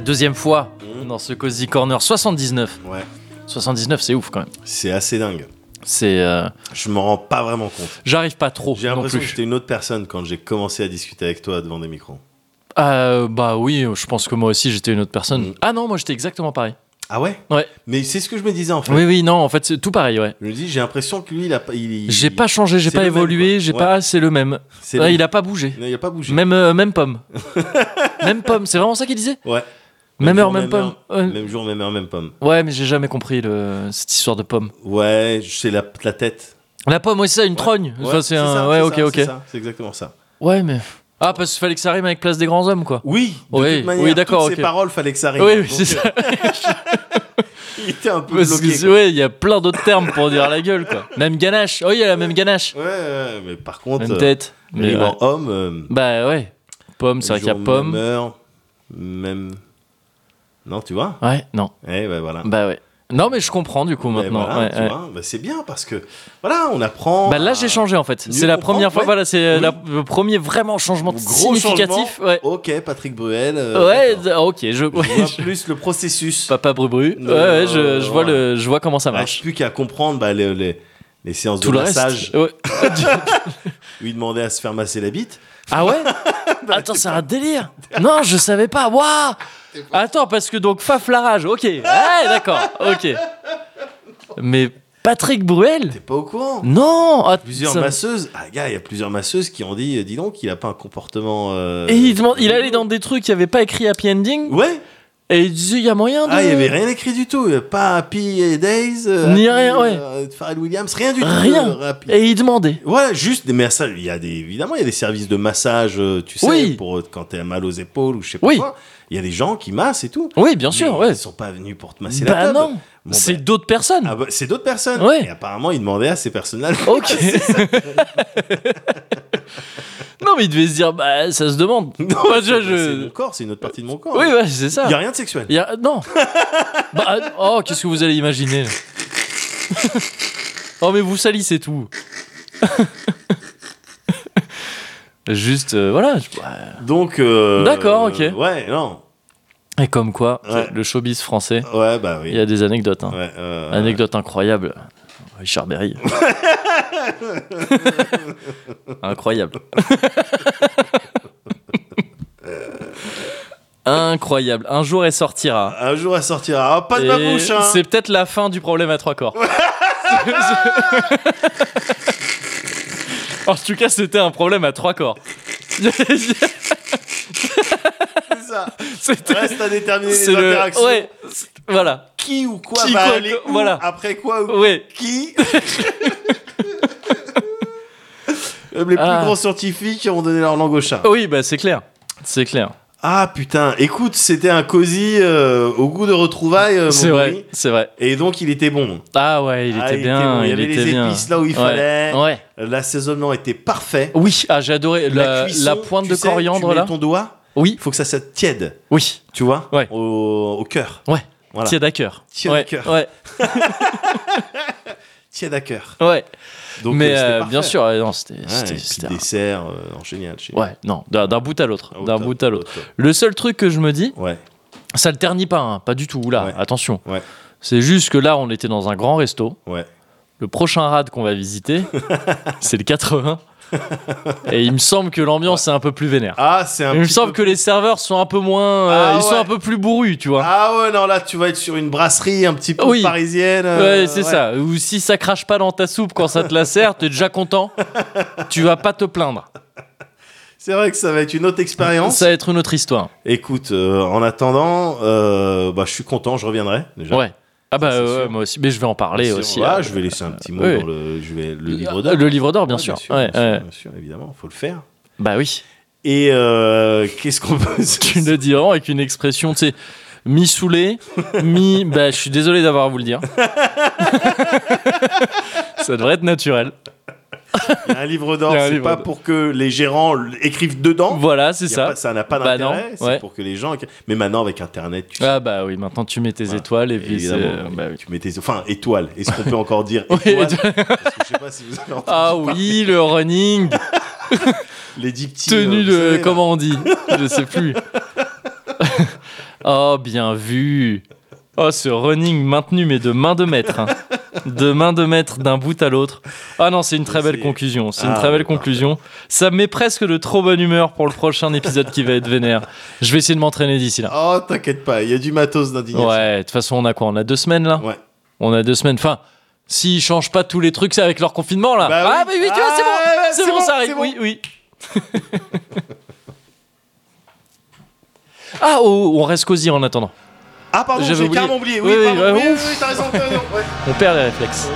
La deuxième fois dans ce Cozy Corner 79. Ouais. 79, c'est ouf quand même. C'est assez dingue. C'est. euh, Je m'en rends pas vraiment compte. J'arrive pas trop J'ai l'impression que j'étais une autre personne quand j'ai commencé à discuter avec toi devant des micros. Euh, bah oui, je pense que moi aussi j'étais une autre personne. Mm. Ah non, moi j'étais exactement pareil. Ah ouais? Ouais. Mais c'est ce que je me disais en fait. Oui, oui, non, en fait c'est tout pareil, ouais. Je me dis, j'ai l'impression que lui, il a pas. J'ai pas changé, j'ai pas évolué, j'ai Ouais. pas. C'est le même. Il a pas bougé. Non, il a pas bougé. Même, euh, même pomme. même pomme, c'est vraiment ça qu'il disait? Ouais. Même heure, jour, même pomme. Ouais. Même jour, même heure, même pomme. Ouais, mais j'ai jamais compris le... cette histoire de pomme. Ouais, c'est la, la tête. La pomme, ouais, c'est ça, une trogne. Ouais, Enfin, c'est un. ça, ouais, ok, ça, ok. C'est ça, c'est exactement ça. Ouais, mais. Ah, parce qu'il fallait que ça rime avec Place des Grands Hommes, quoi. Oui, de Oui, toute manière, oui, d'accord, toutes ok. ces paroles, fallait que ça arrive. Oui, oui, c'est ça. Il était un peu Parce bloqué. ouais, il y a plein d'autres termes pour dire la gueule, quoi. Même ganache. Oh, il y a la même ganache. Ouais, ouais, mais par contre, Même euh, tête. Mais rime ouais. en homme, euh, Bah ouais. Pomme, c'est vrai qu'il y a pomme. Même heure, même. Non, tu vois Ouais, non. Eh ouais, voilà. Bah ouais. Non, mais je comprends du coup Eh, maintenant. voilà, Ouais, tu ouais. vois, bah, c'est bien parce que voilà, on apprend. Bah là, j'ai changé en fait. C'est la première fois, ouais. voilà, c'est Oui. la- le premier vraiment changement Gros significatif. changement. Ouais. Ok, Patrick Bruel. euh, Ouais, ok, je, Je vois je- plus le processus. Papa Brubru. Non, ouais, ouais, je, je vois le, je vois comment ça je marche. sais plus qu'à comprendre bah, les, les, les séances Tout de le reste. massage où il demandait à se faire masser la bite. Ah ouais Attends, c'est un délire. Non, je savais pas. Waouh Attends, parce que donc Faf la rage. Ok. Ouais, d'accord. Ok. Mais Patrick Bruel T'es pas au courant Non. Ah, Plusieurs ça- masseuses. Ah, gars, il y a plusieurs masseuses qui ont dit euh, dis donc, il a pas un comportement. euh, Et il, demande, il allait dans des trucs qui avait pas écrit Happy Ending Ouais et il disait il y a moyen de. Ah, il y avait rien écrit du tout. Pas Happy Days. euh, Ni Happy, rien, ouais. euh, Pharrell Williams, rien du tout. Rien. euh. Et il demandait. Ouais, juste des massages. Il y a des, évidemment, il y a des services de massage, euh, tu sais, Oui. pour quand t'es mal aux épaules ou je sais pas Oui. quoi. Il y a des gens qui massent et tout. Oui, bien sûr, ouais. Ils sont pas venus pour te masser la Bah teub. non. Bon, c'est bah, d'autres personnes. ah bah, c'est d'autres personnes. Ouais. Et apparemment, ils demandaient à ces personnes-là. Ok. non, mais il devait se dire, bah, ça se demande. Non, Bah, déjà, c'est je- mon corps, c'est une autre partie de mon corps. Oui, ouais, c'est ça. Il y a rien de sexuel. Y a- Non. bah, oh, qu'est-ce que vous allez imaginer Oh, mais vous salissez tout. Juste, euh, voilà. je-. Donc. euh, D'accord, ok. Ouais, non. Et comme quoi, Ouais. le showbiz français, Ouais, bah oui. il y a des anecdotes. hein. Ouais, euh, Anecdote incroyable. Richard Berry. Incroyable. Incroyable. Un jour elle sortira. Un jour, elle sortira. Ah, pas de ma Et bouche, hein. C'est peut-être la fin du problème à trois corps. en tout cas, c'était un problème à trois corps. ça. C'était- Reste à déterminer les c'est le- interactions. Ouais, c'est- voilà. Qui ou quoi Qui, va quoi, aller où, voilà. après quoi ou Ouais. qui les plus Ah. grands scientifiques ont donné leur langue au chat. Oui, bah c'est clair. C'est clair. Ah putain, écoute, c'était un cosy euh, au goût de retrouvailles, euh, C'est vrai. C'est vrai. Et donc il était bon. Ah ouais, il Ah, était il bien. était bon. Il y avait était les bien. épices là où il Ouais. fallait. Ouais. L'assaisonnement était parfait. Oui, ah, j'ai adoré la, cuisson, la pointe tu de sais, coriandre tu mets là. ton doigt, Oui, il faut que ça soit tiède, oui. tu vois, Ouais. au, au cœur. Ouais. Voilà. Tiède à cœur. Tiède à cœur. Ouais, Tiède à cœur. ouais. Donc, Mais euh, euh, bien sûr, ouais, non, c'était. Ouais, dessert, euh, non, génial. Ouais, non, d'un bout à l'autre. Ah, D'un bout à au l'autre. Le seul truc que je me dis, Ouais, ça le ternit pas, hein, pas du tout. Là, Ouais. attention. C'est juste que là, on était dans un grand resto. ouais. Le prochain rad qu'on va visiter, c'est le 80. Et il me semble que l'ambiance est un peu plus vénère. Ah, c'est un il me petit semble peu- que les serveurs sont un peu moins. euh, Ah, ils sont ouais. un peu plus bourrus, tu vois. Ah ouais, non, là, tu vas être sur une brasserie un petit peu Oui. parisienne. euh, ouais, c'est ça. Ou si ça crache pas dans ta soupe quand ça te la sert, t'es déjà content. tu vas pas te plaindre. C'est vrai que ça va être une autre expérience. Ça va être une autre histoire. Écoute, euh, en attendant, euh, bah, je suis content, je reviendrai déjà. Ouais. Ah bah Ça, ouais, moi aussi. Mais je vais en parler aussi. Ah, je vais laisser un petit mot oui. dans le, je vais, le livre d'or. Le livre d'or, bien Ouais, sûr. Bien sûr, Ouais, bien, sûr, bien sûr, évidemment, faut le faire. Bah oui. Et euh, qu'est-ce qu'on peut. Tu le dis vraiment avec une expression, tu sais, mi-saoulé, mi. Bah, je suis désolé d'avoir à vous le dire. ça devrait être naturel. Il y a un livre d'or, c'est pas pour que les gérants écrivent dedans. Voilà, c'est ça. pas- ça n'a pas Bah d'intérêt. c'est ouais. pour que les gens. Mais maintenant, avec Internet, tu Ah bah oui, maintenant tu mets tes Voilà. étoiles et puis évidemment, bah oui. tu mets tes. Enfin, étoile. Est-ce qu'on peut encore dire Oui, étoile étoile. Parce que Je sais pas si vous avez entendu Ah parler. oui, le running, Les petits. tenue euh, de. savez. Comment on dit? Je sais plus. oh, bien vu. Oh, ce running maintenu, mais de main de maître. hein. De main de maître d'un bout à l'autre. Ah non, c'est une très belle conclusion. C'est une Ah, très belle conclusion. Ça me met presque de trop bonne humeur pour le prochain épisode qui va être vénère. Je vais essayer de m'entraîner d'ici là. Oh, t'inquiète pas, il y a du matos d'indignation. Ouais, de toute façon, on a quoi On a deux semaines là? Ouais. On a deux semaines. Enfin, s'ils changent pas tous les trucs, c'est avec leur confinement là. Bah ah, oui. bah oui, tu vois, c'est Ah, bon. ouais, c'est bon, bon, ça arrive. bon. Oui, oui. ah, oh, on reste cosy en attendant. Ah, pardon, j'ai carrément oublié. Oui, Oui, oui, pardon. oui, oui, ouf. oui, t'as raison, t'as raison. ouais. On perd les réflexes.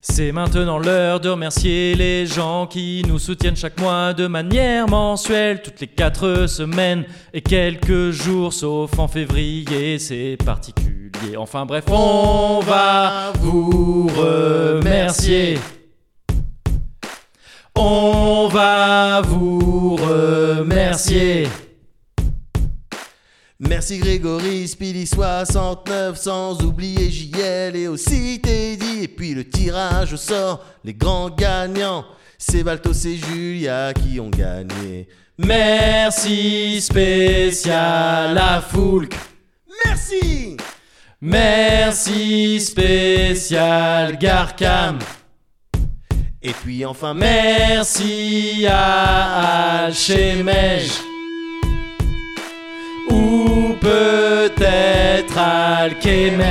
C'est maintenant l'heure de remercier les gens qui nous soutiennent chaque mois de manière mensuelle, toutes les quatre semaines et quelques jours, sauf en février, c'est particulier. Enfin bref, on va vous remercier. On va vous remercier. Merci Grégory, Speedy 69, sans oublier JL et aussi Teddy. Et puis le tirage au sort, les grands gagnants, c'est Valtos et Julia qui ont gagné. Merci spécial à Foulk. Merci Merci spécial Garcam. Et puis enfin, Merci à Alchemège. Ou peut-être Alchemist.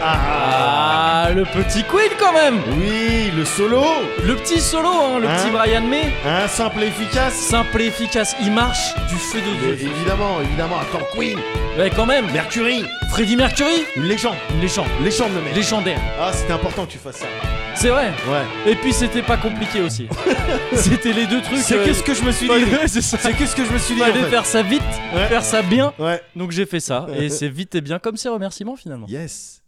Ah, le petit quand même Oui, le solo. Le petit solo, hein, le Hein petit Brian May. Hein, simple et efficace. Simple et efficace, il marche du feu de Mais Dieu. évidemment, évidemment. Attends, Queen, Ouais, quand même. Mercury, Freddie Mercury une légende. Une légende. Légende le mec. Légendaire. Ah, c'était important que tu fasses ça. C'est vrai. Ouais. Et puis c'était pas compliqué aussi. c'était les deux trucs. C'est euh, qu'est-ce que je me suis dit. c'est. C'est qu'est-ce que je me suis dit. en Fallait fait. faire ça vite, Ouais. faire ça bien. Ouais. Donc j'ai fait ça. Et c'est vite et bien comme ses remerciements finalement. Yes.